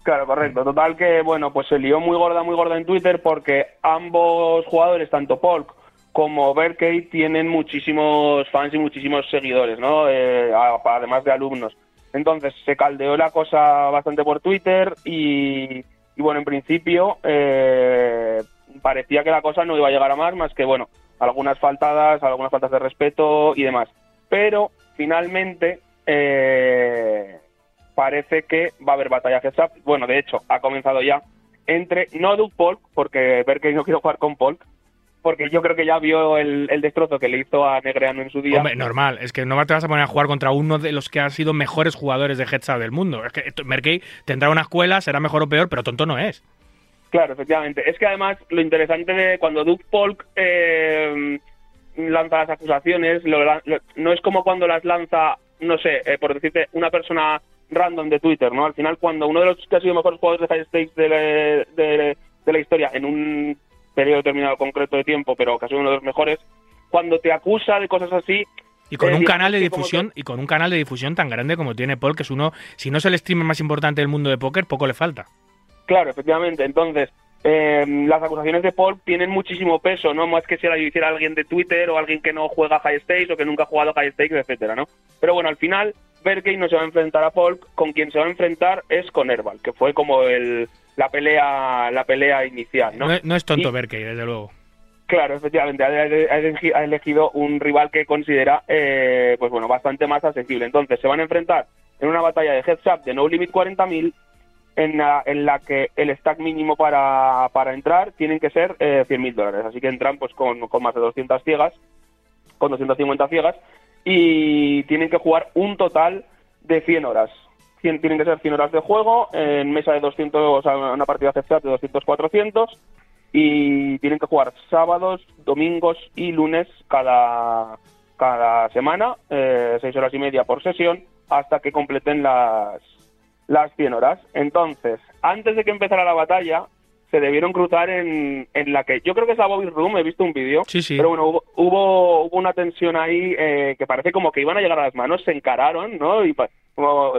Claro, correcto. Total que, bueno, pues se lió muy gorda, muy gorda en Twitter porque ambos jugadores, tanto Polk como Berkey tienen muchísimos fans y muchísimos seguidores, ¿no? Eh, además de alumnos. Entonces se caldeó la cosa bastante por Twitter y, y bueno, en principio eh, parecía que la cosa no iba a llegar a más, más que bueno, algunas faltadas, algunas faltas de respeto y demás. Pero finalmente eh, parece que va a haber batalla heads up. Bueno, de hecho, ha comenzado ya entre no Duke Polk, porque Berkey no quiere jugar con Polk, porque yo creo que ya vio el, el destrozo que le hizo a Negreanu en su día. Hombre, normal, es que no te vas a poner a jugar contra uno de los que han sido mejores jugadores de heads del mundo. Es que Merkey tendrá una escuela, será mejor o peor, pero tonto no es. Claro, efectivamente. Es que además lo interesante de cuando Duke Polk eh, lanza las acusaciones, lo lo- no es como cuando las lanza, no sé, eh, por decirte, una persona random de Twitter, ¿no? Al final, cuando uno de los que ha sido mejores jugadores de high stakes de la, de- de la historia en un periodo determinado concreto de tiempo, pero que ha sido uno de los mejores, cuando te acusa de cosas así, Y con un canal de difusión y con un canal de difusión tan grande como tiene Paul, que es uno, si no es el streamer más importante del mundo de póker, poco le falta. Claro, efectivamente. Entonces, eh, las acusaciones de Paul tienen muchísimo peso, ¿no? Más que si la hiciera alguien de Twitter o alguien que no juega High Stakes o que nunca ha jugado High Stakes, etcétera, ¿no? Pero bueno, al final, Berkey no se va a enfrentar a Paul, con quien se va a enfrentar es con Herbal, que fue como el, la pelea la pelea inicial, ¿no? No, es- no es tonto Y- Berkey, desde luego. Claro, efectivamente, ha elegido un rival que considera, eh, pues bueno, bastante más accesible. Entonces, se van a enfrentar en una batalla de heads up de No Limit 40.000, en la, en la que el stack mínimo para, para entrar tienen que ser eh, 100.000 dólares. Así que entran pues con, con más de 200 ciegas, con 250 ciegas, y tienen que jugar un total de 100 horas. 100 tienen que ser 100 horas de juego en mesa de 200, o sea, una partida up de 200-400 y tienen que jugar sábados, domingos y lunes cada, cada semana, eh, seis horas y media por sesión, hasta que completen las, las 100 horas. Entonces, antes de que empezara la batalla, se debieron cruzar en, en la que yo creo que es la Bobby Room, he visto un vídeo, Sí, sí. pero bueno, hubo, hubo, hubo una tensión ahí eh, que parece como que iban a llegar a las manos, se encararon, ¿no? Y como-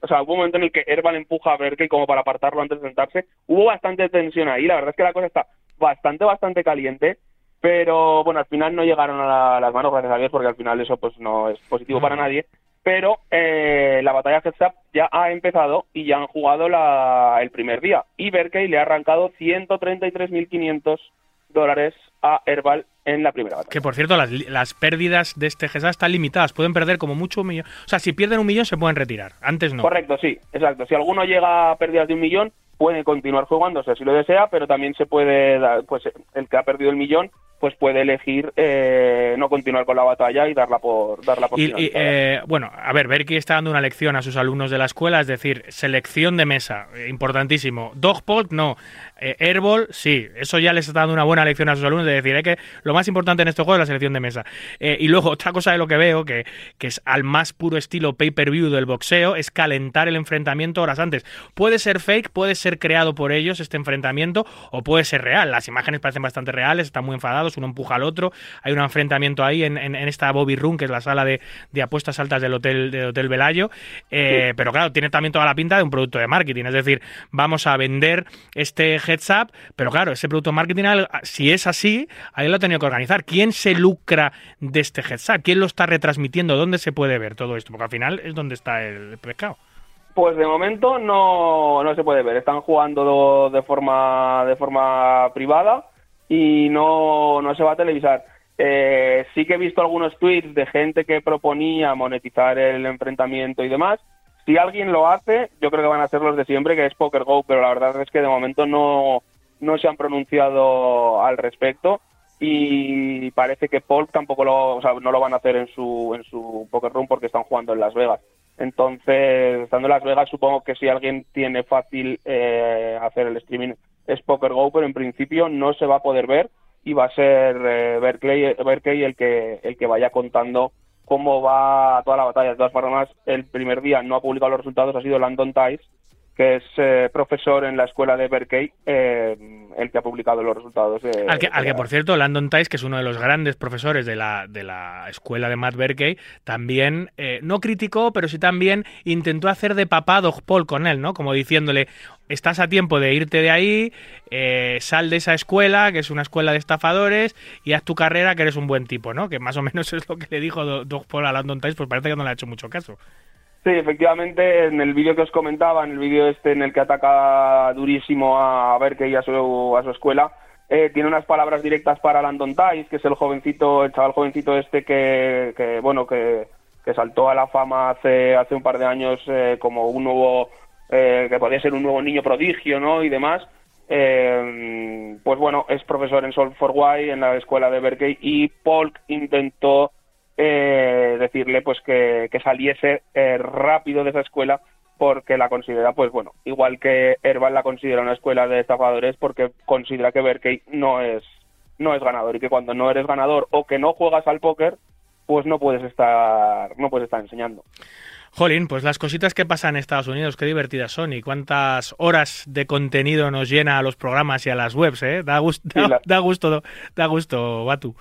o sea, hubo un momento en el que Herbal empuja a Berkey como para apartarlo antes de sentarse. Hubo bastante tensión ahí, la verdad es que la cosa está bastante, bastante caliente. Pero bueno, al final no llegaron a la- las manos, gracias a Dios, porque al final eso pues no es positivo para nadie. Pero eh, la batalla Heads Up ya ha empezado y ya han jugado la, el primer día. Y Berkey le ha arrancado 133.500 dólares a Herbal en la primera batalla. Que por cierto, las, pérdidas de este GSA están limitadas. Pueden perder como mucho un millón. O sea, si pierden un millón se pueden retirar. Antes no. Correcto, sí, exacto. Si alguno llega a pérdidas de un millón, puede continuar jugándose si lo desea, pero también se puede, dar- pues el que ha perdido el millón, pues puede elegir eh, no continuar con la batalla y darla por darla por Y, eh, bueno, a ver, Berkey está dando una lección a sus alumnos de la escuela, es decir, selección de mesa, importantísimo. Dogpot, no. Eh, Airball, sí. Eso ya les está dando una buena lección a sus alumnos de decir eh, que lo más importante en este juego es la selección de mesa. Eh, y luego, otra cosa de lo que veo, que, que es al más puro estilo pay-per-view del boxeo, es calentar el enfrentamiento horas antes. Puede ser fake, puede ser creado por ellos este enfrentamiento, o puede ser real. Las imágenes parecen bastante reales, están muy enfadados, uno empuja al otro. Hay un enfrentamiento ahí en, en- en esta Bobby Room, que es la sala de, de apuestas altas del hotel, del hotel Velayo. Eh, Pero claro, tiene también toda la pinta de un producto de marketing. Es decir, vamos a vender este heads up, pero claro, ese producto marketing, si es así, alguien lo ha tenido que organizar. ¿Quién se lucra de este heads? ¿Quién lo está retransmitiendo? ¿Dónde se puede ver todo esto? Porque al final es donde está el pescado. Pues de momento no, no se puede ver. Están jugando do- de forma de forma privada y no, no se va a televisar. Eh, sí que he visto algunos tweets de gente que proponía monetizar el enfrentamiento y demás. Si alguien lo hace, yo creo que van a ser los de siempre, que es Poker Go, pero la verdad es que de momento no, no se han pronunciado al respecto y parece que Paul tampoco lo, o sea, no lo van a hacer en su, en su Poker Room porque están jugando en Las Vegas. Entonces, estando en Las Vegas, supongo que si alguien tiene fácil eh, hacer el streaming es Poker Go, pero en principio no se va a poder ver y va a ser eh, Berkeley el que el que vaya contando cómo va toda la batalla. De todas formas, el primer día no ha publicado los resultados, ha sido Landon Tice, que es eh, profesor en la escuela de Berkeley, eh, el que ha publicado los resultados de... Al que, al que, de- por cierto, Landon Tice, que es uno de los grandes profesores de la, de la escuela de Matt Berkey, también eh, no criticó, pero sí también intentó hacer de papá Doug Paul con él, ¿no? Como diciéndole, estás a tiempo de irte de ahí, eh, sal de esa escuela, que es una escuela de estafadores, y haz tu carrera, que eres un buen tipo, ¿no? Que más o menos es lo que le dijo Do- Doug Paul a Landon Tice, pues parece que no le ha hecho mucho caso. Sí, efectivamente, en el vídeo que os comentaba, en el vídeo este en el que ataca durísimo a Berkeley y a su, a su escuela, eh, tiene unas palabras directas para Landon Tice, que es el jovencito, el chaval jovencito este que, que bueno, que, que saltó a la fama hace, hace un par de años eh, como un nuevo, eh, que podía ser un nuevo niño prodigio, ¿no? Y demás. Eh, pues bueno, es profesor en Solve for Why en la escuela de Berkeley y Polk intentó eh, decirle pues que, que saliese eh, rápido de esa escuela porque la considera pues bueno igual que Herbal la considera una escuela de estafadores porque considera que Berkeley no es no es ganador y que cuando no eres ganador o que no juegas al póker pues no puedes estar no puedes estar enseñando Jolín, pues las cositas que pasan en Estados Unidos, qué divertidas son y cuántas horas de contenido nos llena a los programas y a las webs, ¿eh? Da, gust- Sí, la- da, da gusto, da gusto, Batu.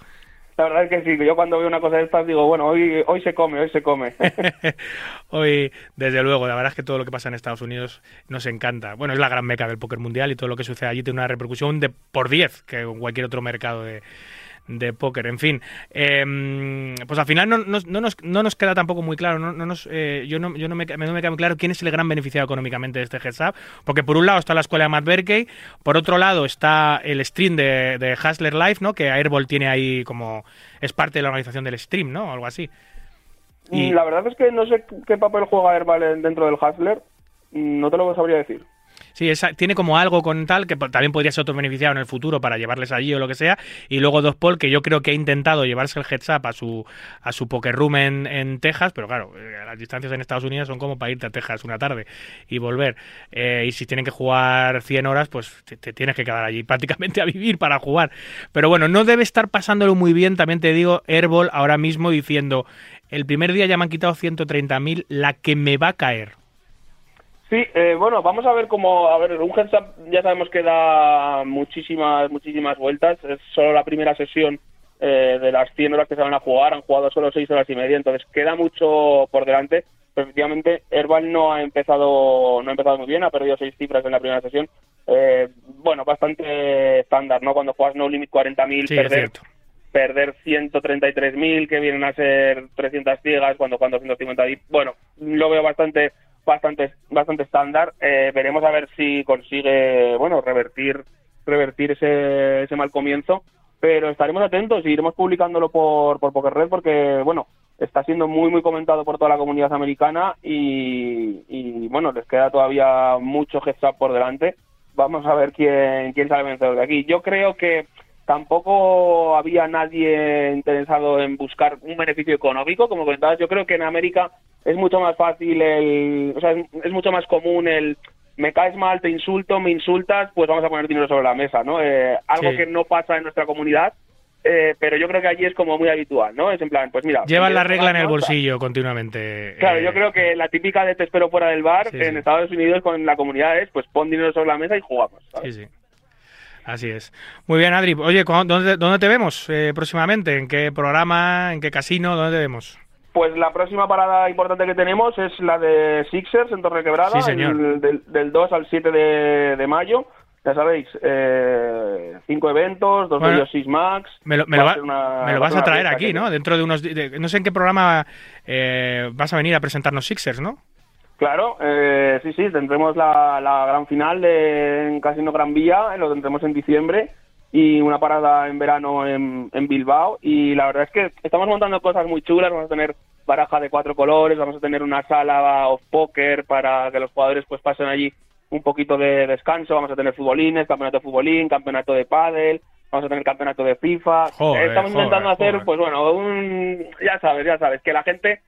La verdad es que sí yo cuando veo una cosa de estas digo bueno hoy hoy se come hoy se come Hoy, desde luego, la verdad es que todo lo que pasa en Estados Unidos nos encanta. Bueno, es la gran meca del póker mundial y todo lo que sucede allí tiene una repercusión de por 10 que en cualquier otro mercado de, de póker. En fin, eh, pues al final no, no- no nos, no nos queda tampoco muy claro, no, no nos, eh, yo, no, yo no, me, no me queda muy claro quién es el gran beneficiado económicamente de este heads up, porque por un lado está la escuela de Matt Berkey, por otro lado está el stream de, de Hustler Live, ¿no? que Airball tiene ahí como, es parte de la organización del stream, ¿no? Algo así. Y- la verdad es que no sé qué papel juega Herbal en- dentro del Hustler no te lo sabría decir Sí, esa- tiene como algo con tal que también podría ser otro beneficiado en el futuro para llevarles allí o lo que sea. Y luego Dos Paul, que yo creo que ha intentado llevarse el heads up a su, a su poker room en, en Texas, pero claro, eh, las distancias en Estados Unidos son como para irte a Texas una tarde y volver. Eh, y si tienen que jugar 100 horas, pues te, te tienes que quedar allí prácticamente a vivir para jugar. Pero bueno, no debe estar pasándolo muy bien, también te digo, Airball ahora mismo diciendo, el primer día ya me han quitado 130.000, la que me va a caer. Sí, eh, bueno, vamos a ver cómo, a ver, un heads up ya sabemos que da muchísimas, muchísimas vueltas, es solo la primera sesión eh, de las 100 horas que se van a jugar, han jugado solo 6 horas y media, entonces queda mucho por delante, pero efectivamente Herbal no ha empezado, no ha empezado muy bien, ha perdido 6 cifras en la primera sesión, eh, bueno, bastante estándar, ¿no? Cuando juegas No Limit 40.000, Sí, perder perder 133.000 que vienen a ser 300 ciegas cuando cuando 150 bueno lo veo bastante bastante bastante estándar. Eh, veremos a ver si consigue bueno revertir revertir ese, ese mal comienzo pero estaremos atentos y iremos publicándolo por por Poker Red porque bueno está siendo muy muy comentado por toda la comunidad americana y, bueno les queda todavía mucho heads up por delante. Vamos a ver quién quién sale vencedor de aquí. Yo creo que tampoco había nadie interesado en buscar un beneficio económico, como comentabas. Yo creo que en América es mucho más fácil el, o sea, es, mucho más común el me caes mal, te insulto, me insultas, pues vamos a poner dinero sobre la mesa, ¿no? Eh, algo Sí. que no pasa en nuestra comunidad, eh, pero yo creo que allí es como muy habitual, ¿no? Es en plan, pues mira, Llevan la regla en el bolsillo continuamente. Claro, eh, yo creo que la típica de te espero fuera del bar Sí, en sí. Estados Unidos con la comunidad es pues pon dinero sobre la mesa y jugamos. ¿sabes? Sí, sí. Así es. Muy bien, Adri. Oye, ¿cu- ¿dónde, dónde te vemos eh, próximamente? ¿En qué programa? ¿En qué casino? ¿Dónde te vemos? Pues la próxima parada importante que tenemos es la de Sixers en Torrequebrada, Sí, señor. el- del, del 2 al 7 de, de mayo. Ya sabéis, eh, cinco eventos, dos Bueno, de ellos Max. Me lo, me Va lo va- una- me lo va vas a traer aquí, que- ¿no? Dentro de unos... de- no sé en qué programa eh, vas a venir a presentarnos Sixers, ¿no? Claro, eh, sí, sí, tendremos la, la gran final de, en Casino Gran Vía, eh, lo tendremos en diciembre, y una parada en verano en, en Bilbao. Y la verdad es que estamos montando cosas muy chulas, vamos a tener baraja de cuatro colores, vamos a tener una sala of poker para que los jugadores pues pasen allí un poquito de descanso, vamos a tener futbolines, campeonato de futbolín, campeonato de pádel, vamos a tener campeonato de FIFA. Joder, Estamos joder, intentando hacer, joder. pues bueno, un, ya sabes, ya sabes, que la gente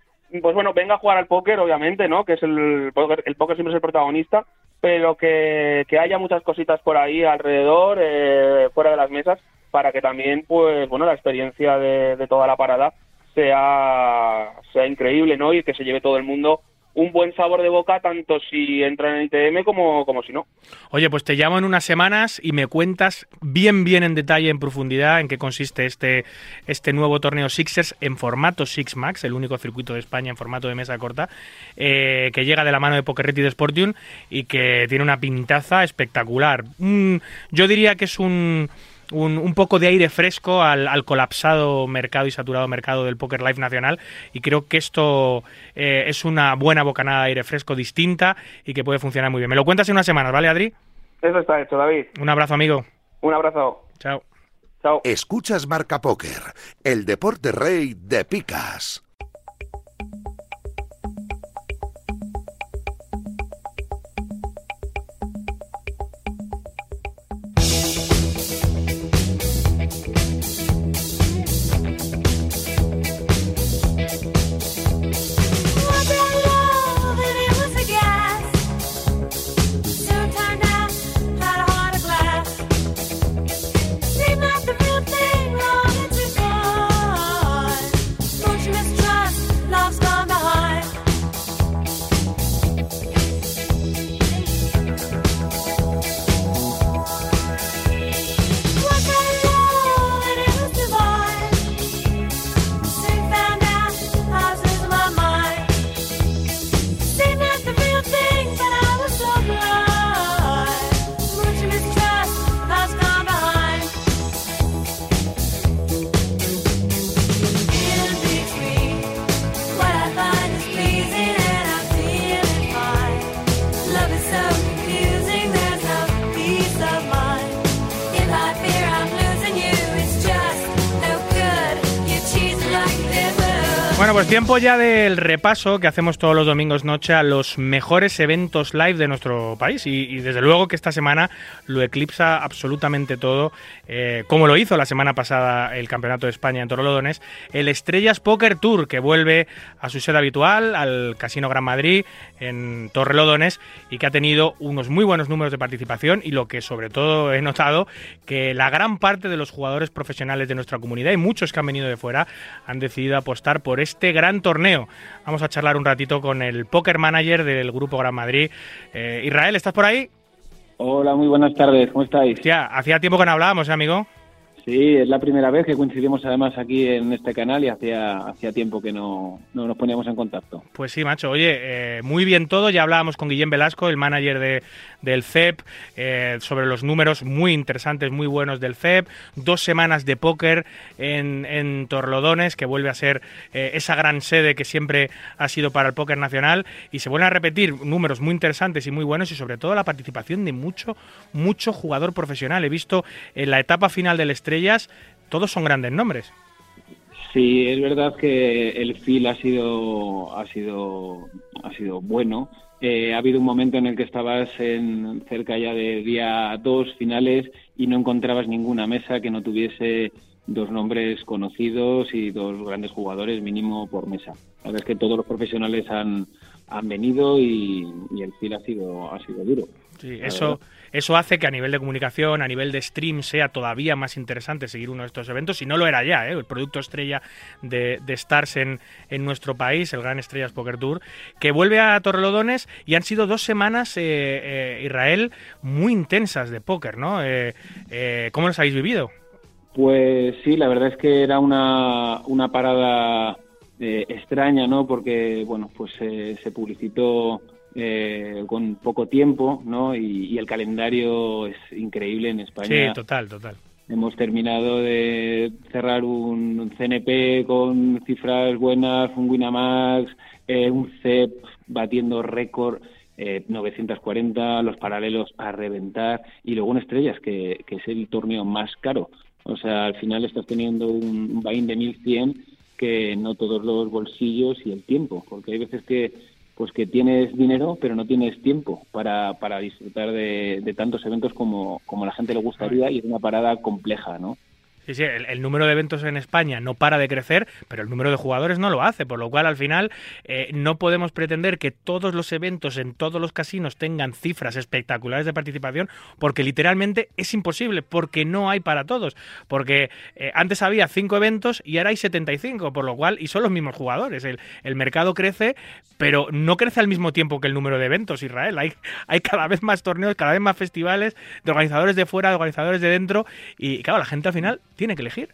pues bueno, venga a jugar al póker, obviamente, ¿no? Que es el póker, el póker siempre es el protagonista, pero que, haya muchas cositas por ahí alrededor, eh, fuera de las mesas, para que también, pues bueno, la experiencia de, de toda la parada sea, sea increíble, ¿no? Y que se lleve todo el mundo un buen sabor de boca tanto si entran en ITM como, como si no. Oye, pues te llamo en unas semanas y me cuentas bien, bien en detalle, en profundidad, en qué consiste este, este nuevo torneo Sixers en formato Six Max, el único circuito de España en formato de mesa corta, eh, que llega de la mano de Poker Ready de Sportium y que tiene una pintaza espectacular. Mm, yo diría que es un, un, un poco de aire fresco al, al colapsado mercado y saturado mercado del Poker Live nacional y creo que esto eh, es una buena bocanada de aire fresco distinta y que puede funcionar muy bien. Me lo cuentas en unas semanas, ¿vale, Adri? Eso está hecho, David. Un abrazo, amigo. Un abrazo. Chao. Chao. Escuchas Marca Póker, el deporte rey de picas. Tiempo ya del repaso que hacemos todos los domingos noche a los mejores eventos live de nuestro país. Y, desde luego que esta semana lo eclipsa absolutamente todo, eh, como lo hizo la semana pasada el Campeonato de España en Torrelodones, el Estrellas Poker Tour que vuelve a su sede habitual, al Casino Gran Madrid en Torrelodones y que ha tenido unos muy buenos números de participación y lo que sobre todo he notado que la gran parte de los jugadores profesionales de nuestra comunidad y muchos que han venido de fuera han decidido apostar por este gran torneo. Vamos a charlar un ratito con el poker manager del Grupo Gran Madrid. Eh, Israel, ¿estás por ahí? Hola, muy buenas tardes, ¿cómo estáis? Hostia, hacía tiempo que no hablábamos, ¿eh, amigo? Sí, es la primera vez que coincidimos además aquí en este canal y hacía, hacía tiempo que no, no nos poníamos en contacto. Pues sí, macho. Oye, eh, muy bien todo. Ya hablábamos con Guillem Velasco, el manager de, del CEP, eh, sobre los números muy interesantes, muy buenos del CEP. Dos semanas de póker en, en Torlodones, que vuelve a ser eh, esa gran sede que siempre ha sido para el póker nacional. Y se vuelven a repetir números muy interesantes y muy buenos y sobre todo la participación de mucho, mucho jugador profesional. He visto en la etapa final del Estrellas, todos son grandes nombres. Sí, es verdad que el feel ha sido, ha sido, ha sido bueno. Eh, ha habido un momento en el que estabas en cerca ya de día dos finales y no encontrabas ninguna mesa que no tuviese dos nombres conocidos y dos grandes jugadores mínimo por mesa. La verdad es que todos los profesionales han, han venido y, y el feel ha sido, ha sido duro. Sí, eso, verdad. Eso hace que a nivel de comunicación, a nivel de stream, sea todavía más interesante seguir uno de estos eventos. Si no lo era ya, ¿eh? el producto estrella de, Stars en, en nuestro país, el Gran Estrellas Poker Tour, que vuelve a Torrelodones y han sido dos semanas, eh, eh, Israel, muy intensas de póker, ¿no? Eh, eh, ¿Cómo los habéis vivido? Pues sí, la verdad es que era una, una parada eh, extraña, ¿no? Porque, bueno, pues se publicitó eh, con poco tiempo, ¿no? Y, y el calendario es increíble en España. Sí, total, total. Hemos terminado de cerrar un CNP con cifras buenas, un Winamax, eh, un CEP batiendo récord, eh, 940, los paralelos a reventar y luego un Estrellas, que, que es el torneo más caro. O sea, al final estás teniendo un, un buy-in de 1100 que no todos los bolsillos y el tiempo, porque hay veces que pues que tienes dinero pero no tienes tiempo para, para disfrutar de, de tantos eventos como, como la gente le gustaría y es una parada compleja, ¿no? Sí, sí, el, número de eventos en España no para de crecer, pero el número de jugadores no lo hace, por lo cual al final eh, no podemos pretender que todos los eventos en todos los casinos tengan cifras espectaculares de participación, porque literalmente es imposible, porque no hay para todos, porque eh, antes había cinco eventos y ahora hay 75, por lo cual, y son los mismos jugadores, el, el mercado crece, pero no crece al mismo tiempo que el número de eventos, Israel, hay, hay cada vez más torneos, cada vez más festivales, de organizadores de fuera, de organizadores de dentro, y claro, la gente al final tiene que elegir.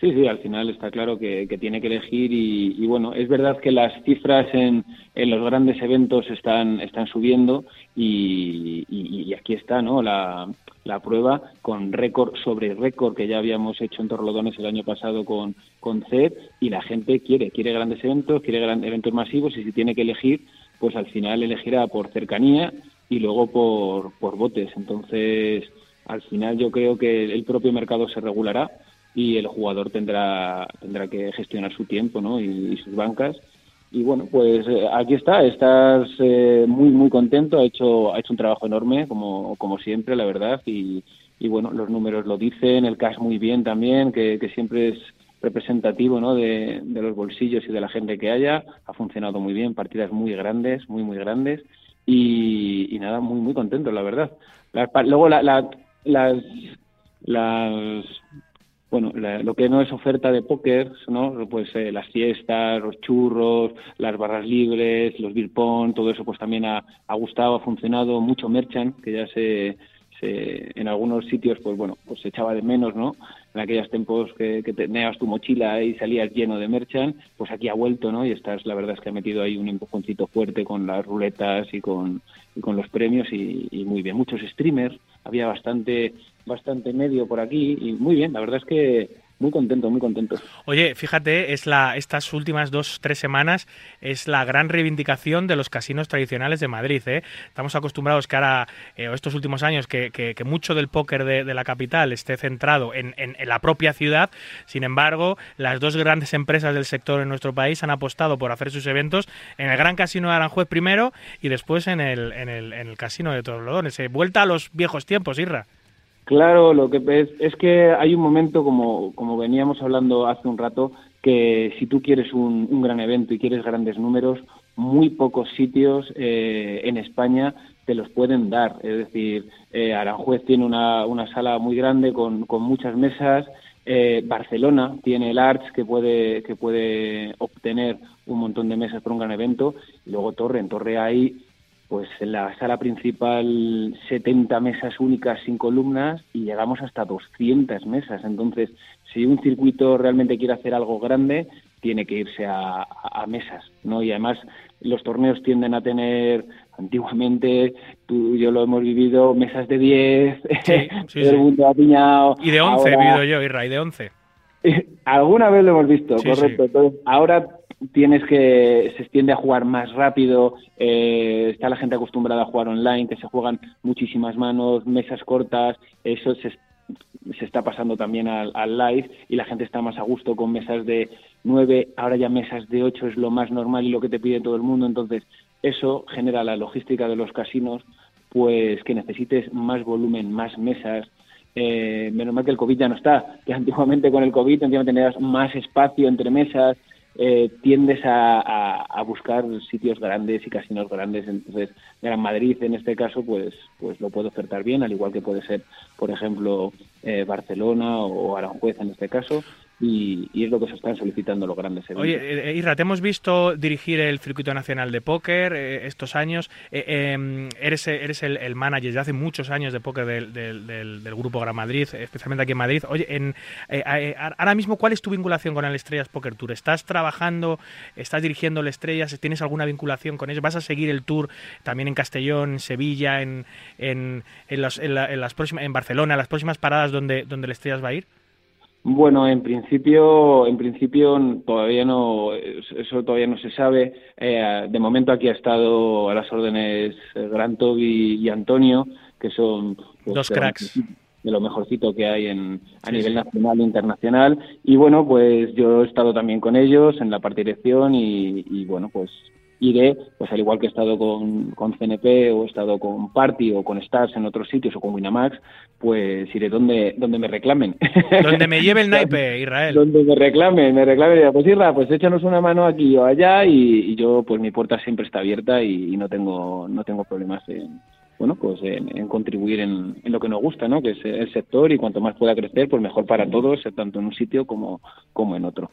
Sí, sí, al final está claro que, que tiene que elegir y, y, bueno, es verdad que las cifras en, en los grandes eventos están, están subiendo y, y, aquí está ¿no? la, la prueba con récord sobre récord que ya habíamos hecho en Torlodones el año pasado con, con CED y la gente quiere, quiere grandes eventos, quiere grandes eventos masivos y si tiene que elegir, pues al final elegirá por cercanía y luego por, por botes. Entonces, al final yo creo que el propio mercado se regulará y el jugador tendrá tendrá que gestionar su tiempo ¿no? y, sus bancas y bueno pues eh, aquí está estás eh, muy muy contento ha hecho ha hecho un trabajo enorme como como siempre la verdad y, y bueno los números lo dicen el cash muy bien también que, que siempre es representativo ¿no? de, de los bolsillos y de la gente que haya ha funcionado muy bien partidas muy grandes muy muy grandes y, nada muy muy contento la verdad luego la, las las bueno, la, lo que no es oferta de póker, ¿no? Pues eh, las fiestas, los churros, las barras libres, los beer todo eso pues también ha, ha gustado, ha funcionado, mucho merchant, que ya se, se, en algunos sitios pues bueno, pues se echaba de menos, ¿no? En aquellos tiempos que, tenías tu mochila y salías lleno de merchant, pues aquí ha vuelto, ¿no? Y estás, la verdad es que ha metido ahí un empujoncito fuerte con las ruletas y con, y con los premios y muy bien. Muchos streamers, había bastante bastante medio por aquí y muy bien, la verdad es que muy contento, muy contento. Oye, fíjate, es la estas últimas dos, tres semanas es la gran reivindicación de los casinos tradicionales de Madrid. ¿eh? Estamos acostumbrados que ahora, eh, estos últimos años, que, mucho del póker de, la capital esté centrado en, la propia ciudad. Sin embargo, las dos grandes empresas del sector en nuestro país han apostado por hacer sus eventos en el Gran Casino de Aranjuez primero y después en el, en el, Casino de Torrelodones. Eh, vuelta a los viejos tiempos, Irra. Claro, lo que es, es que hay un momento, como, como veníamos hablando hace un rato, que si tú quieres un, un gran evento y quieres grandes números, muy pocos sitios eh, en España te los pueden dar. Es decir, eh, Aranjuez tiene una, una sala muy grande con, con muchas mesas. Eh, Barcelona tiene el Arts que puede, que puede obtener un montón de mesas para un gran evento. Y luego Torre, en Torre hay pues en la sala principal 70 mesas únicas sin columnas y llegamos hasta 200 mesas. Entonces, si un circuito realmente quiere hacer algo grande, tiene que irse a, mesas, ¿no? Y además los torneos tienden a tener antiguamente, tú y yo lo hemos vivido, mesas de 10, sí, sí, el mundo apiñado. Y de 11 ahora... he vivido yo, Irra, y de 11. Alguna vez lo hemos visto, sí, correcto. Entonces, ahora tienes que se extiende a jugar más rápido, eh, está la gente acostumbrada a jugar online, que se juegan muchísimas manos, mesas cortas, eso se, se está pasando también al, al, live y la gente está más a gusto con mesas de 9, ahora ya mesas de 8 es lo más normal y lo que te pide todo el mundo, entonces eso genera la logística de los casinos, pues que necesites más volumen, más mesas, eh, menos mal que el COVID ya no está, que antiguamente con el COVID tenías más espacio entre mesas, eh, tiendes a, a, buscar sitios grandes y casinos grandes. Entonces, Gran Madrid, en este caso, pues, pues lo puede ofertar bien, al igual que puede ser, por ejemplo, eh, Barcelona o Aranjuez en este caso. Y, y, es lo que se están solicitando los grandes eventos. Oye, eh, Irra, te hemos visto dirigir el Circuito Nacional de Póker eh, estos años. Eh, em, eres eres el, manager desde hace muchos años de póker del, Grupo Gran Madrid, especialmente aquí en Madrid. Oye, en, eh, ahora mismo, ¿cuál es tu vinculación con el Estrellas Poker Tour? ¿Estás trabajando, estás dirigiendo el Estrellas? ¿Tienes alguna vinculación con ellos? ¿Vas a seguir el tour también en Castellón, en Sevilla, en, en, en, en, la, las próximas, en Barcelona, las próximas paradas donde, donde el Estrellas va a ir? Bueno, en principio, en principio todavía no, eso todavía no se sabe. Eh, de momento aquí ha estado a las órdenes Grantov y, y Antonio, que son pues, dos cracks de lo mejorcito que hay en, a sí, nivel sí. nacional e internacional. Y bueno, pues yo he estado también con ellos en la parte dirección y, y bueno, pues iré, pues al igual que he estado con, con CNP o he estado con Party o con Stars en otros sitios o con Winamax, pues iré donde, donde me reclamen. Donde me lleve el naipe, Israel. donde me reclamen, me reclamen, y pues Irra, pues échanos una mano aquí o allá y, y yo, pues mi puerta siempre está abierta y, y no tengo no tengo problemas en, bueno, pues en, en contribuir en, en lo que nos gusta, ¿no? Que es el sector y cuanto más pueda crecer, pues mejor para todos, tanto en un sitio como, como en otro.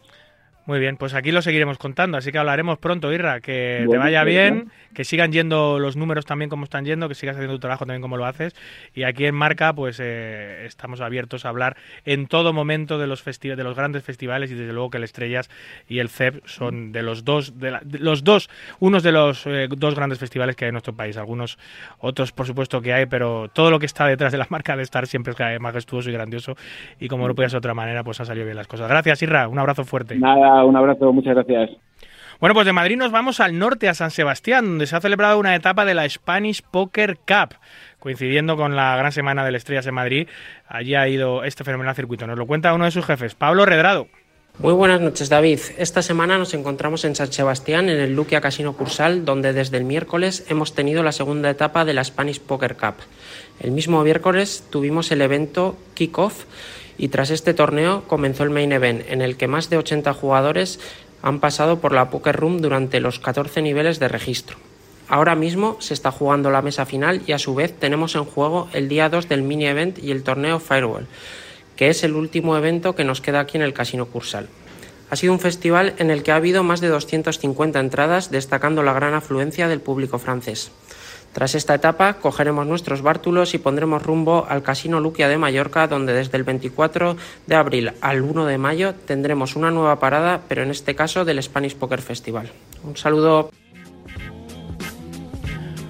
Muy bien, pues aquí lo seguiremos contando, así que hablaremos pronto, Irra, que te vaya bien, que sigan yendo los números también como están yendo, que sigas haciendo tu trabajo también como lo haces. Y aquí en Marca, pues eh, estamos abiertos a hablar en todo momento de los de los grandes festivales y desde luego que el Estrellas y el CEP son de los dos, de la- de los dos, unos de los eh, dos grandes festivales que hay en nuestro país. Algunos otros, por supuesto, que hay, pero todo lo que está detrás de la marca de estar siempre es majestuoso y grandioso. Y como no podía ser de otra manera, pues han salido bien las cosas. Gracias, Irra. Un abrazo fuerte. Nada, un abrazo, muchas gracias. Bueno, pues de Madrid nos vamos al norte, a San Sebastián, donde se ha celebrado una etapa de la Spanish Poker Cup. Coincidiendo con la gran semana del Estrellas en Madrid, allí ha ido este fenomenal circuito. Nos lo cuenta uno de sus jefes, Pablo Redrado. Muy buenas noches, David. Esta semana nos encontramos en San Sebastián, en el Luquia Casino Cursal, donde desde el miércoles hemos tenido la segunda etapa de la Spanish Poker Cup. El mismo miércoles tuvimos el evento Kickoff y tras este torneo comenzó el Main Event, en el que más de 80 jugadores han pasado por la Poker Room durante los 14 niveles de registro. Ahora mismo se está jugando la mesa final y a su vez tenemos en juego el día 2 del mini event y el torneo Firewall, que es el último evento que nos queda aquí en el Casino Cursal. Ha sido un festival en el que ha habido más de 250 entradas, destacando la gran afluencia del público francés. Tras esta etapa, cogeremos nuestros bártulos y pondremos rumbo al Casino Luquia de Mallorca, donde desde el 24 de abril al 1 de mayo tendremos una nueva parada, pero en este caso del Spanish Poker Festival. Un saludo.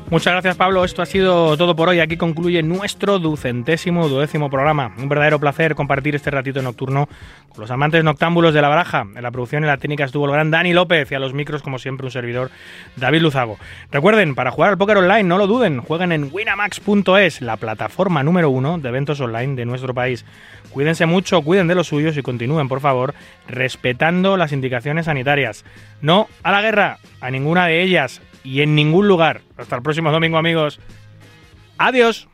Muchas gracias, Pablo. Esto ha sido todo por hoy. Aquí concluye nuestro ducentésimo, duodécimo programa. Un verdadero placer compartir este ratito nocturno con los amantes noctámbulos de la baraja. En la producción y la técnica estuvo el gran Dani López y a los micros, como siempre, un servidor, David Luzago. Recuerden, para jugar al póker online, no lo duden, jueguen en winamax.es, la plataforma número uno de eventos online de nuestro país. Cuídense mucho, cuiden de los suyos y continúen, por favor, respetando las indicaciones sanitarias. No a la guerra, a ninguna de ellas y en ningún lugar. Hasta el próximo domingo, amigos. Adiós.